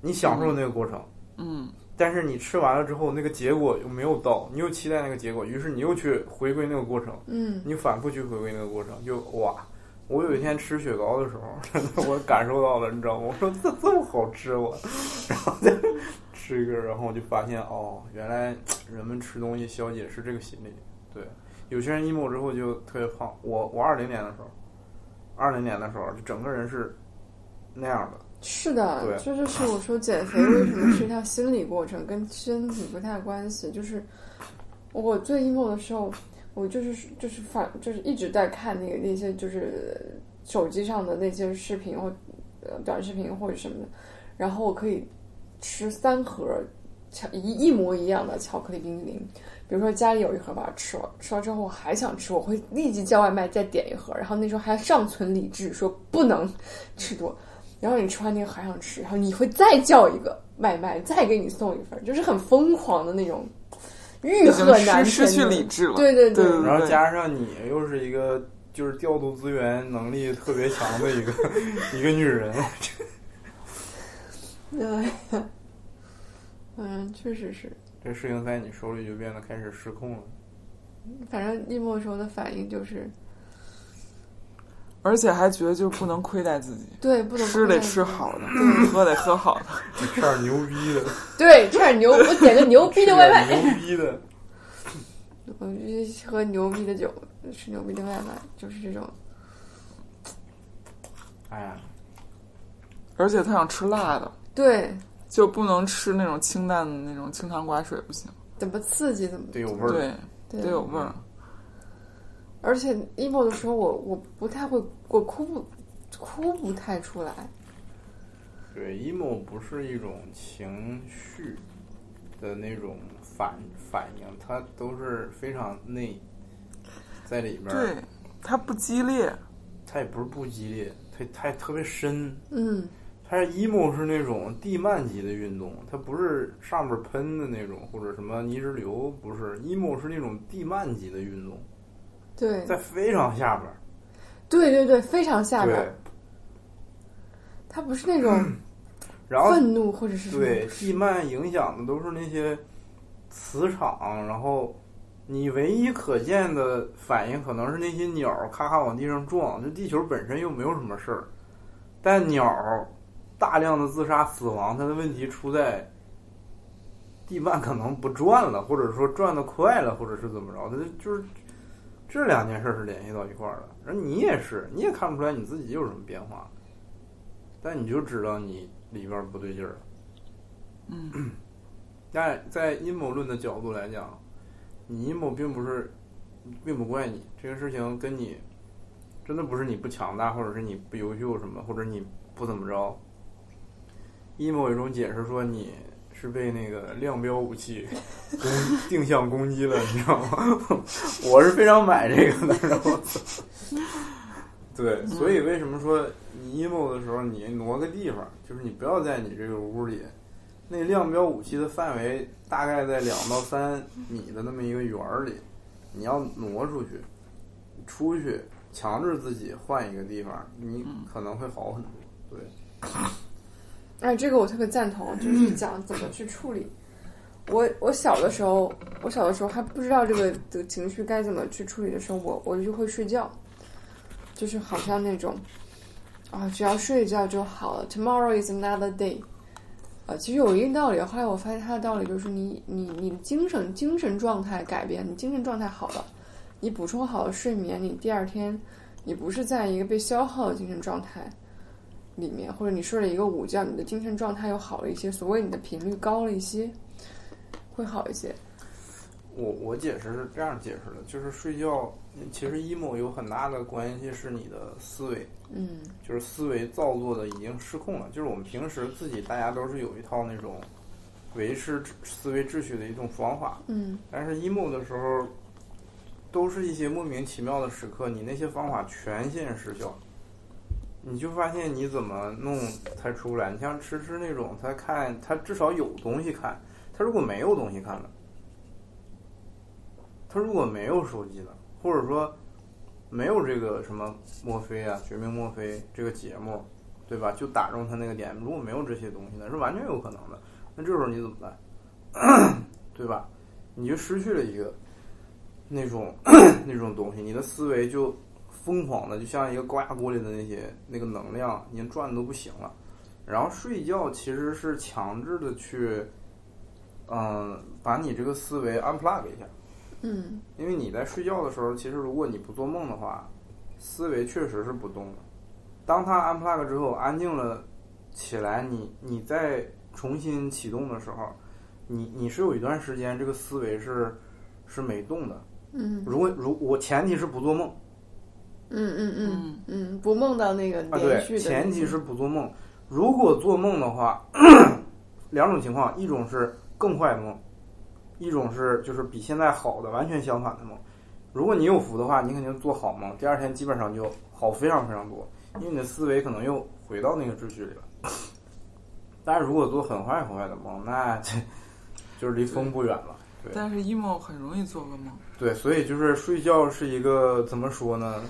你享受那个过程，嗯，但是你吃完了之后，那个结果又没有到，你又期待那个结果，于是你又去回归那个过程，嗯，你反复去回归那个过程，就哇！我有一天吃雪糕的时候，真 的我感受到了，你知道吗？我说这这么好吃，我，然后再吃一个，然后我就发现哦，原来人们吃东西消解是这个心理。对，有些人 emo 之后就特别胖。我我二零年的时候，二零年的时候就整个人是那样的。是的，对这就是我说减肥为什么是一条心理过程，跟身体不太关系。就是我最 emo 的时候，我就是就是反就是一直在看那个那些就是手机上的那些视频或呃短视频或者什么的，然后我可以吃三盒巧一一模一样的巧克力冰淇淋。比如说家里有一盒，吧吃了，吃了之后我还想吃，我会立即叫外卖再点一盒，然后那时候还尚存理智，说不能 吃多。然后你吃完那个还想吃，然后你会再叫一个外卖，再给你送一份，就是很疯狂的那种欲壑难失失去理智了。对对对对然后加上你又是一个就是调度资源能力特别强的一个 一个女人，对，嗯，确实是。这事情在你手里就变得开始失控了。反正一没收的反应就是，而且还觉得就不能亏待自己，对，不能吃得吃好的，喝得喝好的。吃点牛逼的，对，吃点牛，我点个牛 逼的外卖，牛逼的。我就喝牛逼的酒，吃牛逼的外卖，就是这种。哎呀，而且他想吃辣的，对，就不能吃那种清淡的那种清汤寡水不行。怎么刺激怎么得有味儿。对，对得有味儿。而且 emo 的时候我，我不太会，我哭不哭不太出来。对，emo 不是一种情绪的那种反反应，它都是非常内在里边儿。对，它不激烈。它也不是不激烈，它它也特别深。嗯，它是 emo 是那种地幔级的运动，它不是上面喷的那种或者什么泥石流，不是 emo 是那种地幔级的运动，对，在非常下边儿。对对对，非常下边它不是那种 然后愤怒或者是对地幔影响的都是那些磁场，然后你唯一可见的反应可能是那些鸟儿咔咔往地上撞，就地球本身又没有什么事儿，但鸟儿大量的自杀死亡，它的问题出在地幔可能不转了，或者说转的快了，或者是怎么着，它就是这两件事是联系到一块儿的。而 你也是，你也看不出来你自己有什么变化，但你就知道你里边儿不对劲儿了。嗯，但在阴谋论的角度来讲，你阴谋并不是，并不怪你，这个事情跟你真的不是你不强大，或者是你不优秀什么，或者你不怎么着。Emo 一种解释说你是被那个量标武器攻定向攻击了，你知道吗？我是非常买这个的，然后 对，所以为什么说你 emo 的时候你挪个地方，就是你不要在你这个屋里，那量标武器的范围大概在两到三米的那么一个圆儿里，你要挪出去，出去强制自己换一个地方，你可能会好很多。对。哎，这个我特别赞同，就是讲怎么去处理。我我小的时候，我小的时候还不知道这个的情绪该怎么去处理的时候，我我就会睡觉，就是好像那种啊，只要睡一觉就好了。Tomorrow is another day。啊，其实有一定道理。后来我发现它的道理就是你你你的精神精神状态改变，你精神状态好了，你补充好了睡眠，你第二天你不是在一个被消耗的精神状态。里面，或者你睡了一个午觉，你的精神状态又好了一些，所谓你的频率高了一些，会好一些。我我解释是这样解释的，就是睡觉其实 emo 有很大的关系是你的思维，嗯，就是思维造作的已经失控了。就是我们平时自己大家都是有一套那种维持思维秩序的一种方法，嗯，但是 emo 的时候都是一些莫名其妙的时刻，你那些方法全线失效。你就发现你怎么弄才出来？你像吃吃那种，他看他至少有东西看，他如果没有东西看了，他如果没有手机了，或者说没有这个什么墨菲啊、绝命墨菲这个节目，对吧？就打中他那个点，如果没有这些东西呢，是完全有可能的。那这时候你怎么办？对吧？你就失去了一个那种 那种东西，你的思维就。疯狂的，就像一个高压锅里的那些那个能量，已经转的都不行了。然后睡觉其实是强制的去，嗯，把你这个思维 unplug 一下。嗯。因为你在睡觉的时候，其实如果你不做梦的话，思维确实是不动的。当它 unplug 之后，安静了起来，你你再重新启动的时候，你你是有一段时间这个思维是是没动的。嗯。如果如我前提是不做梦。嗯嗯嗯嗯，不梦到那个连续的。前提是不做梦。如果做梦的话，两种情况：一种是更坏的梦，一种是就是比现在好的完全相反的梦。如果你有福的话，你肯定做好梦，第二天基本上就好非常非常多，因为你的思维可能又回到那个秩序里了。但是如果做很坏很坏的梦，那这 就是离疯不远了。对。但是 emo 很容易做噩梦。对，所以就是睡觉是一个怎么说呢？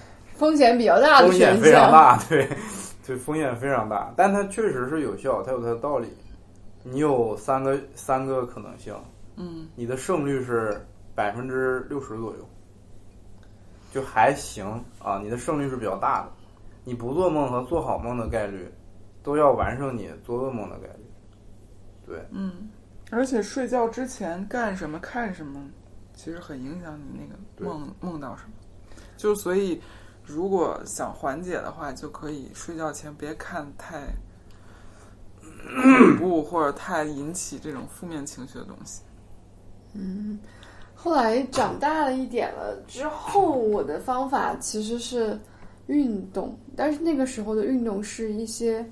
风险比较大的风险非常大，对，对，风险非常大，但它确实是有效，它有它的道理。你有三个三个可能性，嗯，你的胜率是百分之六十左右，就还行啊，你的胜率是比较大的。你不做梦和做好梦的概率，都要完胜你做噩梦的概率。对，嗯，而且睡觉之前干什么看什么，其实很影响你那个梦梦到什么，就所以。如果想缓解的话，就可以睡觉前别看太恐怖或者太引起这种负面情绪的东西。嗯，后来长大了一点了之后，我的方法其实是运动，但是那个时候的运动是一些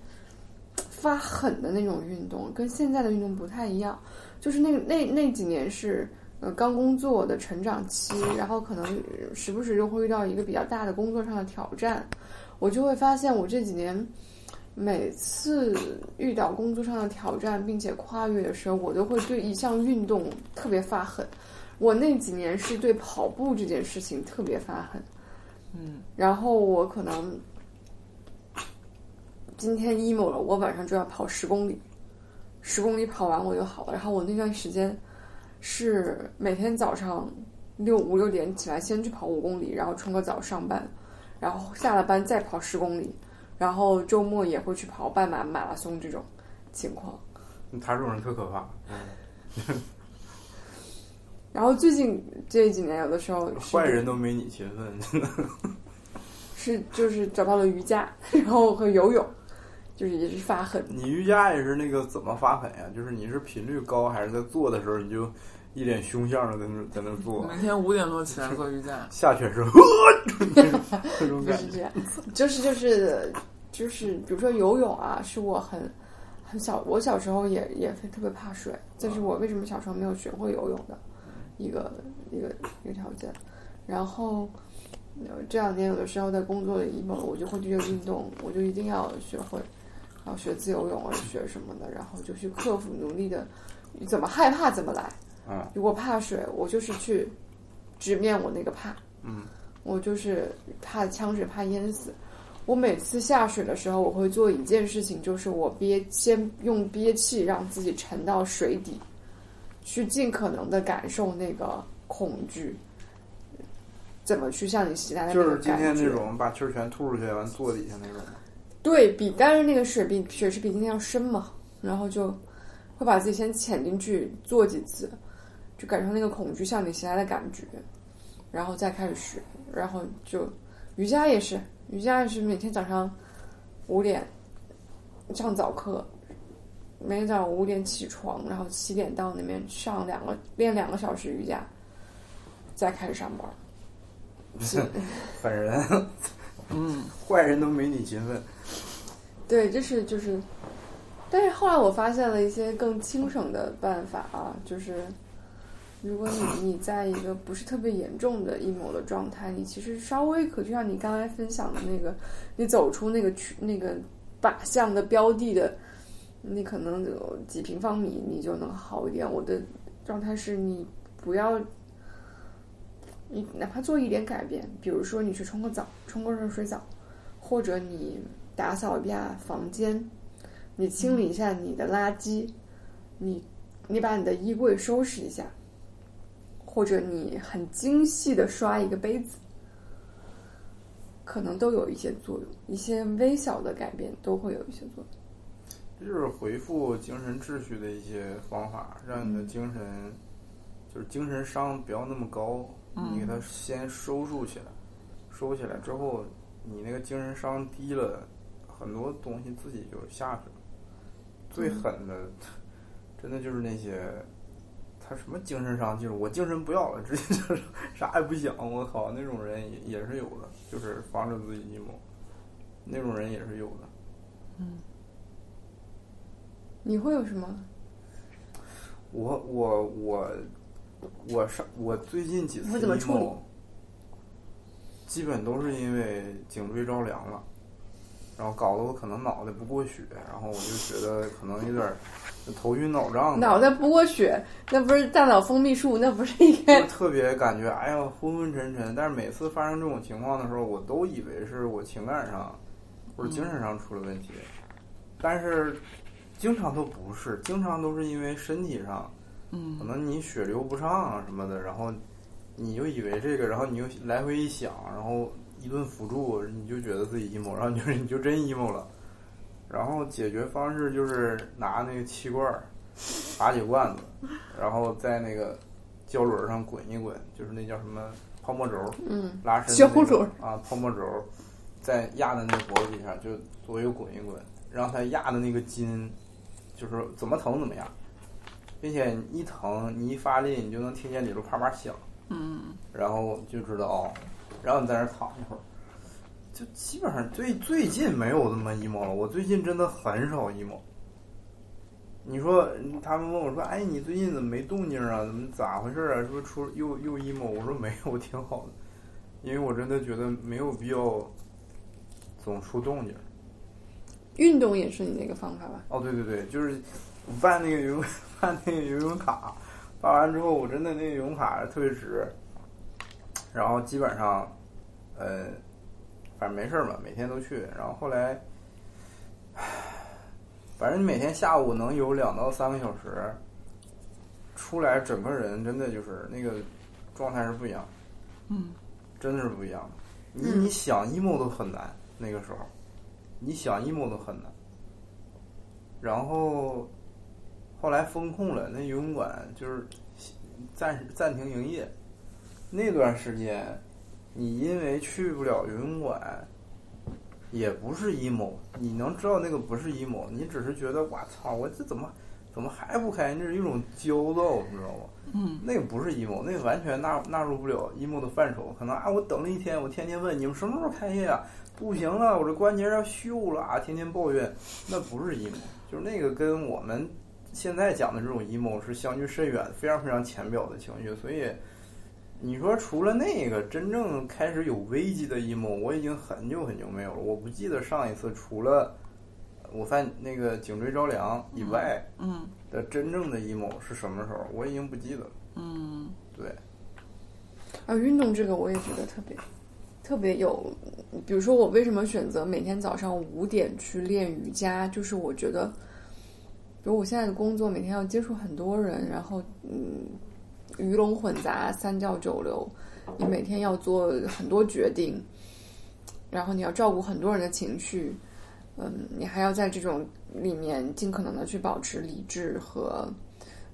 发狠的那种运动，跟现在的运动不太一样。就是那那那几年是。呃，刚工作的成长期，然后可能时不时就会遇到一个比较大的工作上的挑战，我就会发现，我这几年每次遇到工作上的挑战并且跨越的时候，我都会对一项运动特别发狠。我那几年是对跑步这件事情特别发狠，嗯，然后我可能今天 emo 了，我晚上就要跑十公里，十公里跑完我就好了。然后我那段时间。是每天早上六五六点起来，先去跑五公里，然后冲个澡上班，然后下了班再跑十公里，然后周末也会去跑半马、马拉松这种情况。他这种人特可怕。然后最近这几年，有的时候坏人都没你勤奋，真的。是就是找到了瑜伽，然后和游泳。就是也是发狠，你瑜伽也是那个怎么发狠呀？就是你是频率高，还是在做的时候你就一脸凶相的在那在那做，每天五点多起来做瑜伽，下犬式，这种感觉。不是这样，就是就是就是，比如说游泳啊，是我很很小，我小时候也也特别怕水，这是我为什么小时候没有学会游泳的一个一个一个条件。然后呃这两年有的时候在工作里 emo，我就会去运动，我就一定要学会，要学自由泳，啊学什么的，然后就去克服，努力的，怎么害怕怎么来。嗯如果怕水，我就是去直面我那个怕。嗯，我就是怕呛水，怕淹死。我每次下水的时候，我会做一件事情，就是我憋，先用憋气让自己沉到水底，去尽可能的感受那个恐惧，怎么去向你袭来的就是今。天那种把气儿全吐出去，完坐底下那种吗。对比，但是那个水比水池比今天要深嘛，然后就会把自己先潜进去做几次，就感受那个恐惧向你袭来的感觉，然后再开始学，然后就瑜伽也是，瑜伽也是每天早上五点上早课，每天早上五点起床，然后七点到那边上两个练两个小时瑜伽，再开始上班。是本人嗯，坏人都没你勤奋。对，这是就是，但是后来我发现了一些更轻省的办法啊，就是如果你 你在一个不是特别严重的阴谋的状态，你其实稍微可就像你刚才分享的那个，你走出那个区那个靶向的标的的，你可能有几平方米，你就能好一点。我的状态是你不要。你哪怕做一点改变，比如说你去冲个澡，冲个热水澡，或者你打扫一下房间，你清理一下你的垃圾，你你把你的衣柜收拾一下，或者你很精细的刷一个杯子，可能都有一些作用，一些微小的改变都会有一些作用。就是恢复精神秩序的一些方法，让你的精神、就是精神伤不要那么高，你给它先收束起来，收起来之后，你那个精神伤低了，很多东西自己就下去了。最狠的，真的就是那些，他什么精神伤，就是我精神不要了，直接就是 啥也不想，我靠，那种人也也是有的，就是防止自己 emo，那种人也是有的。嗯你会有什么？我我我我上我最近几次你会怎么处理 emo，基本都是因为颈椎着凉了，然后搞得我可能脑袋不过血，然后我就觉得可能有点儿头晕脑胀，脑袋不过血，那不是大脑封闭术，那不是应该就特别感觉哎呀昏昏沉沉。但是每次发生这种情况的时候，我都以为是我情感上或者精神上出了问题，但是经常都不是，经常都是因为身体上。嗯可能你血流不畅啊什么的，然后你就以为这个，然后你又来回一想，然后一顿辅助，你就觉得自己 emo，然后你就你就真 emo 了。然后解决方式就是拿那个气罐儿打几罐子，然后在那个胶轮上滚一滚，就是那叫什么泡沫轴，嗯拉伸、胶那个轮啊，泡沫轴，再压在那个脖子底下，就左右滚一滚，让它压的那个筋，就是怎么疼怎么压。并且一疼，你一发力，你就能听见里头啪啪响，嗯然后就知道哦，然后你在那儿躺一会儿，就基本上最最近没有那么 emo 了。我最近真的很少 emo。你说他们问我说：“哎，你最近怎么没动静啊？怎么咋回事啊？是不是出又又 emo？” 我说：“没有，我挺好的，因为我真的觉得没有必要总出动静。”运动也是你那个方法吧？哦，对对对，就是我办那个游泳 办那个游泳卡，办完之后我真的那个游泳卡特别值，然后基本上，呃，反正没事儿嘛，每天都去。然后后来，唉反正你每天下午能游两到三个小时，出来整个人真的就是那个状态是不一样，嗯真的是不一样的。你嗯你想 emo 都很难，那个时候，你想 emo 都很难。然后后来封控了，那游泳馆就是暂时暂停营业。那段时间，你因为去不了游泳馆，也不是 emo，你能知道那个不是 emo，你只是觉得我操，我这怎么怎么还不开？那是一种焦躁，你知道吗？嗯，那个不是 emo，那个完全纳纳入不了 emo 的范畴。可能啊，我等了一天，我天天问你们什么时候开业啊？不行了，我这关节要锈了啊！天天抱怨，那不是 emo，就是那个跟我们现在讲的这种 emo 是相距甚远、非常非常浅表的情绪。所以你说除了那个真正开始有危机的 emo，我已经很久很久没有了。我不记得上一次除了我犯那个颈椎着凉以外。嗯的真正的 emo 是什么时候？我已经不记得了。嗯对，啊，运动这个我也觉得特别特别有，比如说我为什么选择每天早上五点去练瑜伽，就是我觉得，比如我现在的工作每天要接触很多人，然后嗯，鱼龙混杂，三教九流，你每天要做很多决定，然后你要照顾很多人的情绪，嗯，你还要在这种里面尽可能的去保持理智和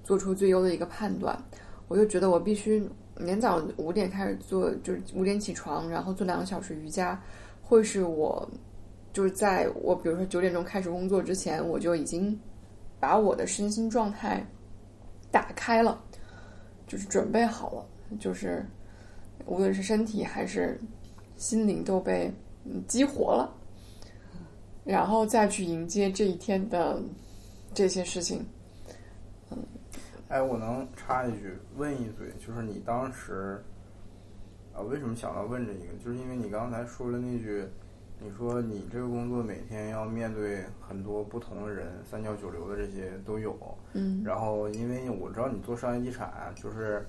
做出最优的一个判断。我就觉得我必须每天早五点开始做，就是五点起床，然后做两个小时瑜伽，会是我就是在我比如说九点钟开始工作之前，我就已经把我的身心状态打开了，就是准备好了，就是无论是身体还是心灵都被激活了，然后再去迎接这一天的这些事情。哎，我能插一句，问一嘴，就是你当时啊，为什么想到问这一个？就是因为你刚才说了那句，你说你这个工作每天要面对很多不同的人，三教九流的这些都有。嗯然后，因为我知道你做商业地产，就是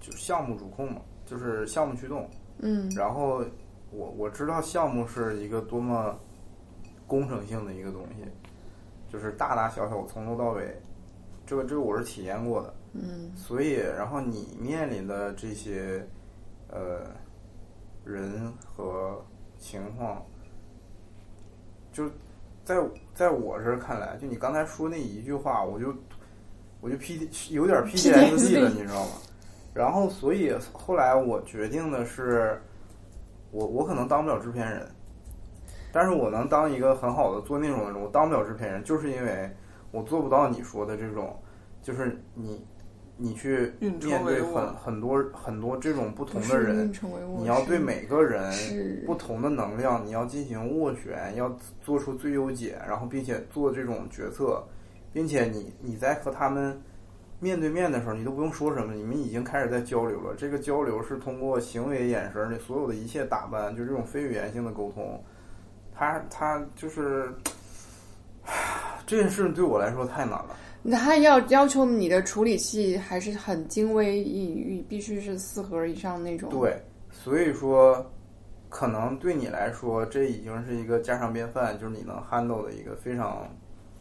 就项目主控嘛，就是项目驱动。嗯然后我我知道项目是一个多么工程性的一个东西，就是大大小小从头到尾，这个这个我是体验过的。嗯所以，然后你面临的这些呃人和情况，就在在我这儿看来，就你刚才说那一句话，我就我就 P 有点 PTSD 了，你知道吗？然后，所以后来我决定的是，我我可能当不了制片人，但是我能当一个很好的做内容的人。我当不了制片人，就是因为我做不到你说的这种，就是你你去面对很很多很多这种不同的人你要对每个人不同的能量，你要进行斡旋，要做出最优解，然后并且做这种决策，并且你你在和他们面对面的时候，你都不用说什么，你们已经开始在交流了。这个交流是通过行为、眼神，你所有的一切打扮，就这种非语言性的沟通，他他就是这件事对我来说太难了。他要要求你的处理器还是很精微抑郁，必须是四核以上那种。，对，所以说，可能对你来说，这已经是一个家常便饭，就是你能 handle 的一个非常，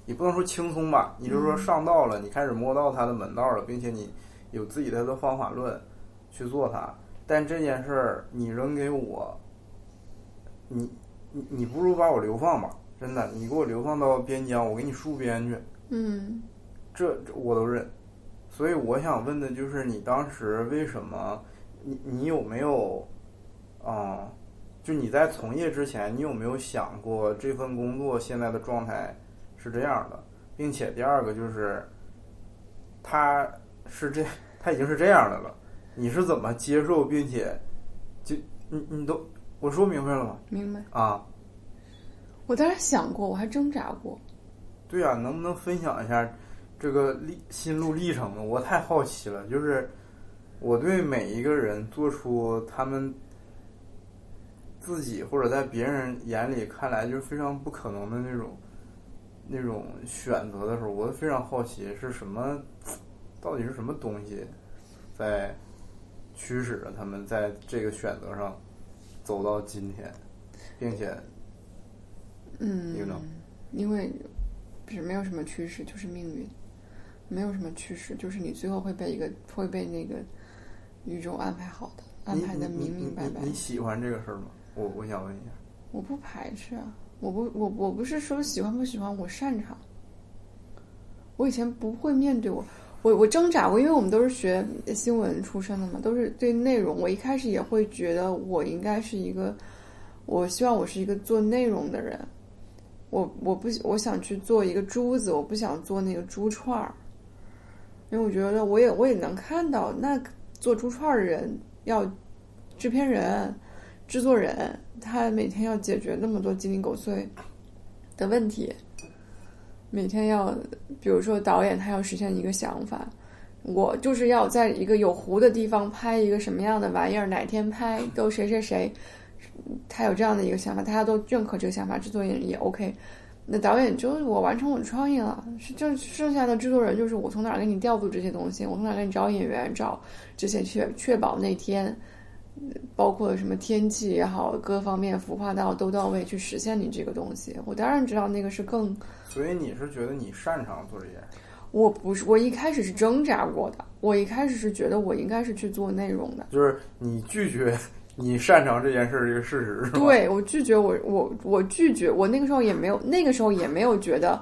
也不能说轻松吧，你就是说上道了，你开始摸到它的门道了，并且你有自己的的方法论去做它。但这件事儿你扔给我，你你你不如把我流放吧，真的，你给我流放到边疆，我给你戍边去。嗯这这我都认。所以我想问的就是，你当时为什么？你你有没有，啊、就你在从业之前，你有没有想过这份工作现在的状态是这样的，并且第二个就是，他是这他已经是这样的了，你是怎么接受，并且就你你都我说明白了吗？明白。啊，我当时想过，我还挣扎过。对呀、能不能分享一下这个历心路历程呢？我太好奇了，就是我对每一个人做出他们自己或者在别人眼里看来就是非常不可能的那种那种选择的时候，我都非常好奇是什么，到底是什么东西在驱使着他们在这个选择上走到今天，并且嗯因为不是没有什么趋势，就是命运，没有什么趋势，就是你最后会被一个会被那个宇宙安排好的，安排的明明白白你喜欢这个事儿吗？我我想问一下。我不排斥啊，我不我我不是说喜欢不喜欢，我擅长。我以前不会面对我，我我挣扎过，因为我们都是学新闻出身的嘛，都是对内容。我一开始也会觉得我应该是一个，我希望我是一个做内容的人，我我不我想去做一个珠子，我不想做那个珠串儿，因为我觉得我也我也能看到，那做珠串的人要制片人、制作人，他每天要解决那么多鸡零狗碎的问题，每天要，比如说导演他要实现一个想法，我就是要在一个有湖的地方拍一个什么样的玩意儿，哪天拍都谁谁谁。他有这样的一个想法，大家都认可这个想法，制作人也 OK。那导演就我完成我的创意了，是就剩下的制作人就是我从哪儿给你调度这些东西，我从哪儿给你找演员，找这些确确保那天，包括什么天气也好，各方面孵化到都到位，去实现你这个东西。我当然知道那个是更，所以你是觉得你擅长做这件事？我不是，我一开始是挣扎过的，我一开始是觉得我应该是去做内容的，就是你拒绝。你擅长这件事儿这个事实是吧？对我拒绝我我我拒绝我那个时候也没有那个时候也没有觉得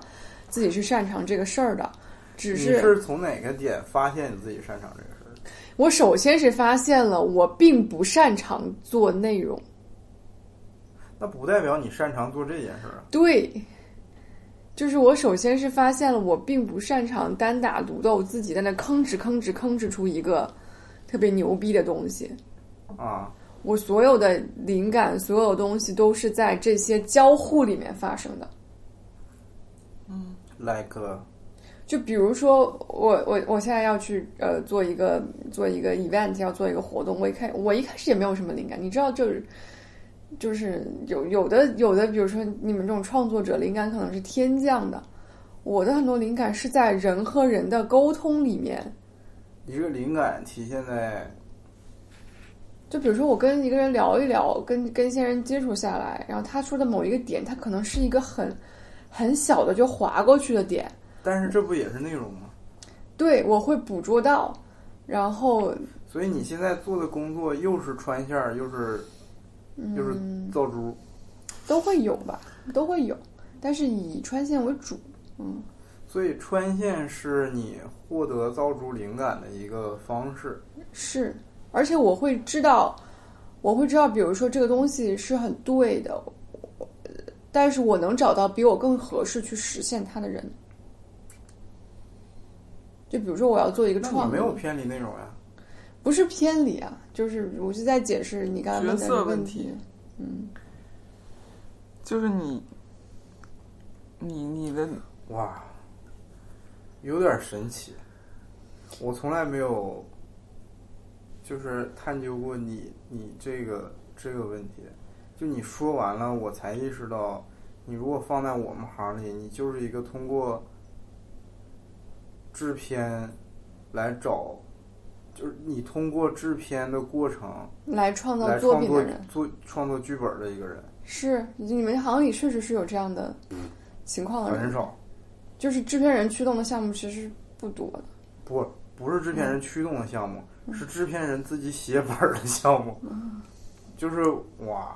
自己是擅长这个事儿的，只是是从哪个点发现你自己擅长这个事儿？我首先是发现了我并不擅长做内容，那不代表你擅长做这件事儿啊。对，就是我首先是发现了我并不擅长单打独斗，自己在那吭哧吭哧吭哧出一个特别牛逼的东西啊。我所有的灵感，所有东西都是在这些交互里面发生的。嗯，like，就比如说我我我现在要去呃做一个做一个 event，要做一个活动，我一开我一开始也没有什么灵感，你知道，就是就是有有的有的，比如说你们这种创作者，灵感可能是天降的，我的很多灵感是在人和人的沟通里面。一个灵感体现在。就比如说，我跟一个人聊一聊，跟跟一些人接触下来，然后他说的某一个点，他可能是一个很很小的就划过去的点，但是这不也是内容吗？对，我会捕捉到，然后。所以你现在做的工作又是穿线儿，又是又是造珠，都会有吧，都会有，但是以穿线为主，嗯。所以穿线是你获得造珠灵感的一个方式。是。而且我会知道，我会知道，比如说这个东西是很对的，但是我能找到比我更合适去实现它的人。就比如说，我要做一个创，没有偏离内容呀？不是偏离啊，就是我是在解释你刚才问的问题。嗯，就是你，你你的哇，有点神奇，我从来没有。就是探究过你你这个这个问题，就你说完了，我才意识到，你如果放在我们行里，你就是一个通过制片来找，就是你通过制片的过程来创造作品的人，做创作剧本的一个人。是，你们行里确实是有这样的情况的人，很少。就是制片人驱动的项目其实不多的。不，不是制片人驱动的项目。是制片人自己写本的项目，就是哇，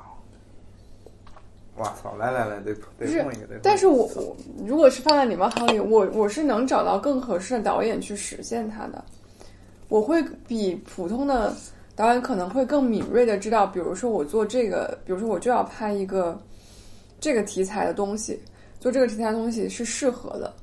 哇操！来来来，得得碰一个，得。但是我我如果是放在你们行里，我我是能找到更合适的导演去实现它的。我会比普通的导演可能会更敏锐的知道，比如说我做这个，比如说我就要拍一个这个题材的东西，做这个题材的东西是适合的。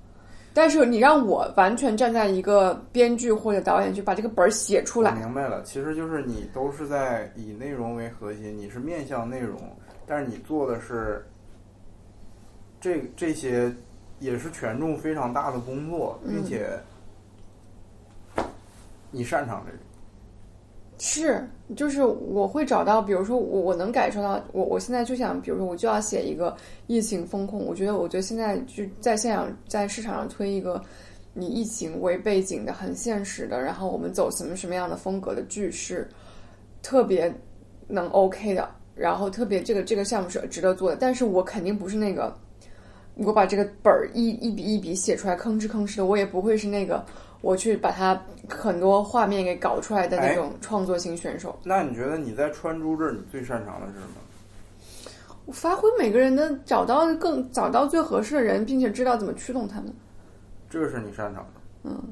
但是你让我完全站在一个编剧或者导演去把这个本儿写出来，明白了。其实就是你都是在以内容为核心，你是面向内容，但是你做的是这这些也是权重非常大的工作，并且你擅长这个。是，就是我会找到，比如说我我能感受到，我我现在就想，比如说我就要写一个疫情风控，我觉得我觉得现在就在现场在市场上推一个以疫情为背景的很现实的，然后我们走什么什么样的风格的剧是特别能 OK 的，然后特别这个这个项目是值得做的，但是我肯定不是那个我把这个本儿一一笔一笔写出来吭哧吭哧的，我也不会是那个。我去把它很多画面给搞出来的那种创作型选手。那你觉得你在穿珠这儿，你最擅长的是什么？我发挥每个人的，找到更找到最合适的人，并且知道怎么驱动他们。这个是你擅长的。嗯。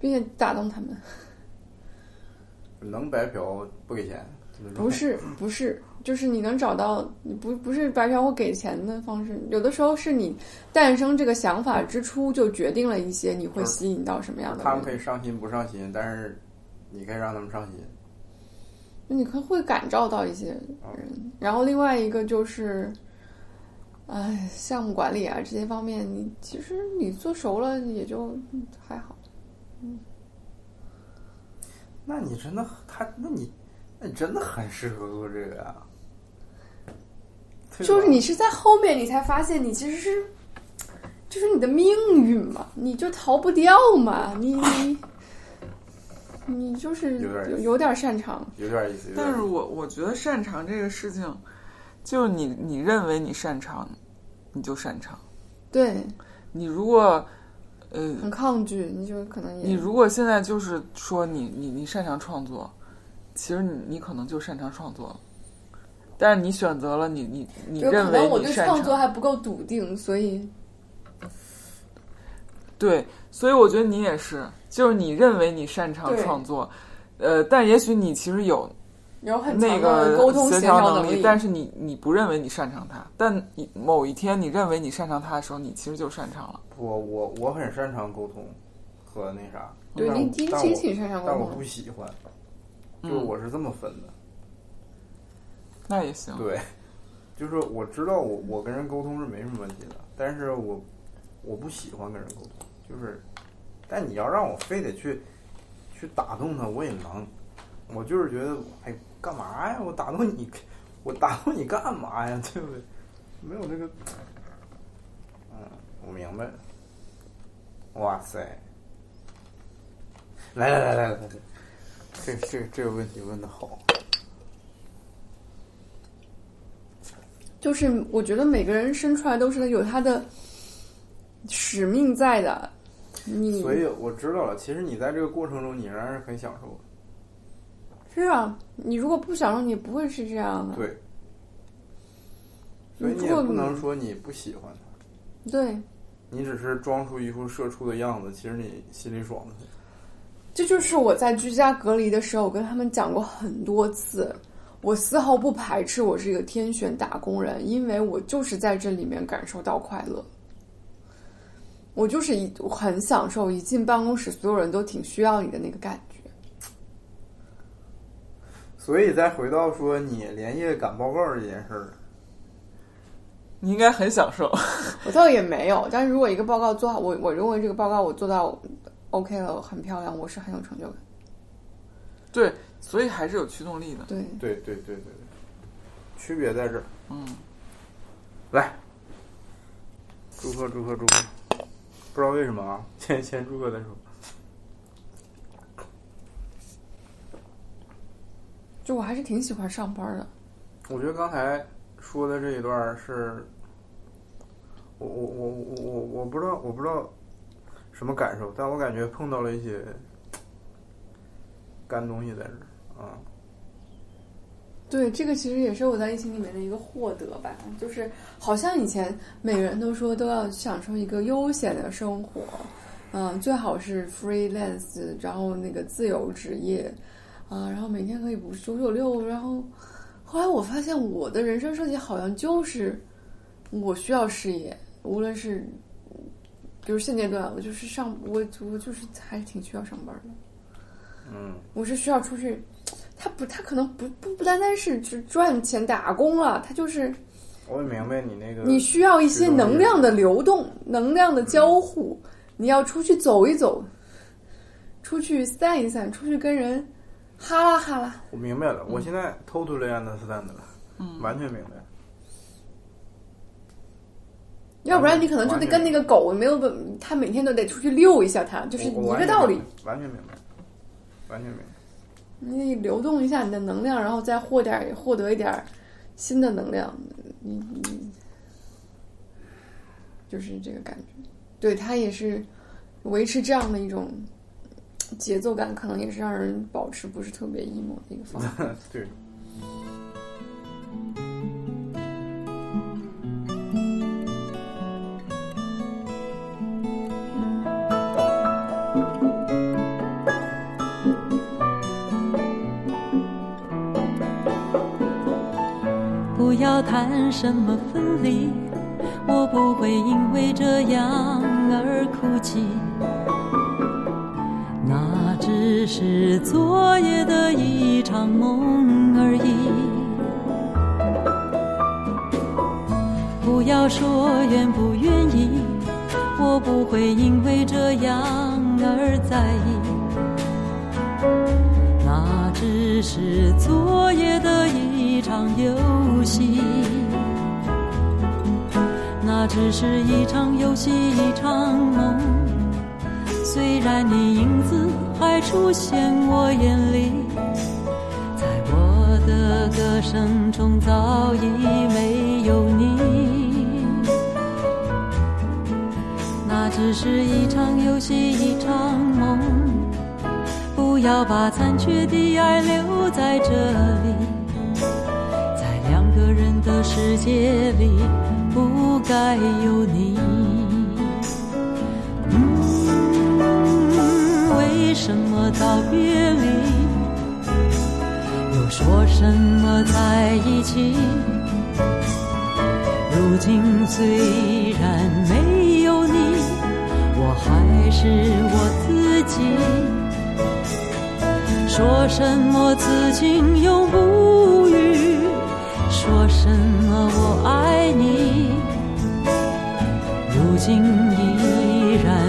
并且打动他们。能白嫖不给钱？不是不是，就是你能找到，你不不是白嫖或给钱的方式，有的时候是你诞生这个想法之初就决定了一些你会吸引到什么样的他们可，以上心不上心，但是你可以让他们上心。你可会感召到一些人。然后另外一个就是，哎，项目管理啊这些方面，你其实你做熟了也就嗯还好。嗯那你真的他，那你那你真的很适合做这个呀、对吧就是你是在后面你才发现你其实是，就是你的命运嘛，你就逃不掉嘛，你 你你就是有点有有点擅长，有点意思。但是我我觉得擅长这个事情，就是你你认为你擅长，你就擅长。对，你如果呃，很抗拒，你就可能也你如果现在就是说你你你擅长创作，其实你你可能就擅长创作了，但是你选择了你你你认为能我对创作还不够笃定，所以对，所以我觉得你也是，就是你认为你擅长创作，呃，但也许你其实有有很那强的个沟通协协调能力，但是你你不认为你擅长它，但你某一天你认为你擅长它的时候，你其实就擅长了。我我我很擅长沟通和那啥，对你你其实但我挺擅长沟但我，不喜欢，就是我是这么分的。那也行，对，就是我知道我我跟人沟通是没什么问题的，但是我我不喜欢跟人沟通，就是，但你要让我非得去去打动他，我也能，我就是觉得，哎，干嘛呀？我打动你，我打动你干嘛呀？对不对？没有那个，嗯，我明白。哇塞！来来来来来来，这这这个问题问的好。就是我觉得每个人生出来都是有他的使命在的，你所以我知道了，其实你在这个过程中，你仍然是很享受的。是啊，你如果不享受，你不会是这样的。对，所以你也不能说你不喜欢他，对，你只是装出一副社畜的样子，其实你心里爽的很。这就是我在居家隔离的时候，我跟他们讲过很多次，我丝毫不排斥我是一个天选打工人，因为我就是在这里面感受到快乐。我就是一我很享受一进办公室，所有人都挺需要你的那个感觉。所以再回到说你连夜赶报告这件事儿，你应该很享受。我倒也没有，但是如果一个报告做好，我我认为这个报告我做到 OK 了，很漂亮，我是很有成就感。对，所以还是有驱动力的。对，对对对对对，区别在这儿。嗯，来，祝贺祝贺祝贺！不知道为什么啊，先 先祝贺再说。就我还是挺喜欢上班的。我觉得刚才说的这一段是，我我我我我我不知道我不知道什么感受，但我感觉碰到了一些干东西在这儿啊。对，这个其实也是我在疫情里面的一个获得吧，就是好像以前每个人都说都要享受一个悠闲的生活，嗯，最好是 freelance，然后那个自由职业，啊，然后每天可以不九九六，然后后来我发现我的人生设计好像就是我需要事业，无论是比如现阶段我就是上我我就是还是挺需要上班的。嗯，我是需要出去，他不，他可能不不不单单是去赚钱打工了，他就是我也明白你那个。你需要一些能量的流动，能量的交互，你要出去走一走，出去散一散，出去跟人哈拉哈拉。我明白了，我现在 totally understand 了，嗯完全明白。要不然你可能就得跟那个狗没有本，他每天都得出去遛一下它，就是一个道理。，完全明白，完全明白。你流动一下你的能量，然后再获点获得一点新的能量，你你就是这个感觉。对他也是维持这样的一种节奏感，可能也是让人保持不是特别 emo 的一个方式。对。要谈什么分离，我不会因为这样而哭泣。那只是昨夜的一场梦而已。不要说愿不愿意，我不会因为这样而在意。只是昨夜的一场游戏，那只是一场游戏，一场梦。虽然你影子还出现我眼里，在我的歌声中早已没有你。那只是一场游戏，一场梦。不要把残缺的爱留在这里，在两个人的世界里，不该有你。嗯，为什么道别离，又说什么在一起？如今虽然没有你，我还是我自己。说什么此情永不渝，说什么我爱你，如今依然